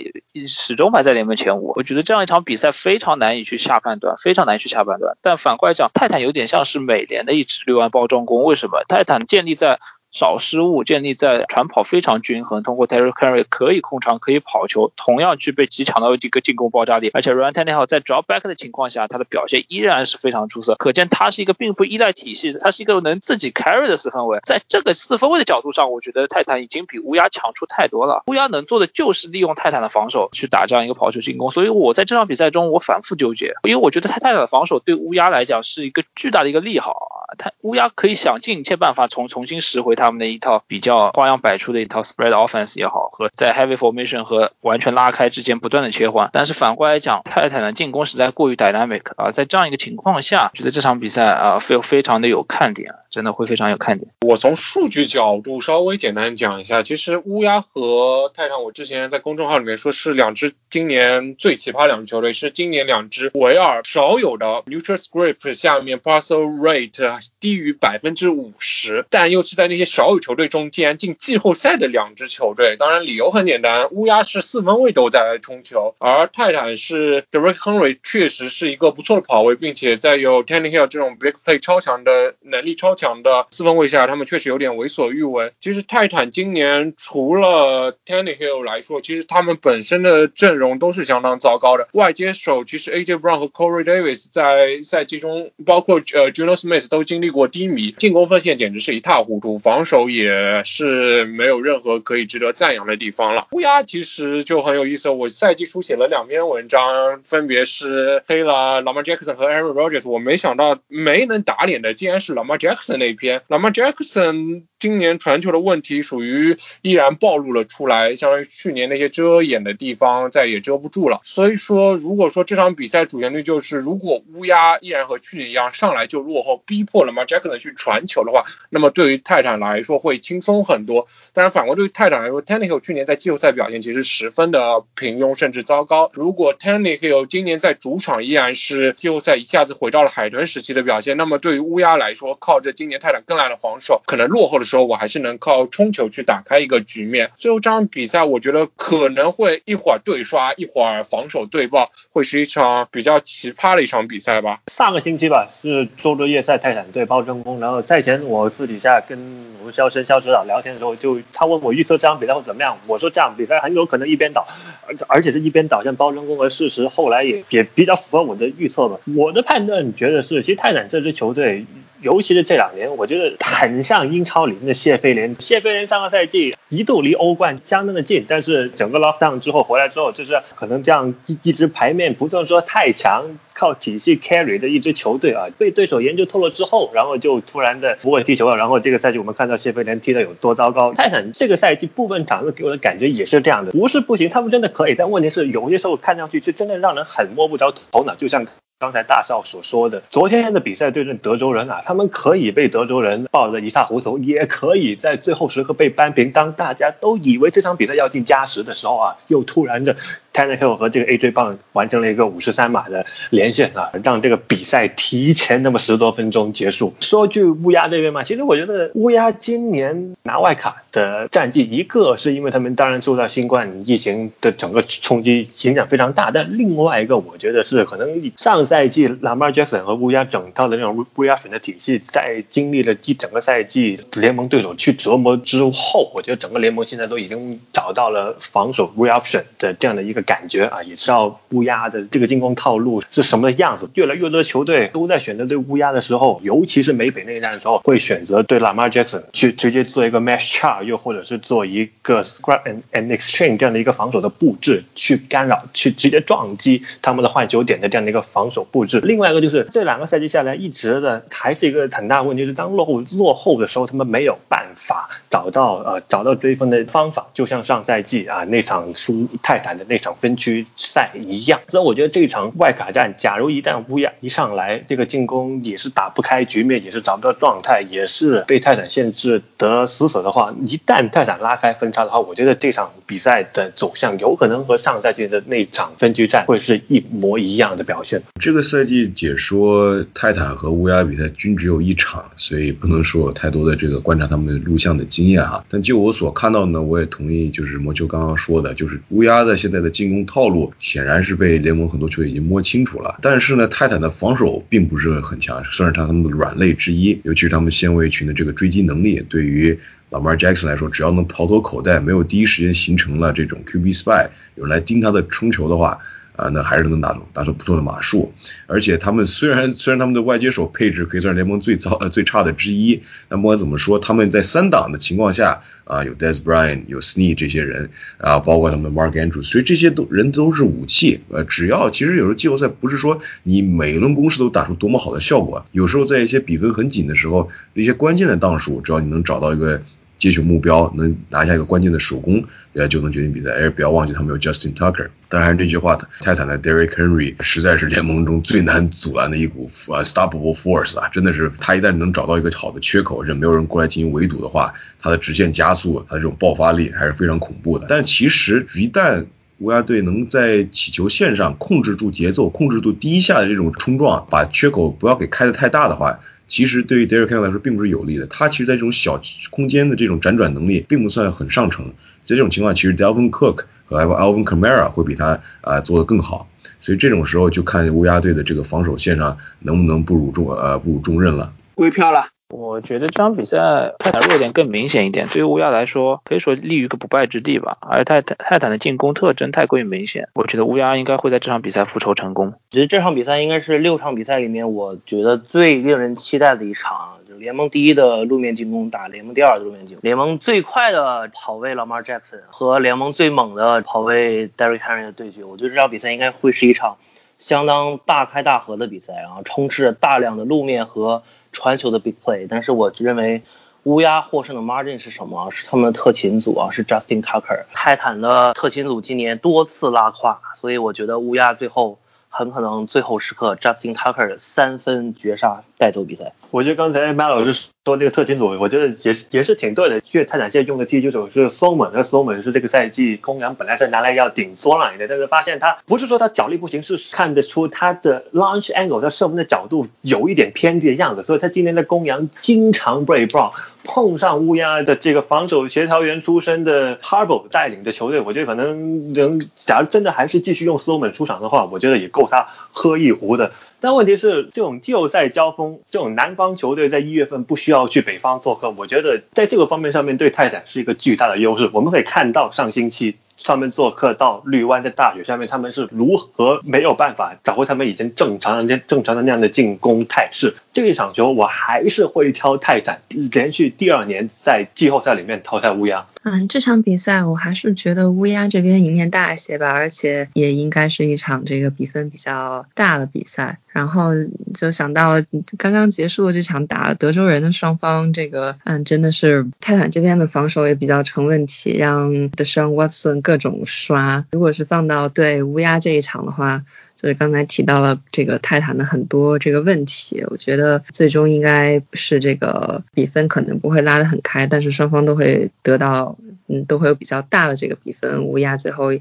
始终排在联盟前五。我觉得这样一场比赛非常难以去下判断，非常难以去下判断。但反过来讲，泰坦有点像是美联的一支六安包装工。为什么？泰坦建立在。少失误，建立在传跑非常均衡，通过 Terry Henry 可以控场，可以跑球，同样具备极强的这个进攻爆炸力。而且 Ryan Tannehill 在 drop back 的情况下，他的表现依然是非常出色，可见他是一个并不依赖体系，他是一个能自己 carry 的四分卫。在这个四分卫的角度上，我觉得泰坦已经比乌鸦强出太多了。乌鸦能做的就是利用泰坦的防守去打这样一个跑球进攻。所以我在这场比赛中，我反复纠结，因为我觉得泰坦的防守对乌鸦来讲是一个巨大的一个利好啊。他乌鸦可以想尽一切办法重重新拾回他他们的一套比。较花样百出的一套 spread offense 也好，和在 heavy formation 和完全拉开之间不断的切换。但是反过来讲，泰坦的进攻实在过于 dynamic 啊，在这样一个情况下，觉得这场比赛啊非非常的有看点，真的会非常有看点。我从数据角度稍微简单讲一下，其实乌鸦和泰坦，我之前在公众号里面说是两支今年最奇葩两支球队，是今年两支维尔少有的 neutral script 下面 passer rate 低于百分之五十，但又是在那些少有球队中。竟然进季后赛的两支球队，当然理由很简单，乌鸦是四分卫都在冲球，而泰坦是 Derek Henry 确实是一个不错的跑位，并且在有 t a n n y Hill 这种 big play 超强的能力超强的四分卫下，他们确实有点为所欲为。其实泰坦今年除了 Tannehill 来说，其实他们本身的阵容都是相当糟糕的。外接手其实 AJ Brown 和 Corey Davis 在赛季中，包括呃 Juno Smith 都经历过低迷，进攻锋线简直是一塌糊涂，防守也。是没有任何可以值得赞扬的地方了。乌鸦其实就很有意思，我赛季初写了两篇文章，分别是黑了 Lamar Jackson 和 Aaron Rodgers。我没想到没能打脸的竟然是 Lamar Jackson 那篇。Lamar Jackson 今年传球的问题属于依然暴露了出来，相当于去年那些遮掩的地方再也遮不住了。所以说，如果说这场比赛主旋律就是如果乌鸦依然和去年一样上来就落后，逼迫了 Marjana 去传球的话，那么对于泰坦来说会轻松。很多，当然反观对于泰坦来说，Tannehill 去年在季后赛表现其实十分的平庸甚至糟糕。如果 Tannehill 今年在主场依然是季后赛一下子回到了海豚时期的表现，那么对于乌鸦来说，靠着今年泰坦更烂的防守，可能落后的时候。时候，我还是能靠冲球去打开一个局面。最后这场比赛，我觉得可能会一会儿对刷，一会儿防守对爆，会是一场比较奇葩的一场比赛吧。上个星期吧，是周日夜赛泰坦对包真空，然后赛前我私底下跟我们肖申肖指导聊天的时候，就他问我预测这场比赛会怎么样，我说这场比赛很有可能一边倒，而而且是一边倒像包真空，和事实后来也也比较符合我的预测吧。我的判断觉得是，其实泰坦这支球队。尤其是这两年，我觉得很像英超里那谢菲联。谢菲联上个赛季一度离欧冠相当的近，但是整个 lockdown 之后回来之后，就是可能这样一一支牌面不算说太强，靠体系 carry 的一支球队啊，被对手研究透了之后，然后就突然的不会踢球了。然后这个赛季我们看到谢菲联踢的有多糟糕。泰坦这个赛季部分场次给我的感觉也是这样的，不是不行，他们真的可以，但问题是有些时候看上去是真的让人很摸不着头脑，就像。刚才大少所说的，昨天的比赛对阵德州人啊，他们可以被德州人抱得一塌糊涂，也可以在最后时刻被扳平。当大家都以为这场比赛要进加时的时候啊，又突然的 t e n n e Hill 和这个 AJ 棒完成了一个五十三码的连线啊，让这个比赛提前那么十多分钟结束。说句乌鸦这边嘛，其实我觉得乌鸦今年拿外卡的战绩，一个是因为他们当然受到新冠疫情的整个冲击影响非常大，但另外一个我觉得是可能上。赛季，Lamar Jackson 和乌鸦整套的那种乌鸦选的体系，在经历了一整个赛季联盟对手去折磨之后，我觉得整个联盟现在都已经找到了防守 reaction 的这样的一个感觉啊，也知道乌鸦的这个进攻套路是什么样子。越来越多球队都在选择对乌鸦的时候，尤其是美北内战的时候，会选择对 Lamar Jackson 去直接做一个 mesh charge，又或者是做一个 scrap and and exchange 这样的一个防守的布置，去干扰，去直接撞击他们的换球点的这样的一个防。守布置，另外一个就是这两个赛季下来，一直的还是一个很大问题，就是当落后落后的时候，他们没有办法找到呃找到追分的方法，就像上赛季啊那场输泰坦的那场分区赛一样。所以我觉得这场外卡战，假如一旦乌鸦一上来，这个进攻也是打不开局面，也是找不到状态，也是被泰坦限制得死死的话，一旦泰坦拉开分差的话，我觉得这场比赛的走向有可能和上赛季的那场分区战会是一模一样的表现。这个赛季解说泰坦和乌鸦比赛均只有一场，所以不能说有太多的这个观察他们录像的经验哈。但就我所看到呢，我也同意就是魔球刚刚说的，就是乌鸦的现在的进进攻套路显然是被联盟很多球队已经摸清楚了。但是呢，泰坦的防守并不是很强，算是他们的软肋之一，尤其是他们纤维群的这个追击能力，对于老 Mar Jackson 来说，只要能逃脱口袋，没有第一时间形成了这种 QB spy，有人来盯他的冲球的话。啊，那还是能打出打出不错的码数，而且他们虽然虽然他们的外接手配置可以算是联盟最糟呃最差的之一，那不管怎么说，他们在三档的情况下啊，有 Des Bryant 有 Snee 这些人啊，包括他们的 Mark Andrews，所以这些都人都是武器，呃，只要其实有时候季后赛不是说你每一轮攻势都打出多么好的效果，有时候在一些比分很紧的时候，一些关键的档数，只要你能找到一个。接球目标能拿下一个关键的手工，呃，就能决定比赛。哎，不要忘记他们有 Justin Tucker。当然，这句话，泰坦的 Derek Henry 实在是联盟中最难阻拦的一股 unstoppable force 啊！真的是，他一旦能找到一个好的缺口，是没有人过来进行围堵的话，他的直线加速，他这种爆发力还是非常恐怖的。但其实，一旦乌鸦队能在起球线上控制住节奏，控制住第一下的这种冲撞，把缺口不要给开的太大的话。其实对于 Derek Henry 来说并不是有利的，他其实，在这种小空间的这种辗转能力并不算很上乘，在这种情况，其实 Delvin Cook 和 Alvin Kamara 会比他啊做得更好，所以这种时候就看乌鸦队的这个防守线上能不能不辱重呃不辱重任了。归票了。我觉得这场比赛泰坦弱点更明显一点，对于乌鸦来说可以说立于一个不败之地吧。而泰坦泰坦的进攻特征太过于明显，我觉得乌鸦应该会在这场比赛复仇成功。我觉得这场比赛应该是六场比赛里面我觉得最令人期待的一场，就联盟第一的路面进攻打联盟第二的路面进攻，联盟最快的跑位 Lamar Jackson 和联盟最猛的跑位 Derrick Henry 的对决。我觉得这场比赛应该会是一场相当大开大合的比赛，然后充斥着大量的路面和。传球的 big play，但是我认为乌鸦获胜的 margin 是什么？是他们的特勤组啊，是 Justin Tucker。泰坦的特勤组今年多次拉胯，所以我觉得乌鸦最后很可能最后时刻 Justin Tucker 三分绝杀带走比赛。我觉得刚才麦老师说这个特勤组，我觉得也是也是挺对的。因为泰坦现在用的踢球手是 s o m a n 那 s o m a n 是这个赛季公羊本来是拿来要顶索朗的，但是发现他不是说他脚力不行，是看得出他的 launch angle，他射门的角度有一点偏低的样子，所以他今天的公羊经常被 b r o 碰上乌鸦的这个防守协调员出身的 Harbo 带领的球队，我觉得可能能，假如真的还是继续用 Sloman 出场的话，我觉得也够他喝一壶的。那问题是，这种季后赛交锋，这种南方球队在一月份不需要去北方做客，我觉得在这个方面上面对泰坦是一个巨大的优势。我们可以看到上星期。他们做客到绿湾的大雪下面，他们是如何没有办法找回他们以前正常的、正常的那样的进攻态势？这一场球我还是会挑泰坦，连续第二年在季后赛里面淘汰乌鸦。嗯，这场比赛我还是觉得乌鸦这边赢面大一些吧，而且也应该是一场这个比分比较大的比赛。然后就想到刚刚结束的这场打德州人的双方，这个嗯真的是泰坦这边的防守也比较成问题，让 Deshaun Watson 各种刷。如果是放到对乌鸦这一场的话，就是刚才提到了这个泰坦的很多这个问题，我觉得最终应该是这个比分可能不会拉得很开，但是双方都会得到嗯都会有比较大的这个比分，乌鸦最后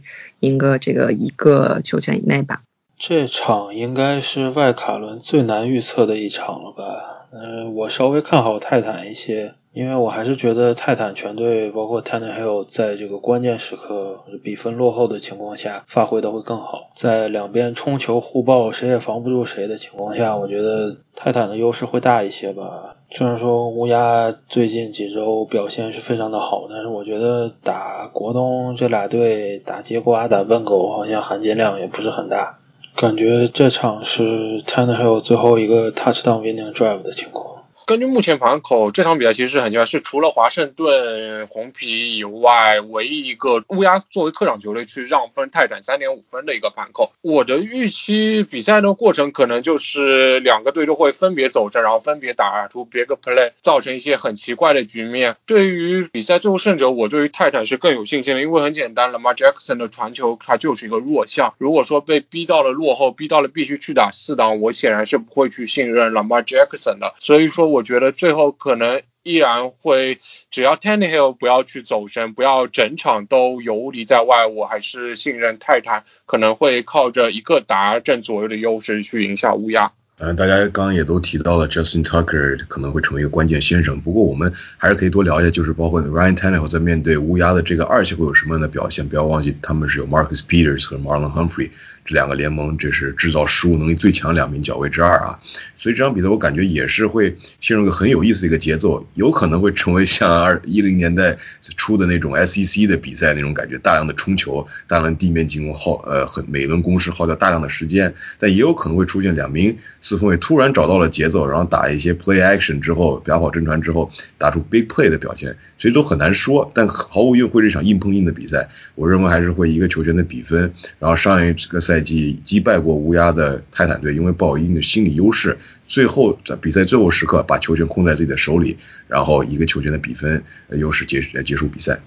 赢个这个一个球权以内吧。这场应该是外卡轮最难预测的一场了吧？嗯，我稍微看好泰坦一些，因为我还是觉得泰坦全队包括 Tannehill 在这个关键时刻比分落后的情况下发挥的会更好，在两边冲球互爆，谁也防不住谁的情况下，我觉得泰坦的优势会大一些吧。虽然说乌鸦最近几周表现是非常的好，但是我觉得打国东这俩队打结瓜打笨狗好像含金量也不是很大。感觉这场是 Tannehill 最后一个 touchdown winning drive 的情况。根据目前盘口，这场比赛其实是很奇怪，是除了华盛顿红皮以外，唯一一个乌鸦作为客场球队去让分泰坦三点五分的一个盘口。我的预期比赛的过程可能就是两个队都会分别走阵，然后分别打出 big play，造成一些很奇怪的局面。对于比赛最后胜者，我对于泰坦是更有信心的，因为很简单，Lamar Jackson 的传球它就是一个弱项。如果说被逼到了落后，逼到了必须去打四档，我显然是不会去信任 Lamar Jackson 的。所以说。我觉得最后可能依然会，只要 Tannehill 不要去走神，不要整场都游离在外，我还是信任泰坦可能会靠着一个达阵左右的优势去赢下乌鸦。当然，大家刚刚也都提到了 Justin Tucker 可能会成为一个关键先生。不过我们还是可以多聊一下，就是包括 Ryan Tannehill 在面对乌鸦的这个二期会有什么样的表现。不要忘记他们是有 Marcus Peters 和 Marlon Humphrey 这两个联盟，这是制造失误能力最强两名角位之二啊。所以这场比赛我感觉也是会陷入一个很有意思的一个节奏，有可能会成为像二一零年代出的那种 SEC 的比赛那种感觉，大量的冲球，大量地面进攻耗呃很每轮攻势耗掉大量的时间，但也有可能会出现两名。四分卫突然找到了节奏，然后打一些 play action 之后，表跑真传之后，打出 big play 的表现，所以都很难说。但毫无疑问会是一场硬碰硬的比赛，我认为还是会一个球权的比分。然后上一个赛季击败过乌鸦的泰坦队，因为抱有一定的心理优势，最后在比赛最后时刻把球权控在自己的手里，然后一个球权的比分优势结结束比赛。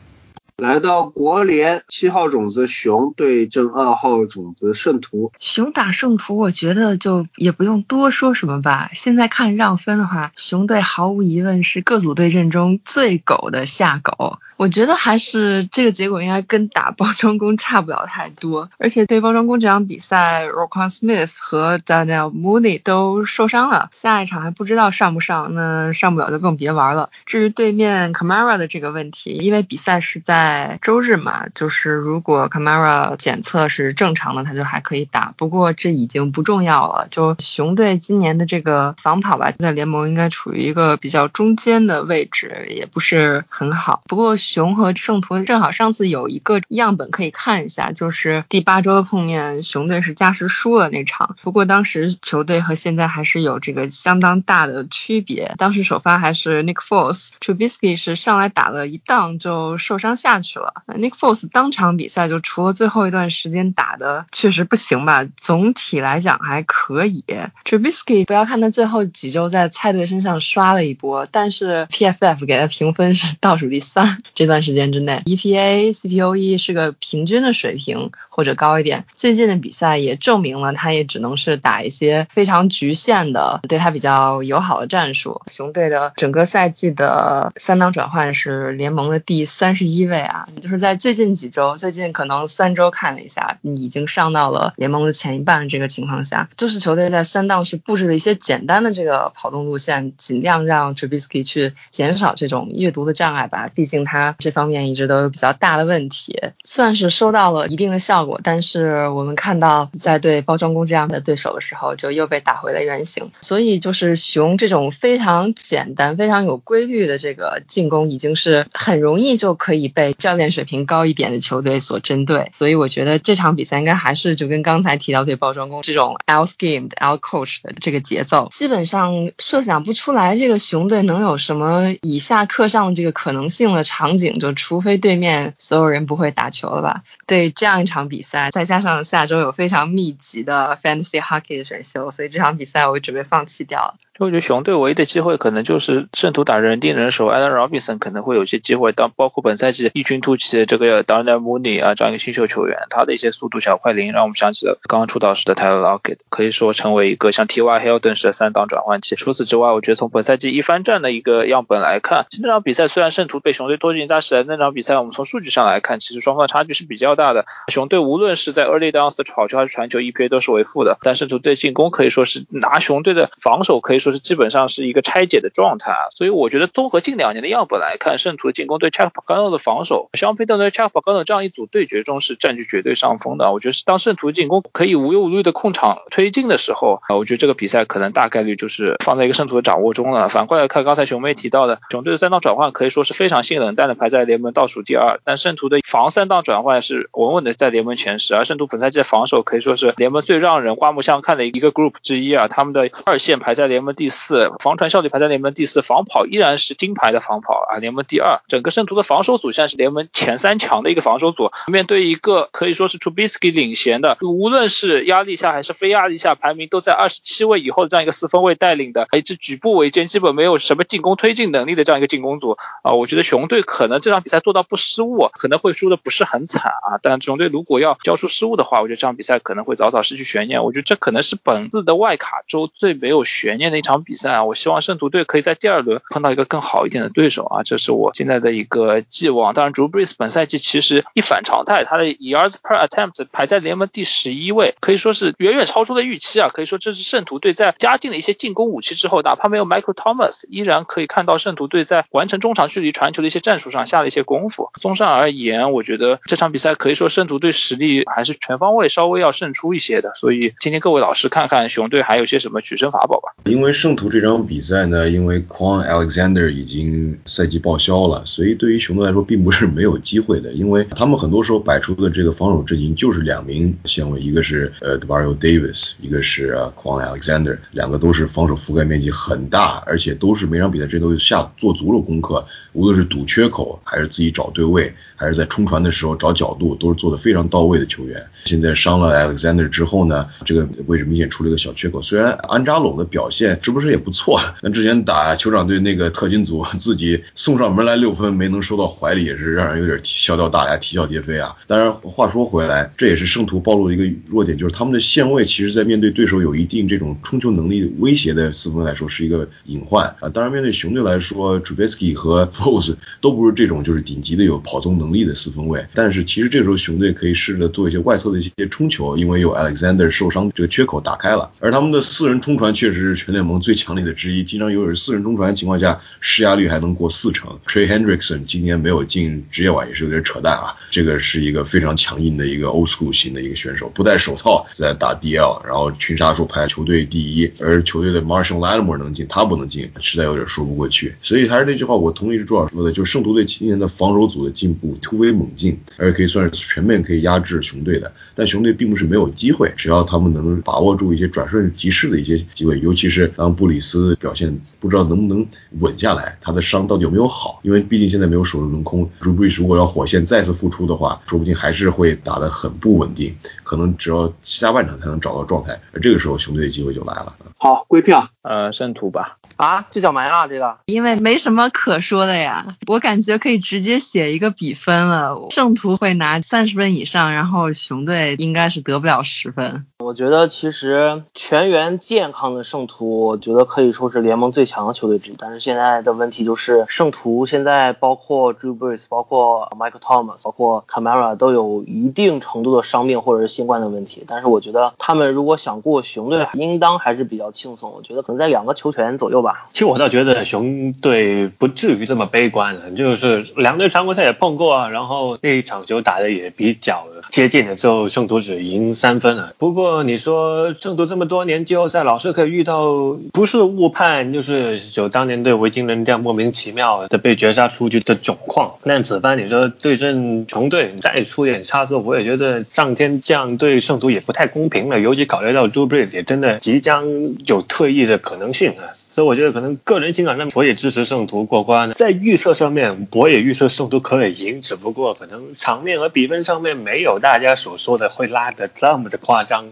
来到国联七号种子熊对阵二号种子圣徒，熊打圣徒，我觉得就也不用多说什么吧。现在看让分的话，熊队毫无疑问是各组对阵中最狗的下狗。我觉得还是这个结果应该跟打包装工差不了太多，而且对包装工这场比赛 r o c k o n Smith 和 Daniel Mooney 都受伤了，下一场还不知道上不上，那上不了就更别玩了。至于对面 Camara 的这个问题，因为比赛是在周日嘛，就是如果 Camara 检测是正常的，他就还可以打。不过这已经不重要了，就熊队今年的这个防跑吧，在联盟应该处于一个比较中间的位置，也不是很好。不过。熊和圣徒正好上次有一个样本可以看一下，就是第八周的碰面，熊队是加时输了那场。不过当时球队和现在还是有这个相当大的区别。当时首发还是 Nick Foles，Trubisky 是上来打了一档就受伤下去了。Nick Foles 当场比赛就除了最后一段时间打的确实不行吧，总体来讲还可以。Trubisky 不要看他最后几周在菜队身上刷了一波，但是 PFF 给他评分是倒数第三。这段时间之内，EPA、CPOE 是个平均的水平，或者高一点。最近的比赛也证明了，他也只能是打一些非常局限的、对他比较友好的战术。熊队的整个赛季的三档转换是联盟的第三十一位啊，就是在最近几周，最近可能三周看了一下，已经上到了联盟的前一半。这个情况下，就是球队在三档是布置了一些简单的这个跑动路线，尽量让 Trubisky 去减少这种阅读的障碍吧。毕竟他这方面一直都有比较大的问题，算是收到了一定的效果。但是我们看到在对包装工这样的对手的时候，就又被打回了原形。所以就是熊这种非常简单、非常有规律的这个进攻，已经是很容易就可以被教练水平高一点的球队所针对。所以我觉得这场比赛应该还是就跟刚才提到对包装工这种 L scheme、L coach 的这个节奏，基本上设想不出来这个熊队能有什么以下课上这个可能性的场景，就除非对面所有人不会打球了吧？对这样一场比赛，再加上下周有非常密集的 fantasy hockey 的选秀，所以这场比赛我准备放弃掉了。我觉得熊队唯一的机会可能就是圣徒打人盯人手，Allen Robinson 可能会有些机会。当包括本赛季异军突起的这个 Darnell Mooney 啊这样一个新秀球员，他的一些速度小快灵，让我们想起了刚刚出道时的 Tyler Lockett，可以说成为一个像 T.Y. Hilton 式的三档转换器。除此之外，我觉得从本赛季一番战的一个样本来看，这场比赛虽然圣徒被熊队拖进加时赛，那场比赛我们从数据上来看，其实双方的差距是比较大的。熊队无论是在 early downs 的跑球还是传球，EPA 都是为负的，但圣徒队进攻可以说是拿熊队的防守可以说是基本上是。一个拆解的状态啊，所以我觉得综合近两年的样本来看，圣徒的进攻对 Chuck Pagano 的防守，肖佩顿对 Chuck Pagano 这样一组对决中是占据绝对上风的。我觉得是当圣徒进攻可以无忧无虑的控场推进的时候啊，我觉得这个比赛可能大概率就是放在一个圣徒的掌握中了。反过来看，刚才熊妹提到的熊队的三档转换可以说是非常性冷淡的，排在联盟倒数第二，但圣徒的防三档转换是稳稳的在联盟前十，而圣徒本赛季的防守可以说是联盟最让人刮目相看的一个 group 之一啊，他们的二线排在联盟第四，防传效率排在联盟。第四防跑依然是金牌的防跑啊，联盟第二。整个圣徒的防守组现在是联盟前三强的一个防守组。面对一个可以说是 Tubisky 领衔的，无论是压力下还是非压力下，排名都在二十七位以后的这样一个四分卫带领的，一支举步维艰、基本没有什么进攻推进能力的这样一个进攻组啊，我觉得熊队可可能这场比赛做到不失误，可能会输的不是很惨啊。但熊队如果要交出失误的话，我觉得这场比赛可能会早早失去悬念。我觉得这可能是本次的外卡周最没有悬念的一场比赛啊。我希望圣徒队可以在第二轮碰到一个更好一点的对手啊，这是我现在的一个寄望。当然，Drew Brees 本赛季其实一反常态，他的 yards per attempt 排在联盟第十一位，可以说是远远超出了预期啊。可以说这是圣徒队在加进了一些进攻武器之后，哪怕没有 Michael Thomas，依然可以看到圣徒队在完成中长距离传球的一些战术上下了一些功夫。综上而言，我觉得这场比赛可以说圣徒队实力还是全方位稍微要胜出一些的。所以，今天各位老师看看熊队还有些什么取胜法宝吧。因为圣徒这场比赛呢，因为 Quan Alexander 已经赛季报销了，所以对于熊队来说并不是没有机会的，因为他们很多时候摆出的这个防守阵型就是两名线位，一个是呃 Dario Davis，一个是 Quan Alexander，两个都是防守覆盖面积很大，而且都是每场比赛这都下做足了功课，无论是堵缺口口还是自己找对位。还是在冲传的时候找角度，都是做的非常到位的球员。现在伤了 Alexander 之后呢，这个位置明显出了一个小缺口。虽然安扎隆的表现是不是也不错？那之前打酋长队那个特勤组，自己送上门来六分没能收到怀里，也是让人有点笑掉大牙、啼笑皆非啊。当然，话说回来，这也是圣徒暴露的一个弱点，就是他们的线位其实，在面对对手有一定这种冲球能力威胁的四分来说，是一个隐患啊。当然，面对熊队来说，Trubisky 和 Pose 都不这种就是顶级的有跑动能。力的四分卫，但是其实这时候熊队可以试着做一些外侧的一些冲球，因为有 Alexander 受伤，这个缺口打开了。而他们的四人冲传确实是全联盟最强力的之一，经常有人四人冲传情况下，施压率还能过四成。Trey Hendrickson 今天没有进职业碗也是有点扯淡啊，这个是一个非常强硬的一个 old school 型的一个选手，不戴手套在打 DL，然后群杀数排球队第一，而球队的 Marshall Lattimore 能进，他不能进，实在有点说不过去。所以还是那句话，我同意朱老师说的，就是圣徒队今年的防守组的进步。突飞猛进，而且可以算是全面可以压制熊队的。但熊队并不是没有机会，只要他们能把握住一些转瞬即逝的一些机会，尤其是当布里斯表现不知道能不能稳下来，他的伤到底有没有好？因为毕竟现在没有首轮轮空，如布里斯如果要火线再次复出的话，说不定还是会打得很不稳定，可能只要下半场才能找到状态。而这个时候熊队的机会就来了。好，归票，呃，圣徒吧。啊，这叫埋啊，这个，因为没什么可说的呀，我感觉就可以直接写一个比分了，圣徒会拿三十分以上，然后熊队应该是得不了十分。我觉得其实全员健康的圣徒，我觉得可以说是联盟最强的球队之一。但是现在的问题就是，圣徒现在包括 Drew Brees、包括 Michael Thomas、包括 Camara 都有一定程度的伤病或者是新冠的问题。但是我觉得他们如果想过熊队，应当还是比较轻松。我觉得可能在两个球权左右吧。其实我倒觉得熊队不至于这么悲观了，就是两队常规赛也碰过啊，然后那一场球打的也比较接近的之后，圣徒只赢三分了。不过你说圣徒这么多年季后赛老是可以遇到不是误判，就是有当年对维京人这样莫名其妙的被绝杀出局的窘况。那此番你说对阵球队再出点差错，我也觉得上天这样对圣徒也不太公平了。尤其考虑到 Drew Brees 也真的即将有退役的可能性啊，所以我觉得可能个人情感上我也支持圣徒过关。在预测上面，我也预测圣徒可以赢，只不过可能场面和比分上面没有大家所说的会拉得这么的夸张。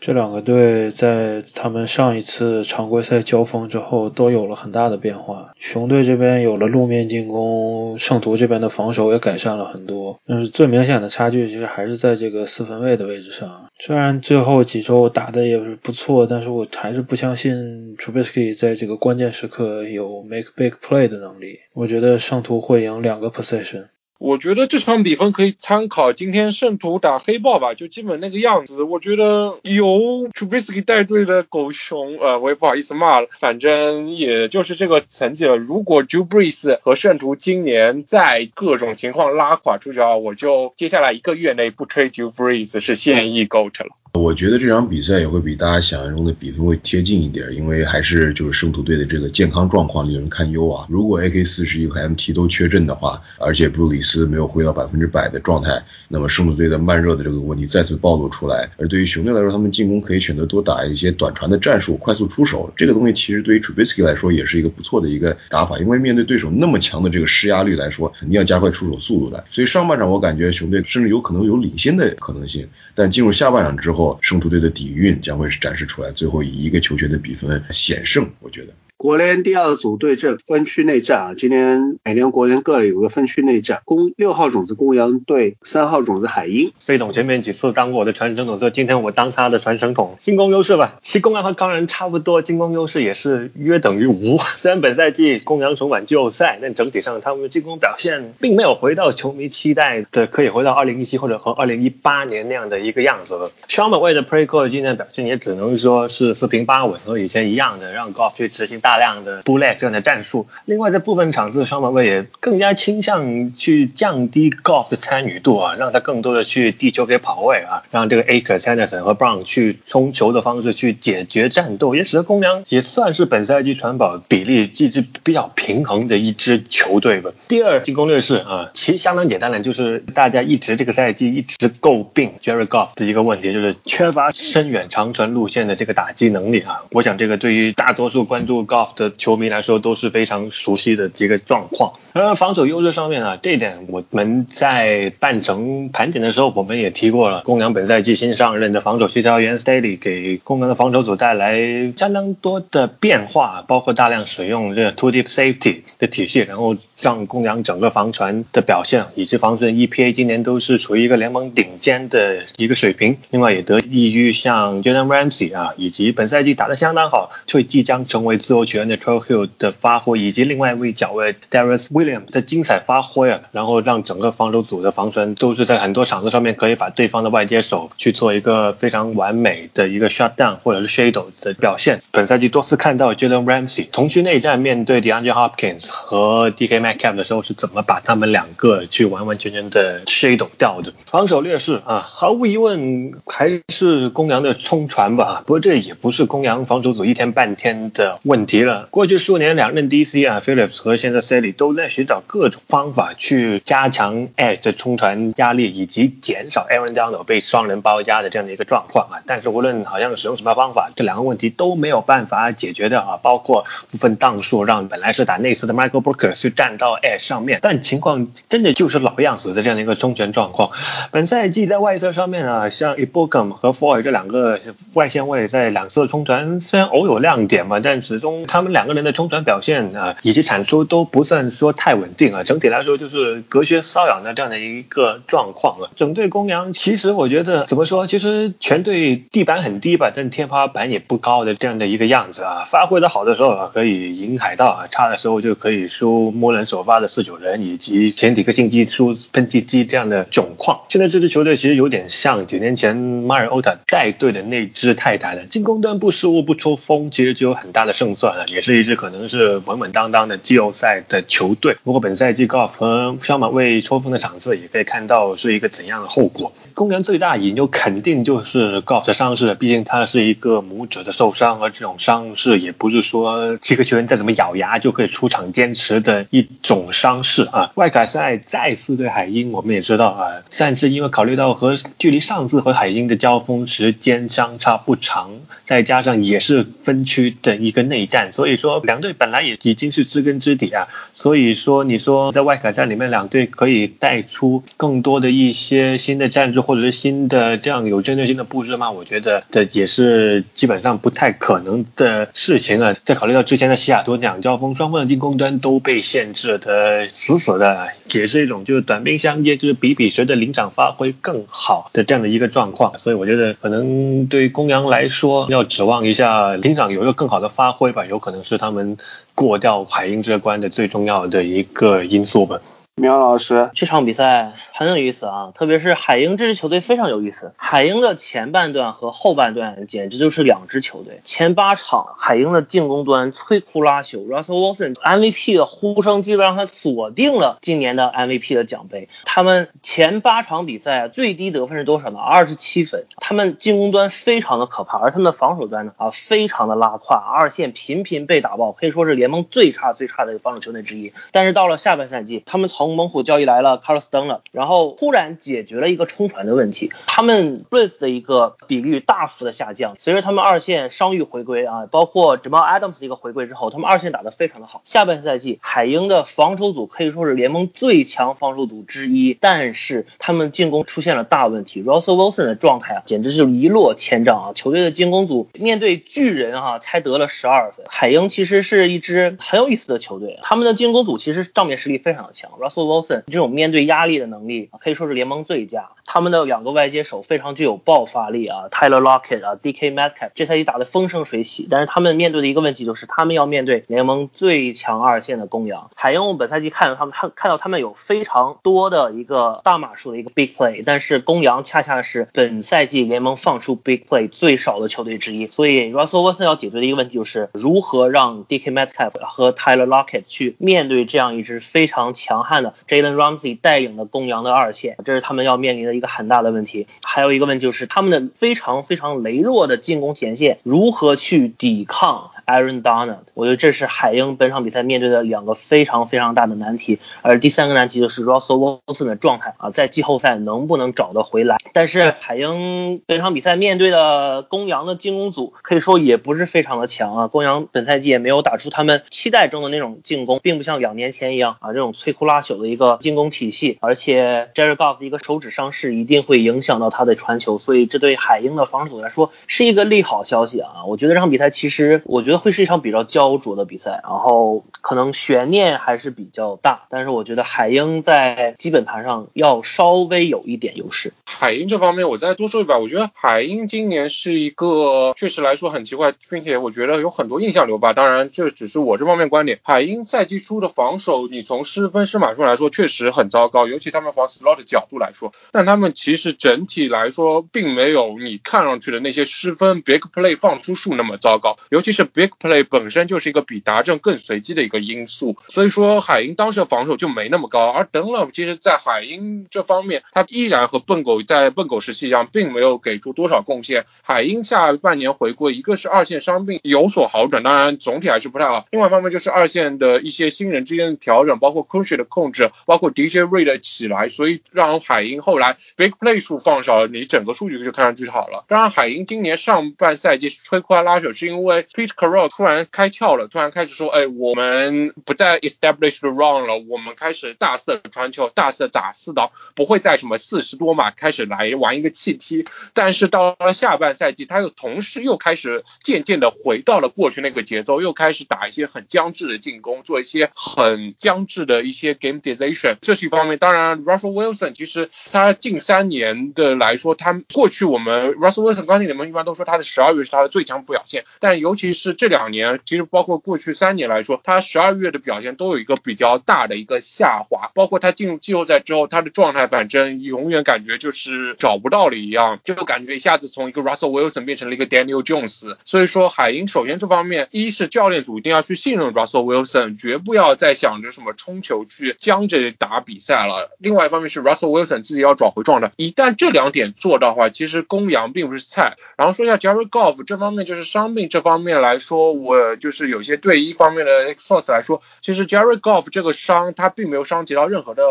这两个队在他们上一次常规赛交锋之后都有了很大的变化。熊队这边有了路面进攻，圣徒这边的防守也改善了很多。但是最明显的差距其实还是在这个四分卫的位置上。虽然最后几周打的也是不错，但是我还是不相信 Trubisky 在这个关键时刻有 make big play 的能力。我觉得圣徒会赢两个 possession。我觉得这场比分可以参考今天圣徒打黑豹吧，就基本那个样子。我觉得由 Trubisky 带队的狗熊，呃，我也不好意思骂了，反正也就是这个成绩了。如果 Drew Brees 和圣徒今年在各种情况拉垮出去啊，我就接下来一个月内不吹 Drew Brees 是现役 GOAT 了。我觉得这场比赛也会比大家想象中的比分会贴近一点，因为还是就是圣徒队的这个健康状况令人堪忧啊。如果 AK 四十一和 MT 都缺阵的话，而且布鲁里斯没有回到百分之百的状态，那么圣徒队的慢热的这个问题再次暴露出来。而对于雄队来说，他们进攻可以选择多打一些短传的战术，快速出手。这个东西其实对于 Trubisky 来说也是一个不错的一个打法，因为面对对手那么强的这个施压率来说，肯定要加快出手速度的。所以上半场我感觉雄队甚至有可能有领先的可能性，但进入下半场之后，圣徒队的底蕴将会是展示出来，最后以一个球权的比分险胜，我觉得。国联第二组对阵分区内战啊，今年每年国联各有个分区内战，公六号种子公羊对三号种子海鹰。费董前面几次当过我的传声筒，所以今天我当他的传声筒。进攻优势吧，其公羊和钢人差不多，进攻优势也是约等于无。虽然本赛季公羊重返季后赛，但整体上他们的进攻表现并没有回到球迷期待的可以回到2017或者和2018年那样的一个样子了。双本位的 Preco 今天表现也只能说是四平八稳，和以前一样的让 Golf 去执行大。大量的 bullet 这样的战术，另外在部分场次，双马位也更加倾向去降低 golf 的参与度啊，让他更多的去地球给跑位啊，让这个 Akers、Anderson 和 Brown 去冲球的方式去解决战斗，也使得公羊也算是本赛季传保比例一直比较平衡的一支球队吧。第二进攻劣势啊，其实相当简单的，就是大家一直这个赛季一直诟病 Jerry Golf 的一个问题，就是缺乏深远长传路线的这个打击能力啊。我想这个对于大多数关注高 of 的球迷来说都是非常熟悉的这个状况。而防守优势上面啊，这一点我们在半程盘点的时候，我们也提过了。公羊本赛季新上任的防守协调员 Staley 给公羊的防守组带来相当多的变化，包括大量使用这个 Two Deep Safety 的体系，然后让公羊整个防传的表现以及防守 EPA 今年都是处于一个联盟顶尖的一个水平。另外也得益于像 Jalen Ramsey 啊，以及本赛季打得相当好，却即将成为自由。球员的 t r o Hill 的发挥，以及另外一位角位 Darius Williams 的精彩发挥啊，然后让整个防守组的防传都是在很多场子上面可以把对方的外接手去做一个非常完美的一个 shutdown 或者是 shadow 的表现。本赛季多次看到 Jalen Ramsey 从区内战面对 DeAndre Hopkins 和 DK Icap 的时候是怎么把他们两个去完完全全的 shadow 掉的。防守劣势啊，毫无疑问还是公羊的冲传吧。不过这也不是公羊防守组一天半天的问题。了，过去数年两任 DC 啊，Phillips 和现在 Sally 都在寻找各种方法去加强 Edge 的冲传压力，以及减少 Aaron Donald 被双人包夹的这样的一个状况啊。但是无论好像使用什么方法，这两个问题都没有办法解决的啊。包括部分档数让本来是打内斯的 Michael Booker 去站到 Edge 上面，但情况真的就是老样子的这样的一个冲拳状况。本赛季在外侧上面啊，像 e b o k a m 和 Foy 这两个外线位在两侧冲传虽然偶有亮点嘛，但始终。他们两个人的冲传表现啊，以及产出都不算说太稳定啊。整体来说就是隔靴搔痒的这样的一个状况啊。整队公羊其实我觉得怎么说，其实全队地板很低吧，但天花板也不高的这样的一个样子啊。发挥的好的时候啊，可以赢海盗啊；差的时候就可以输摸人首发的四九人，以及前几个星期出喷气机这样的窘况。现在这支球队其实有点像几年前马尔欧塔带队的那支泰坦的，进攻端不失误不抽风，其实就有很大的胜算了，也是一支可能是稳稳当当的季后赛的球队。不过本赛季高尔夫和小马未抽风的场次，也可以看到是一个怎样的后果。公羊最大隐忧肯定就是 Golf 的伤势，毕竟他是一个拇指的受伤，而这种伤势也不是说几个球员再怎么咬牙就可以出场坚持的一种伤势啊。外卡赛再次对海鹰，我们也知道啊，但是因为考虑到和距离上次和海鹰的交锋时间相差不长，再加上也是分区的一个内战，所以说两队本来也已经是知根知底啊。所以说你说在外卡赛里面，两队可以带出更多的一些新的战术。或者是新的这样有针对性的布置吗？我觉得这也是基本上不太可能的事情啊。再考虑到之前的西雅图两交锋，双方的进攻端都被限制的死死的，也是一种就是短兵相接，就是比比谁的临场发挥更好的这样的一个状况。所以我觉得可能对公羊来说，要指望一下临场有一个更好的发挥吧，有可能是他们过掉海鹰这关的最重要的一个因素吧。苗老师，这场比赛很有意思啊，特别是海鹰这支球队非常有意思。海鹰的前半段和后半段简直就是两支球队。前八场，海鹰的进攻端摧枯拉朽，Russell Wilson MVP 的呼声基本上他锁定了今年的 MVP 的奖杯。他们前八场比赛最低得分是多少呢？二十七分。他们进攻端非常的可怕，而他们的防守端呢啊非常的拉胯，二线频频被打爆，可以说是联盟最差最差的一个防守球队之一。但是到了下半赛季，他们从猛虎交易来了 Carlos d u n 了然后突然解决了一个冲传的问题，他们 b r i s 的一个比率大幅的下降。随着他们二线伤愈回归啊，包括 Jamal Adams 一个回归之后，他们二线打得非常的好。下半赛季海鹰的防守组可以说是联盟最强防守组之一，但是他们进攻出现了大问题，Russell Wilson 的状态啊简直是一落千丈啊！球队的进攻组面对巨人哈才得了十二分。海鹰其实是一支很有意思的球队，他们的进攻组其实账面实力非常的强，Russell Wilson。这种面对压力的能力可以说是联盟最佳。他们的两个外接手非常具有爆发力啊，Tyler Lockett 啊，DK Metcalf 这赛季打得风生水起。但是他们面对的一个问题就是，他们要面对联盟最强二线的公羊海鹰。我们本赛季看到他们看看到他们有非常多的一个大码数的一个 big play，但是公羊恰恰是本赛季联盟放出 big play 最少的球队之一。所以 Russell Wilson 要解决的一个问题就是如何让 DK Metcalf 和 Tyler Lockett 去面对这样一支非常强悍的 Jalen Ramsey 带领的公羊的二线，这是他们要面临的。一个很大的问题，还有一个问题就是他们的非常非常羸弱的进攻前线如何去抵抗 Aaron Donald？我觉得这是海鹰本场比赛面对的两个非常非常大的难题。而第三个难题就是 Russell Wilson 的状态啊，在季后赛能不能找得回来？但是海鹰本场比赛面对的公羊的进攻组可以说也不是非常的强啊。公羊本赛季也没有打出他们期待中的那种进攻，并不像两年前一样啊这种摧枯拉朽的一个进攻体系。而且 Jared Goff 的一个手指伤势。一定会影响到他的传球，所以这对海鹰的防守组来说是一个利好消息啊！我觉得这场比赛其实我觉得会是一场比较焦灼的比赛，然后可能悬念还是比较大，但是我觉得海鹰在基本盘上要稍微有一点优势。海鹰这方面我再多说一把，我觉得海鹰今年是一个确实来说很奇怪，并且我觉得有很多印象流吧。当然这只是我这方面观点。海鹰赛季初的防守，你从失分失码数来说确实很糟糕，尤其他们防 slot 的角度来说，但他们其实整体来说并没有你看上去的那些失分 big play 放出数那么糟糕，尤其是 big play 本身就是一个比达阵更随机的一个因素，所以说海鹰当时的防守就没那么高。而 Dunlop 其实在海鹰这方面，他依然和笨狗。在笨狗时期一样，并没有给出多少贡献。海鹰下半年回归，一个是二线伤病有所好转，当然总体还是不太好。另外一方面就是二线的一些新人之间的调整，包括 c u s h 的控制，包括 DJ Ray 的起来，所以让海鹰后来 Big Play 数放少了，你整个数据就看上去好了。当然，海鹰今年上半赛季摧枯拉朽，是因为 Pete Carroll 突然开窍了，突然开始说，哎，我们不再 Established Run 了，我们开始大肆传球，大肆打四刀，不会再什么四十多码开始。来玩一个气踢，但是到了下半赛季，他又同时又开始渐渐的回到了过去那个节奏，又开始打一些很僵滞的进攻，做一些很僵滞的一些 game decision，这是一方面。当然，Russell Wilson 其实他近三年的来说，他过去我们 Russell Wilson 刚才你们一般都说他的十二月是他的最强表现，但尤其是这两年，其实包括过去三年来说，他十二月的表现都有一个比较大的一个下滑，包括他进入季后赛之后，他的状态反正永远感觉就是找不到了一样，就感觉一下子从一个 Russell Wilson 变成了一个 Daniel Jones。所以说，海鹰首先这方面，一是教练组一定要去信任 Russell Wilson，绝不要再想着什么冲球去僵着打比赛了。另外一方面是 Russell Wilson 自己要找回状态，一旦这两点做到的话，其实公羊并不是菜。然后说一下 Jerry Golf 这方面，就是伤病这方面来说，说我就是有些对一方面的 source 来说，其实 Jerry Goff 这个伤他并没有伤及到任何的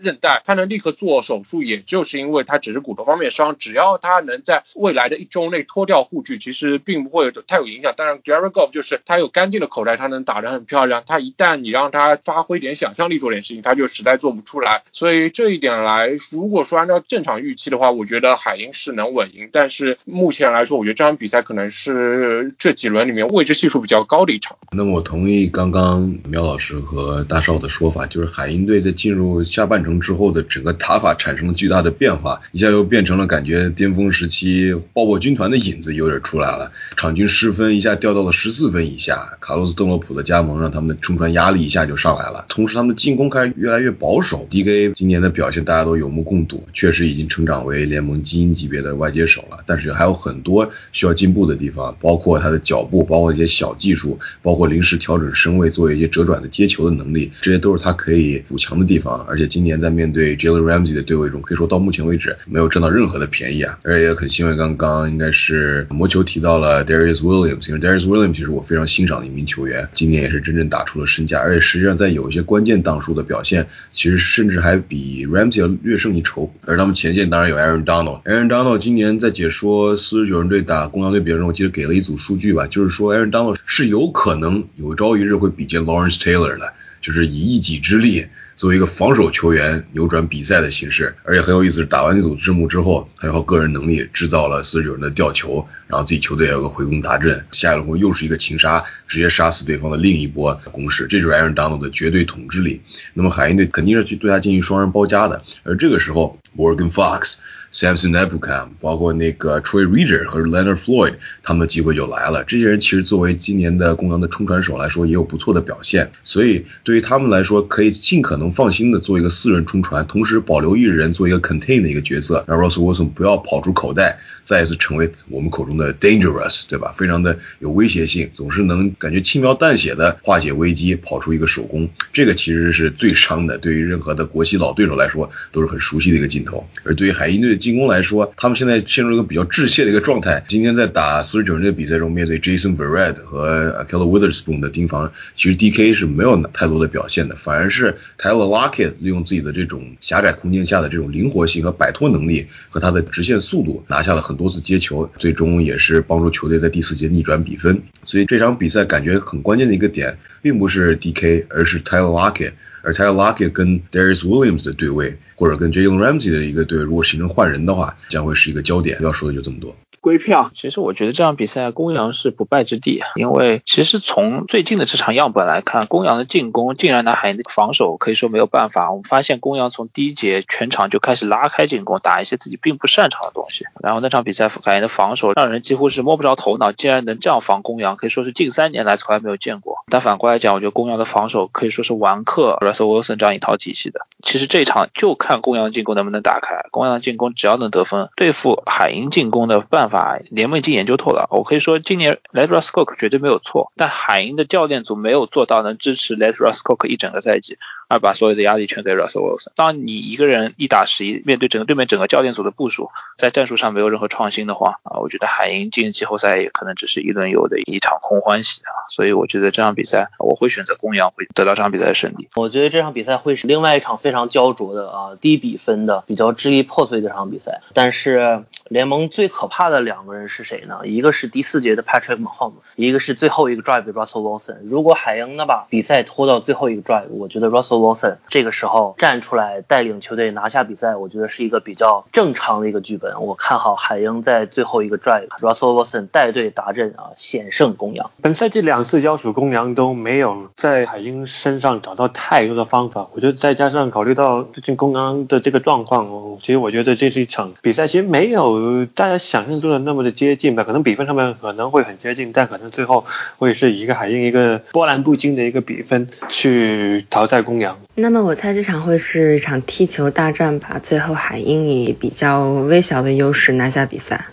韧带，他能立刻做手术，也就是因为他只是骨头方面伤，只要他能在未来的一周内脱掉护具，其实并不会太有影响。当然 Jerry Goff 就是他有干净的口袋，他能打得很漂亮。他一旦你让他发挥点想象力做点事情，他就实在做不出来。所以这一点来，如果说按照正常预期的话，我觉得海鹰是能稳赢。但是目前来说，我觉得这场比赛可能是这几轮里面未知系数比较高的一场。那么我同意刚刚苗老师和大少的说法，就是海鹰队在进入下半程之后的整个打法产生了巨大的变化，一下又变成了感觉巅峰时期爆破军团的影子有点出来了，场均失分一下掉到了十四分以下。卡洛斯邓洛普的加盟让他们的冲传压力一下就上来了，同时他们的进攻开始越来越保守。D.K. 今年的表现大家都有目共睹，确实已经成长为联盟精英级别的外接手了，但是还有很多需要进步的地方，包括他的脚步，包包括一些小技术，包括临时调整身位做一些折转的接球的能力，这些都是他可以补强的地方。而且今年在面对 Jalen Ramsey 的对位中，可以说到目前为止没有占到任何的便宜啊。而且也很欣慰，刚刚应该是魔球提到了 Darius Williams，因为 Darius Williams 其实我非常欣赏的一名球员，今年也是真正打出了身价，而且实际上在有一些关键档数的表现，其实甚至还比 Ramsey 要略胜一筹。而他们前线当然有 Aaron Donald，Aaron Donald 今年在解说四十九人队打公羊队比赛中，我记得给了一组数据吧，就是说 Aaron Donald 是有可能有朝一日会比肩 Lawrence Taylor 的，就是以一己之力。作为一个防守球员扭转比赛的形式，而且很有意思。打完那组字幕之后，他靠个人能力制造了四十九人的吊球，然后自己球队有个回攻达阵，下一轮又是一个擒杀，直接杀死对方的另一波攻势，这就是 Aaron Donald 的绝对统治力。那么海鹰队肯定是去对他进行双人包夹的，而这个时候 Morgan Fox。Samson Ebukam，包括那个 Troy Reader 和 Leonard Floyd，他们的机会就来了。这些人其实作为今年的公羊的冲传手来说，也有不错的表现。所以对于他们来说，可以尽可能放心的做一个四人冲传，同时保留一人做一个 contain 的一个角色，让 Russell Wilson 不要跑出口袋，再一次成为我们口中的 dangerous，对吧？非常的有威胁性，总是能感觉轻描淡写的化解危机，跑出一个手工。这个其实是最伤的，对于任何的国际老对手来说都是很熟悉的一个镜头。而对于海鹰队的，进攻来说，他们现在陷入一个比较滞泄的一个状态。今天在打四十九人的比赛中，面对 Jason Verrett 和 Keller Witherspoon 的盯防，其实 DK 是没有太多的表现的，反而是 Tyler Lockett 利用自己的这种狭窄空间下的这种灵活性和摆脱能力和他的直线速度，拿下了很多次接球，最终也是帮助球队在第四节逆转比分。所以这场比赛感觉很关键的一个点，并不是 DK，而是 Tyler Lockett。而 Tyler Lockett 跟 Darius Williams 的对位，或者跟 Jalen Ramsey 的一个对位，如果形成换人的话，将会是一个焦点。要说的就这么多。归票，其实我觉得这场比赛公羊是不败之地，因为其实从最近的这场样本来看，公羊的进攻竟然拿海鹰的防守可以说没有办法。我们发现公羊从第一节全场就开始拉开进攻，打一些自己并不擅长的东西。然后那场比赛海鹰的防守让人几乎是摸不着头脑，竟然能这样防公羊，可以说是近三年来从来没有见过。但反过来讲，我觉得公羊的防守可以说是完克 Russell Wilson 这样一套体系的。其实这场就看公羊进攻能不能打开，公羊进攻只要能得分，对付海鹰进攻的办法。联盟已经研究透了，我可以说今年 Let Russ Cook 绝对没有错，但海鹰的教练组没有做到能支持 Let Russ Cook 一整个赛季。而把所有的压力全给 Russell Wilson。当你一个人一打十一，面对整个对面整个教练组的部署，在战术上没有任何创新的话，啊，我觉得海鹰进季后赛也可能只是一轮游的一场空欢喜啊。所以我觉得这场比赛我会选择公羊会得到这场比赛的胜利。我觉得这场比赛会是另外一场非常焦灼的啊低比分的比较支离破碎的这场比赛。但是联盟最可怕的两个人是谁呢？一个是第四节的 Patrick Mahomes，一个是最后一个 drive 的 Russell Wilson。如果海鹰能把比赛拖到最后一个 drive，我觉得 Russell 沃森这个时候站出来带领球队拿下比赛，我觉得是一个比较正常的一个剧本。我看好海鹰在最后一个 drive，Russell Wilson 带队打阵啊，险胜公羊。本赛季两次交手，公羊都没有在海鹰身上找到太多的方法。我觉得再加上考虑到最近公羊的这个状况，其实我觉得这是一场比赛，其实没有大家想象中的那么的接近吧。可能比分上面可能会很接近，但可能最后会是一个海鹰一个波澜不惊的一个比分去淘汰公羊。那么我猜这场会是一场踢球大战吧，最后海鹰以比较微小的优势拿下比赛。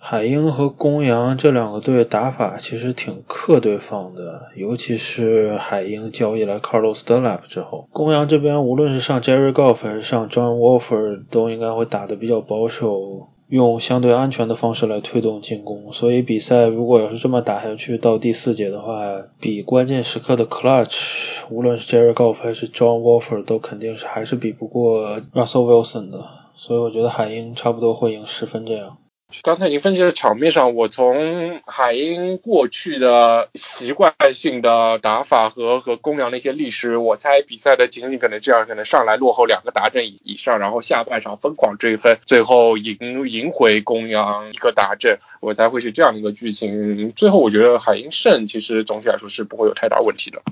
海鹰和公羊这两个队打法其实挺克对方的，尤其是海鹰交易来 Carlos Dunlap 之后，公羊这边无论是上 Jerry Golf 还是上 John Wolford，都应该会打得比较保守，用相对安全的方式来推动进攻。所以比赛如果要是这么打下去，到第四节的话，比关键时刻的 Clutch，无论是 Jerry Goff 还是 John Wolford，都肯定是还是比不过 Russell Wilson 的。所以我觉得海鹰差不多会赢十分这样。刚才您分析的场面上，我从海鹰过去的习惯性的打法和和公羊的一些历史，我猜比赛的情景可能这样：可能上来落后两个达阵以以上，然后下半场疯狂追分，最后赢赢回公羊一个达阵，我才会是这样一个剧情。最后我觉得海鹰胜，其实总体来说是不会有太大问题的。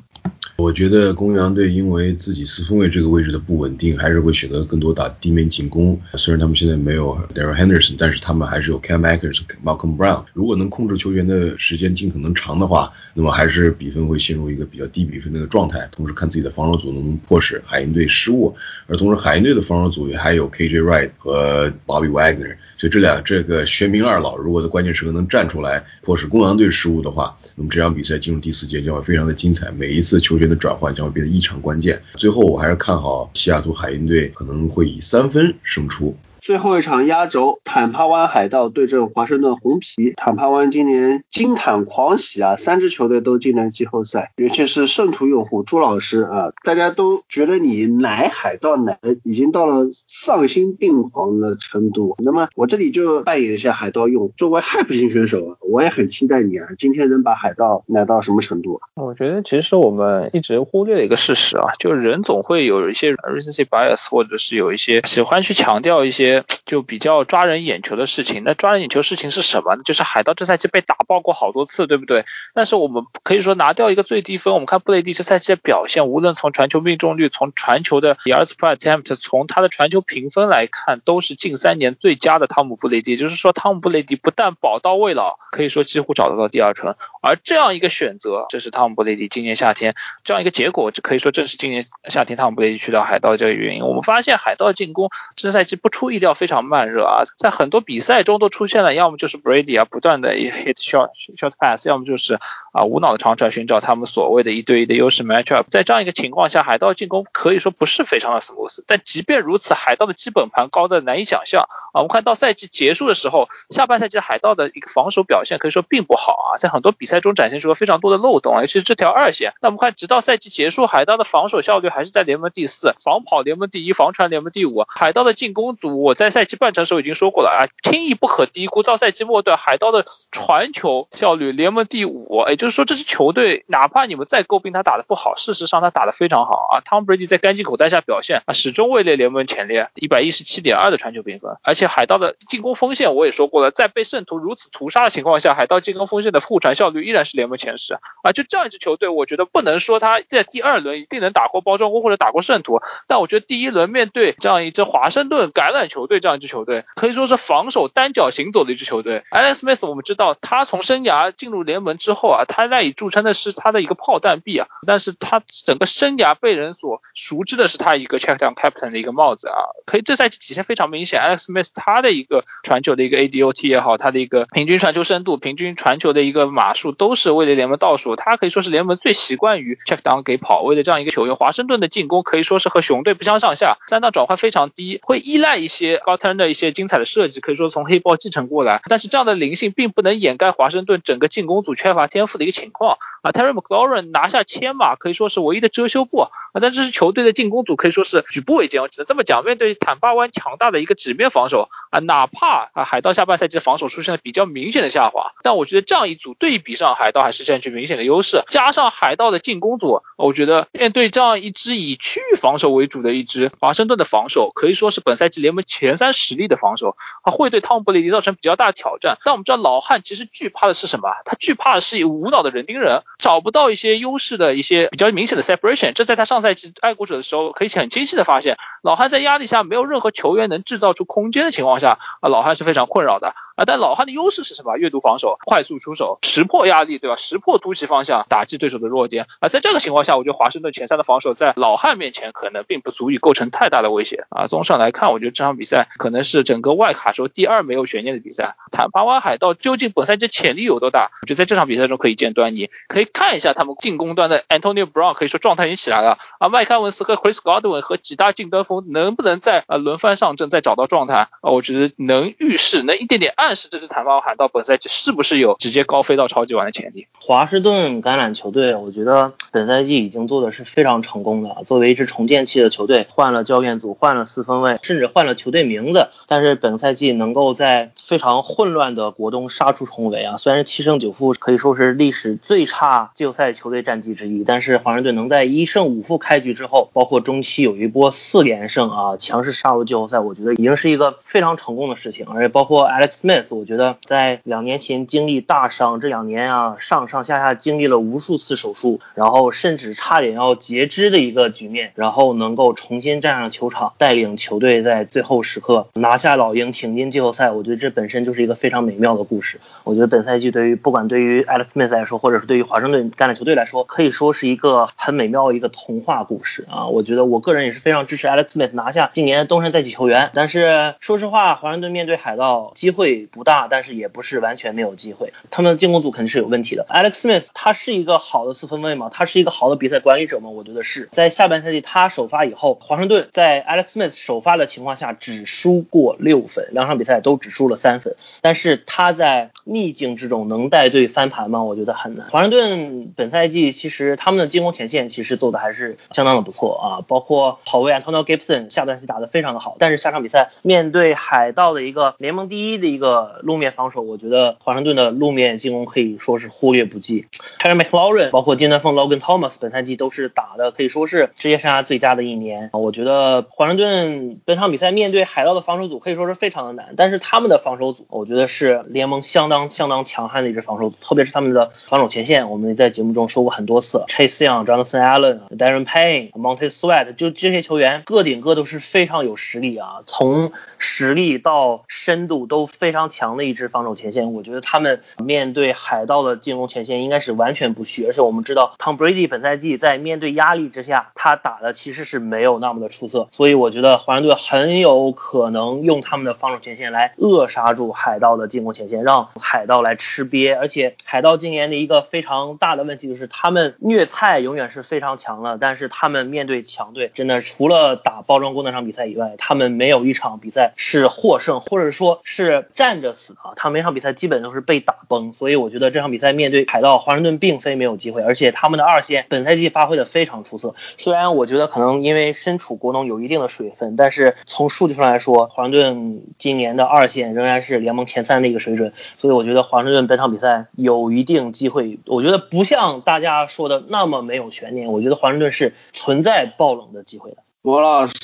我觉得公羊队因为自己四分卫这个位置的不稳定，还是会选择更多打地面进攻。虽然他们现在没有 Daryl Henderson，但是他们还是有 Cam Akers、Malcolm Brown。如果能控制球员的时间尽可能长的话，那么还是比分会陷入一个比较低比分的一个状态。同时看自己的防守组能不能迫使海鹰队失误。而同时海鹰队的防守组也还有 KJ Wright 和 Bobby Wagner，所以这俩这个玄冥二老如果在关键时刻能站出来迫使公羊队失误的话，那么这场比赛进入第四节将会非常的精彩。每一次球权的转换将会变得异常关键。最后，我还是看好西雅图海鹰队可能会以三分胜出。最后一场压轴，坦帕湾海盗对阵华盛顿红皮。坦帕湾今年金坦狂喜啊，三支球队都进了季后赛，尤其是圣徒用户朱老师啊，大家都觉得你奶海盗奶的已经到了丧心病狂的程度。那么我这里就扮演一下海盗用，作为 hype 型选手，我也很期待你啊，今天能把海盗奶到什么程度？我觉得其实我们一直忽略了一个事实啊，就是人总会有一些 recency bias，或者是有一些喜欢去强调一些。就比较抓人眼球的事情，那抓人眼球事情是什么？就是海盗这赛季被打爆过好多次，对不对？但是我们可以说拿掉一个最低分，我们看布雷迪这赛季的表现，无论从传球命中率、从传球的 yards per attempt、从他的传球评分来看，都是近三年最佳的汤姆布雷迪。就是说，汤姆布雷迪不但宝刀未老，可以说几乎找得到第二春。而这样一个选择，这是汤姆布雷迪今年夏天这样一个结果，这可以说正是今年夏天汤姆布雷迪去到海盗这个原因。我们发现海盗进攻这赛季不出意料要非常。慢热啊，在很多比赛中都出现了，要么就是 Brady 啊不断的 hit short short pass，要么就是啊无脑的长传寻找他们所谓的一对一的优势 matchup。在这样一个情况下，海盗进攻可以说不是非常的 smooth。但即便如此，海盗的基本盘高的难以想象啊。我们看到赛季结束的时候，下半赛季海盗的一个防守表现可以说并不好啊，在很多比赛中展现出了非常多的漏洞，尤其是这条二线。那我们看，直到赛季结束，海盗的防守效率还是在联盟第四，防跑联盟第一，防传联盟第五。海盗的进攻组，我在赛季。半程时候已经说过了啊，轻易不可低估。到赛季末段，海盗的传球效率联盟第五，也就是说这支球队哪怕你们再诟病他打的不好，事实上他打的非常好啊。汤姆布雷迪在干净口袋下表现啊，始终位列联盟前列，一百一十七点二的传球评分。而且海盗的进攻锋线我也说过了，在被圣徒如此屠杀的情况下，海盗进攻锋线的互传效率依然是联盟前十啊。就这样一支球队，我觉得不能说他在第二轮一定能打过包装工或者打过圣徒，但我觉得第一轮面对这样一支华盛顿橄榄球队这样一支。球队可以说是防守单脚行走的一支球队。Alex Smith，我们知道他从生涯进入联盟之后啊，他赖以著称的是他的一个炮弹臂啊，但是他整个生涯被人所熟知的是他一个 check down captain 的一个帽子啊。可以这赛季体现非常明显，Alex Smith 他的一个传球的一个 ADOT 也好，他的一个平均传球深度、平均传球的一个码数都是位列联盟倒数。他可以说是联盟最习惯于 check down 给跑位的这样一个球员。华盛顿的进攻可以说是和熊队不相上下，三档转换非常低，会依赖一些。高登的一些精彩的设计，可以说从黑豹继承过来。但是这样的灵性并不能掩盖华盛顿整个进攻组缺乏天赋的一个情况啊。Terry McLaurin 拿下千码可以说是唯一的遮羞布啊，但这支球队的进攻组可以说是举步维艰，我只能这么讲。面对坦巴湾强大的一个纸面防守啊，哪怕啊海盗下半赛季的防守出现了比较明显的下滑，但我觉得这样一组对比上海盗还是占据明显的优势。加上海盗的进攻组，我觉得面对这样一支以区域防守为主的一支华盛顿的防守，可以说是本赛季联盟前三实力的防守啊，会对汤姆布雷迪造成比较大的挑战。但我们知道老汉其实惧怕的是什么？他惧怕的是以无脑的人盯人，找不到一些优势的一些比较明显的 separation。这在他上赛季爱国者的时候可以很清晰的发现，老汉在压力下没有任何球员能制造出空间的情况下啊，老汉是非常困扰的啊。但老汉的优势是什么？阅读防守，快速出手，识破压力，对吧？识破突袭方向，打击对手的弱点啊。在这个情况下，我觉得华盛顿前三的防守在老汉面前可能并不足以构成太大的威胁啊。综上来看，我觉得这场比赛可能是整个外卡中第二没有悬念的比赛。坦帕湾海盗究竟本赛季潜力有多大？我觉得在这场比赛中可以见端倪。可以看一下他们进攻端的 Antonio Brown，可以说状态已经起来了啊。麦卡文斯和 Chris Godwin 和几大进端锋能不能在呃轮番上阵，再找到状态啊？我觉得能预示，能一点点暗示这支坦帕湾海盗本赛季是不是有直接高飞到超级碗的潜力。华盛顿橄榄球队，我觉得本赛季已经做的是非常成功的。作为一支重建期的球队，换了教练组，换了四分卫，甚至换了球队名字，但是本赛季能够在非常混乱的国东杀出重围啊！虽然七胜九负可以说是历史最差季后赛球队战绩之一，但是华盛顿能在一胜五负开局之后，包括中期有一波四连胜啊，强势杀入季后赛，我觉得已经是一个非常成功的事情。而且包括 Alex Smith，我觉得在两年前经历大伤，这两年啊上上下下经历了无数次手术，然后甚至差点要截肢的一个局面，然后能够重新站上球场，带领球队在最后时刻拿下老鹰，挺进季后赛。我觉得这本身就是一个非常美妙的故事。我觉得本赛季对于不管对于 Alex Smith 来说，或者是对于华盛顿橄榄球队来说，可以说是一个很美妙的一个童话故事啊！我觉得我个人也是非常支持 Alex Smith 拿下今年东山再起球员。但是说实话，华盛顿面对海盗机会不大，但是也不是完全没有机会。他们进攻组肯定是有问题的。Alex Smith 他是一个好的四分卫吗？他是一个好的比赛管理者吗？我觉得是在下半赛季他首发以后，华盛顿在 Alex Smith 首发的情况下只只输过六分，两场比赛都只输了三分。但是他在逆境之中能带队翻盘吗？我觉得很难。华盛顿本赛季其实他们的进攻前线其实做的还是相当的不错啊，包括跑卫 Antonio Gibson 下半赛打得非常的好。但是下场比赛面对海盗的一个联盟第一的一个路面防守，我觉得华盛顿的路面进攻可以说是忽略不计。Terry McLaurin 包括金端锋 Logan Thomas 本赛季都是打的可以说是职业生涯最佳的一年。我觉得华盛顿本场比赛面对海盗的防守组可以说是非常的难，但是他们的防守组我觉得是联盟相当相当强悍的一支防守组，特别是他们的防守前线，我们在节目中说过很多次，Chase Young、Jonathan Allen、Darren Payne、Monte Sweat，就这些球员个顶个都是非常有实力啊，从实力到深度都非常强的一支防守前线。我觉得他们面对海盗的进攻前线应该是完全不虚，而且我们知道 Tom Brady 本赛季在面对压力之下，他打的其实是没有那么的出色，所以我觉得华盛顿很有可能用他们的防守前线来扼杀住海盗的进攻前线，让海盗来吃瘪。而且海盗今年的一个非常大的问题就是他们虐菜永远是非常强的，但是他们面对强队，真的除了打包装工那场比赛以外，他们没有一场比赛是获胜，或者说是站着死啊。他每场比赛基本都是被打崩，所以我觉得这场比赛面对海盗，华盛顿并非没有机会，而且他们的二线本赛季发挥的非常出色。虽然我觉得可能因为身处国农有一定的水分，但是从数据上来说，华盛顿今年的二线仍然是联盟前三的一个水准，所以我觉得华盛顿本场比赛有一定机会。我觉得不像大家说的那么没有悬念，我觉得华盛顿是存在爆冷的机会的。罗老师，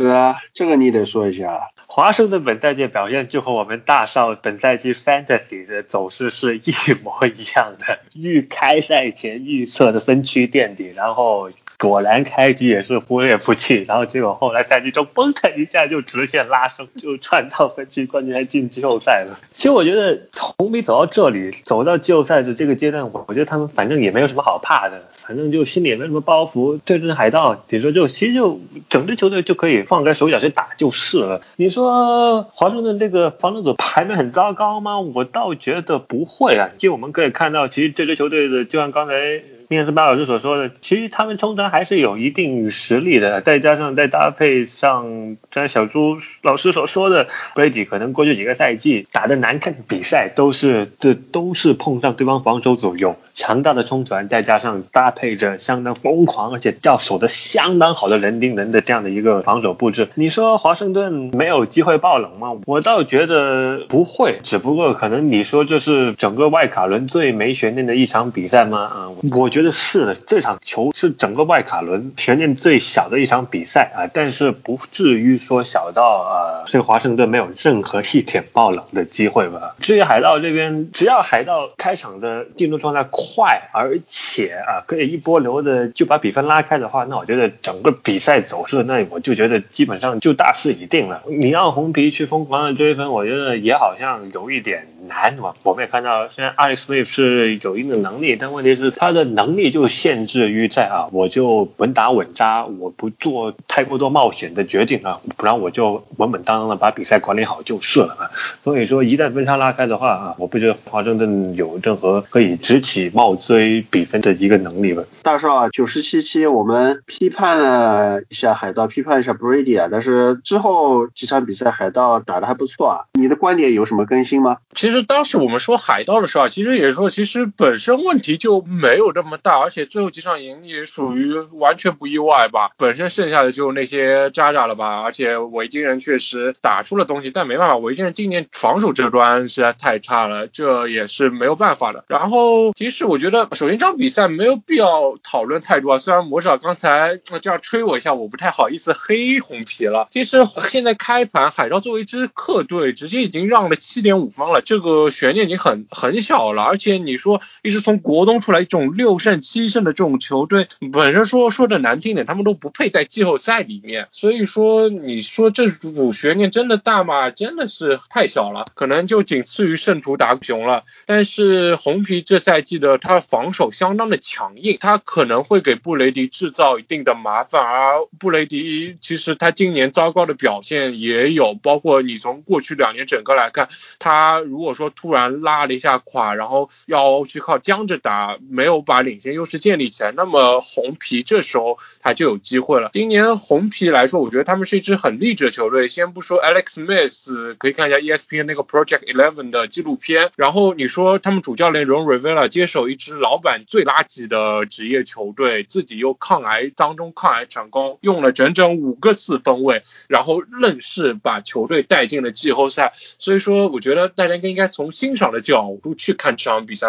这个你得说一下。华盛顿本赛季表现就和我们大少本赛季 fantasy 的走势是一模一样的，预开赛前预测的分区垫底，然后果然开局也是忽略不计，然后结果后来赛季中嘣腾一下就直线拉升，就窜到分区冠军，还进季后赛了。其实我觉得红米走到这里，走到季后赛的这个阶段，我我觉得他们反正也没有什么好怕的，反正就心里也没什么包袱，对阵海盗，顶多就其实就整支球队就可以放开手脚去打就是了。你说。说华盛顿这个防守组排名很糟糕吗？我倒觉得不会啊，因为我们可以看到，其实这支球队的，就像刚才面试巴老师所说的，其实他们冲传还是有一定实力的，再加上再搭配上刚才小朱老师所说的背景可能过去几个赛季打的难看的比赛都是这都是碰上对方防守组有强大的冲传，再加上搭配着相当疯狂而且吊守的相当好的人盯人的这样的一个防守布置。你说华盛顿没有机会爆冷吗？我倒觉得不会，只不过可能你说这是整个外卡轮最没悬念的一场比赛吗？啊、我觉得是的，这场球是整个外卡轮悬念最小的一场比赛啊，但是不至于说小到呃，对华盛顿没有任何一点爆冷的机会吧。至于海盗这边，只要海盗开场的进攻状态快，而且啊可以一波流的就把比分拉开的话，那我觉得整个比赛走势，那我就觉得基本上就大势已定了。你让红皮去疯狂的追分，我觉得也好像有一点难嘛。我们也看到，虽然 Alex Smith 是有一定的能力，但问题是他的能力就限制于在啊，我就稳打稳扎，我不做太过多冒险的决定啊，不然我就稳稳当当的把比赛管理好就是了啊。所以说，一旦分差拉开的话啊，我不觉得华盛顿有任何可以直起冒追比分的一个能力吧。大少啊，九十七期我们批判了一下海盗，批判一下 Brady 啊，但是之后几场比赛海盗打得还不错啊，你的观点有什么更新吗？其实当时我们说海盗的时候，其实也说其实本身问题就没有这么大，而且最后几场赢也属于完全不意外吧。本身剩下的就那些渣渣了吧，而且维京人确实打出了东西，但没办法，维京人今年防守这端实在太差了，这也是没有办法的。然后其实我觉得，首先这场比赛没有必要讨论太多啊。虽然魔少刚才这样吹我一下，我不太好意思黑红皮了。其实现在开盘海盗作为一支客队，直接已经让了七点五分了，这个悬念已经很很小了。而且你说一直从国东出来一种六胜七胜的这种球队，本身说说的难听点，他们都不配在季后赛里面。所以说你说这组悬念真的大吗？真的是太小了，可能就仅次于圣徒打熊了。但是红皮这赛季的他防守相当的强硬，他可能会给布雷迪制造一定的麻烦。而布雷迪其实他今年糟糕的表现也有，包括你从过去两年整个来看，他如果说突然拉了一下垮，然后要去靠僵着打，没有把领先优势建立起来，那么红皮这时候他就有机会了。今年红皮来说，我觉得他们是一支很励志的球队。先不说 Alex Smith，可以看一下 ESPN 那个 Project Eleven 的纪录片。然后你说他们主教练 Ron Rivera 接手有一支老板最垃圾的职业球队，自己又抗癌当中抗癌成功，用了整整五个四分位，然后愣是把球队带进了季后赛。所以说，我觉得大家应该从欣赏的角度去看这场比赛。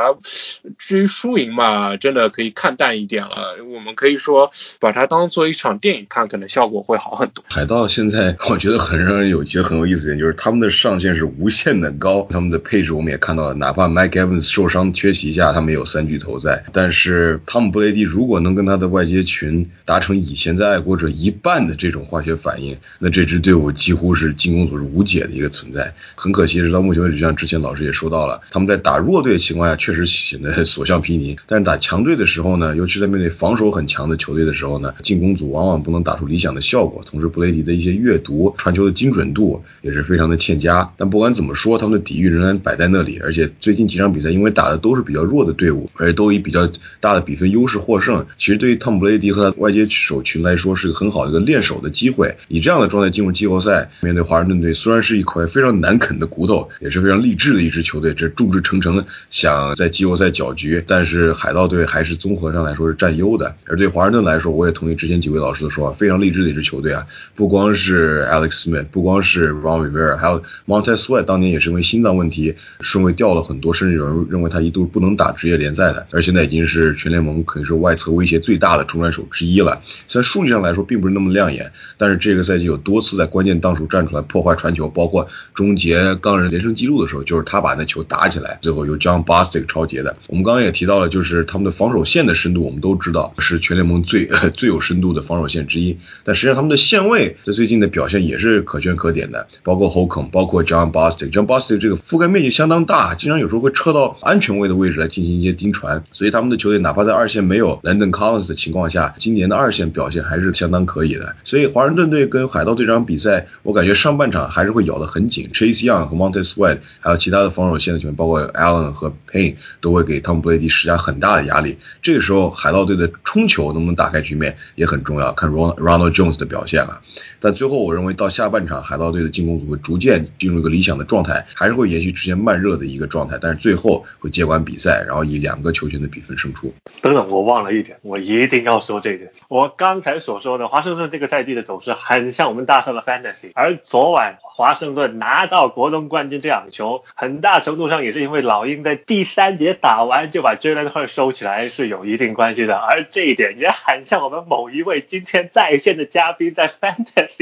至于输赢嘛，真的可以看淡一点了。我们可以说把它当做一场电影看，可能效果会好很多。海盗现在我觉得很让人有觉得很有意思点，就是他们的上限是无限的高，他们的配置我们也看到了，哪怕 Mike Evans 受伤缺席一下，他们有有三巨头在。但是汤姆布雷迪如果能跟他的外接群达成以前在爱国者一半的这种化学反应，那这支队伍几乎是进攻组是无解的一个存在。很可惜是到目前为止，像之前老师也说到了，他们在打弱队的情况下确实显得所向披靡，但是打强队的时候呢，尤其在面对防守很强的球队的时候呢，进攻组往往不能打出理想的效果。同时，布雷迪的一些阅读、传球的精准度也是非常的欠佳。但不管怎么说，他们的底蕴仍然摆在那里，而且最近几场比赛因为打的都是比较弱的队伍，而且都以比较大的比分优势获胜，其实对于汤姆布雷迪和他外接手群来说是个很好的一个练手的机会。以这样的状态进入季后赛，面对华盛顿队，虽然是一块非常难啃的骨头，也是非常励志的一支球队，这众志成城想在季后赛搅局，但是海盗队还是综合上来说是占优的。而对华盛顿来说，我也同意之前几位老师的说法，非常励志的一支球队啊，不光是 Alex Smith，不光是 Ron Rivera，还有 Montez Sweat，当年也是因为心脏问题顺位掉了很多，甚至有人认为他一度不能打职业联赛的，而现在已经是全联盟可以说外侧威胁最大的中转手之一了。虽然数据上来说并不是那么亮眼，但是这个赛季有多次在关键当数站出来破坏传球，包括终结钢人连胜纪录的时候，就是他把那球打起来，最后由 John Bostic 超截的。我们刚刚也提到了，就是他们的防守线的深度，我们都知道是全联盟最 最有深度的防守线之一。但实际上他们的线位在最近的表现也是可圈可点的，包括 Holcomb，包括 John Bostic。John Bostic 这个覆盖面积相当大，经常有时候会撤到安全位的位置来进行一些盯传，所以他们的球队哪怕在二线没有 Landon Collins 的情况下，今年的二线表现还是相当可以的。所以华盛顿队跟海盗队这场比赛，我感觉上半场还是会咬得很紧。Chase Young 和 Montez Sweat 还有其他的防守线的球员，包括 Allen 和 Payne 都会给汤姆布雷迪施加很大的压力。这个时候海盗队的冲球能不能打开局面也很重要，看 Ronald Jones 的表现啊。但最后我认为到下半场，海盗队的进攻组会逐渐进入一个理想的状态，还是会延续之前慢热的一个状态，但是最后会接管比赛，然后以两个球权的比分胜出。等等，我忘了一点，我一定要说这一点。我刚才所说的华盛顿这个赛季的走势很像我们大少的 Fantasy，而昨晚华盛顿拿到国东冠军这场球，很大程度上也是因为老鹰在第三节打完就把 Jalen h u r 收起来是有一定关系的，而这一点也很像我们某一位今天在线的嘉宾在 Fantasy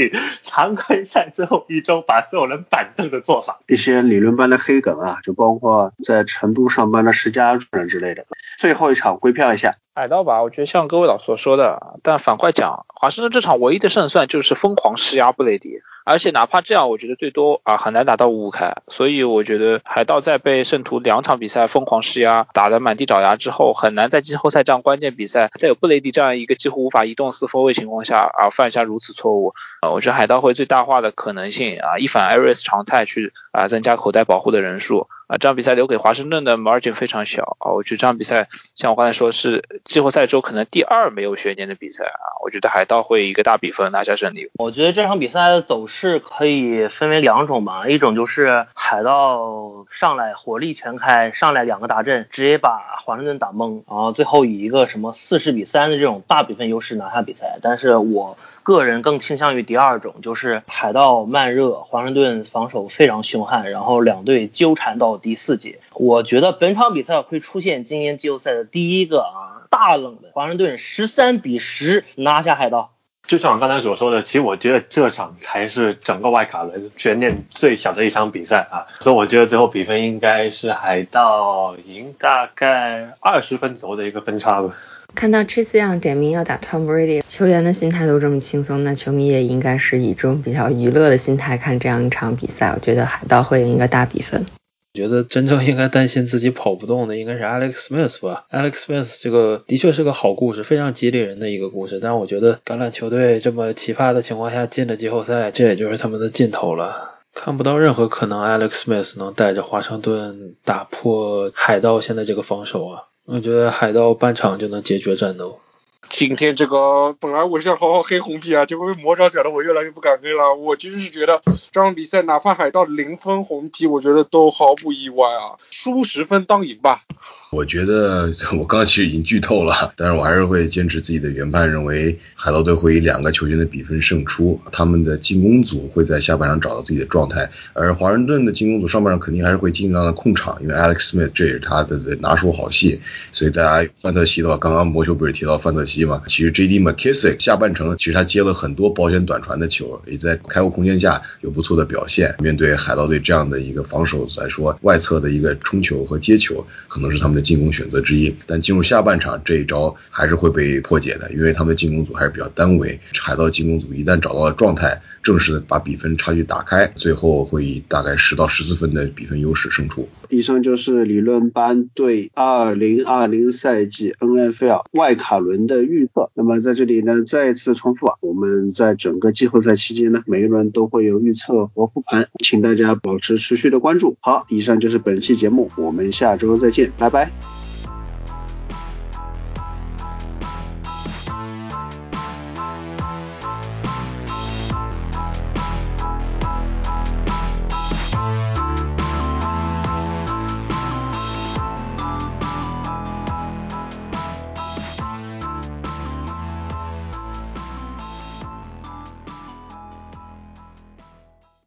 常规赛最后一周把所有人板凳的做法。一些理论班的黑梗啊，就包括在成都上班的石家庄人之类的。最后一场归票一下。海盗吧，我觉得像各位老所说的，但反过来讲，华盛顿这场唯一的胜算就是疯狂施压布雷迪，而且哪怕这样，我觉得最多啊很难打到五五开。所以我觉得海盗在被圣徒两场比赛疯狂施压，打得满地找牙之后，很难在季后赛这样关键比赛，在有布雷迪这样一个几乎无法移动四分卫情况下啊犯下如此错误。啊，我觉得海盗会最大化的可能性啊一反艾瑞斯常态去啊增加口袋保护的人数啊，这场比赛留给华盛顿的 margin 非常小啊。我觉得这场比赛像我刚才说是季后赛周可能第二没有悬念的比赛啊，我觉得海盗会一个大比分拿下胜利。我觉得这场比赛的走势可以分为两种吧，一种就是海盗上来火力全开，上来两个大阵，直接把华盛顿打懵，然后最后以一个什么四十比三的这种大比分优势拿下比赛。但是我个人更倾向于第二种，就是海盗慢热，华盛顿防守非常凶悍，然后两队纠缠到第四节。我觉得本场比赛会出现今年季后赛的第一个啊大冷门，华盛顿十三比十拿下海盗。就像我刚才所说的，其实我觉得这场才是整个外卡轮悬念最小的一场比赛啊，所以我觉得最后比分应该是海盗赢大概二十分左右的一个分差吧。看到 Tracy Young 点名要打 Tom Brady，球员的心态都这么轻松，那球迷也应该是以这种比较娱乐的心态看这样一场比赛。我觉得海盗会赢一个大比分。我觉得真正应该担心自己跑不动的应该是 Alex Smith 吧。Alex Smith 这个的确是个好故事，非常激励人的一个故事。但我觉得橄榄球队这么奇葩的情况下进了季后赛，这也就是他们的尽头了。看不到任何可能 Alex Smith 能带着华盛顿打破海盗现在这个防守啊。我觉得海盗半场就能解决战斗。今天这个本来我是想好好黑红皮啊，结果被魔爪搅得我越来越不敢黑了。我其实是觉得这场比赛哪怕海盗零分红皮，我觉得都毫不意外啊，输十分当赢吧。我觉得 我刚刚其实已经剧透了，但是我还是会坚持自己的原判，认为海盗队会以两个球员的比分胜出。他们的进攻组会在下半场找到自己的状态，而华盛顿的进攻组上半场肯定还是会尽量的控场，因为 Alex Smith 这也是他的拿手好戏。所以大家范特西的话，刚刚魔球不是提到范特西嘛？其实 J.D. McKissick 下半程其实他接了很多保险短传的球，也在开阔空间下有不错的表现。面对海盗队这样的一个防守来说，外侧的一个冲球和接球可能是他们进攻选择之一，但进入下半场这一招还是会被破解的，因为他们的进攻组还是比较单维。海盗进攻组一旦找到了状态，正式的把比分差距打开，最后会以大概十到十四分的比分优势胜出。以上就是理论班对二零二零赛季 NFL 外卡轮的预测。那么在这里呢，再一次重复啊，我们在整个季后赛期间呢，每一轮都会有预测和复盘，请大家保持持续的关注。好，以上就是本期节目，我们下周再见，拜拜。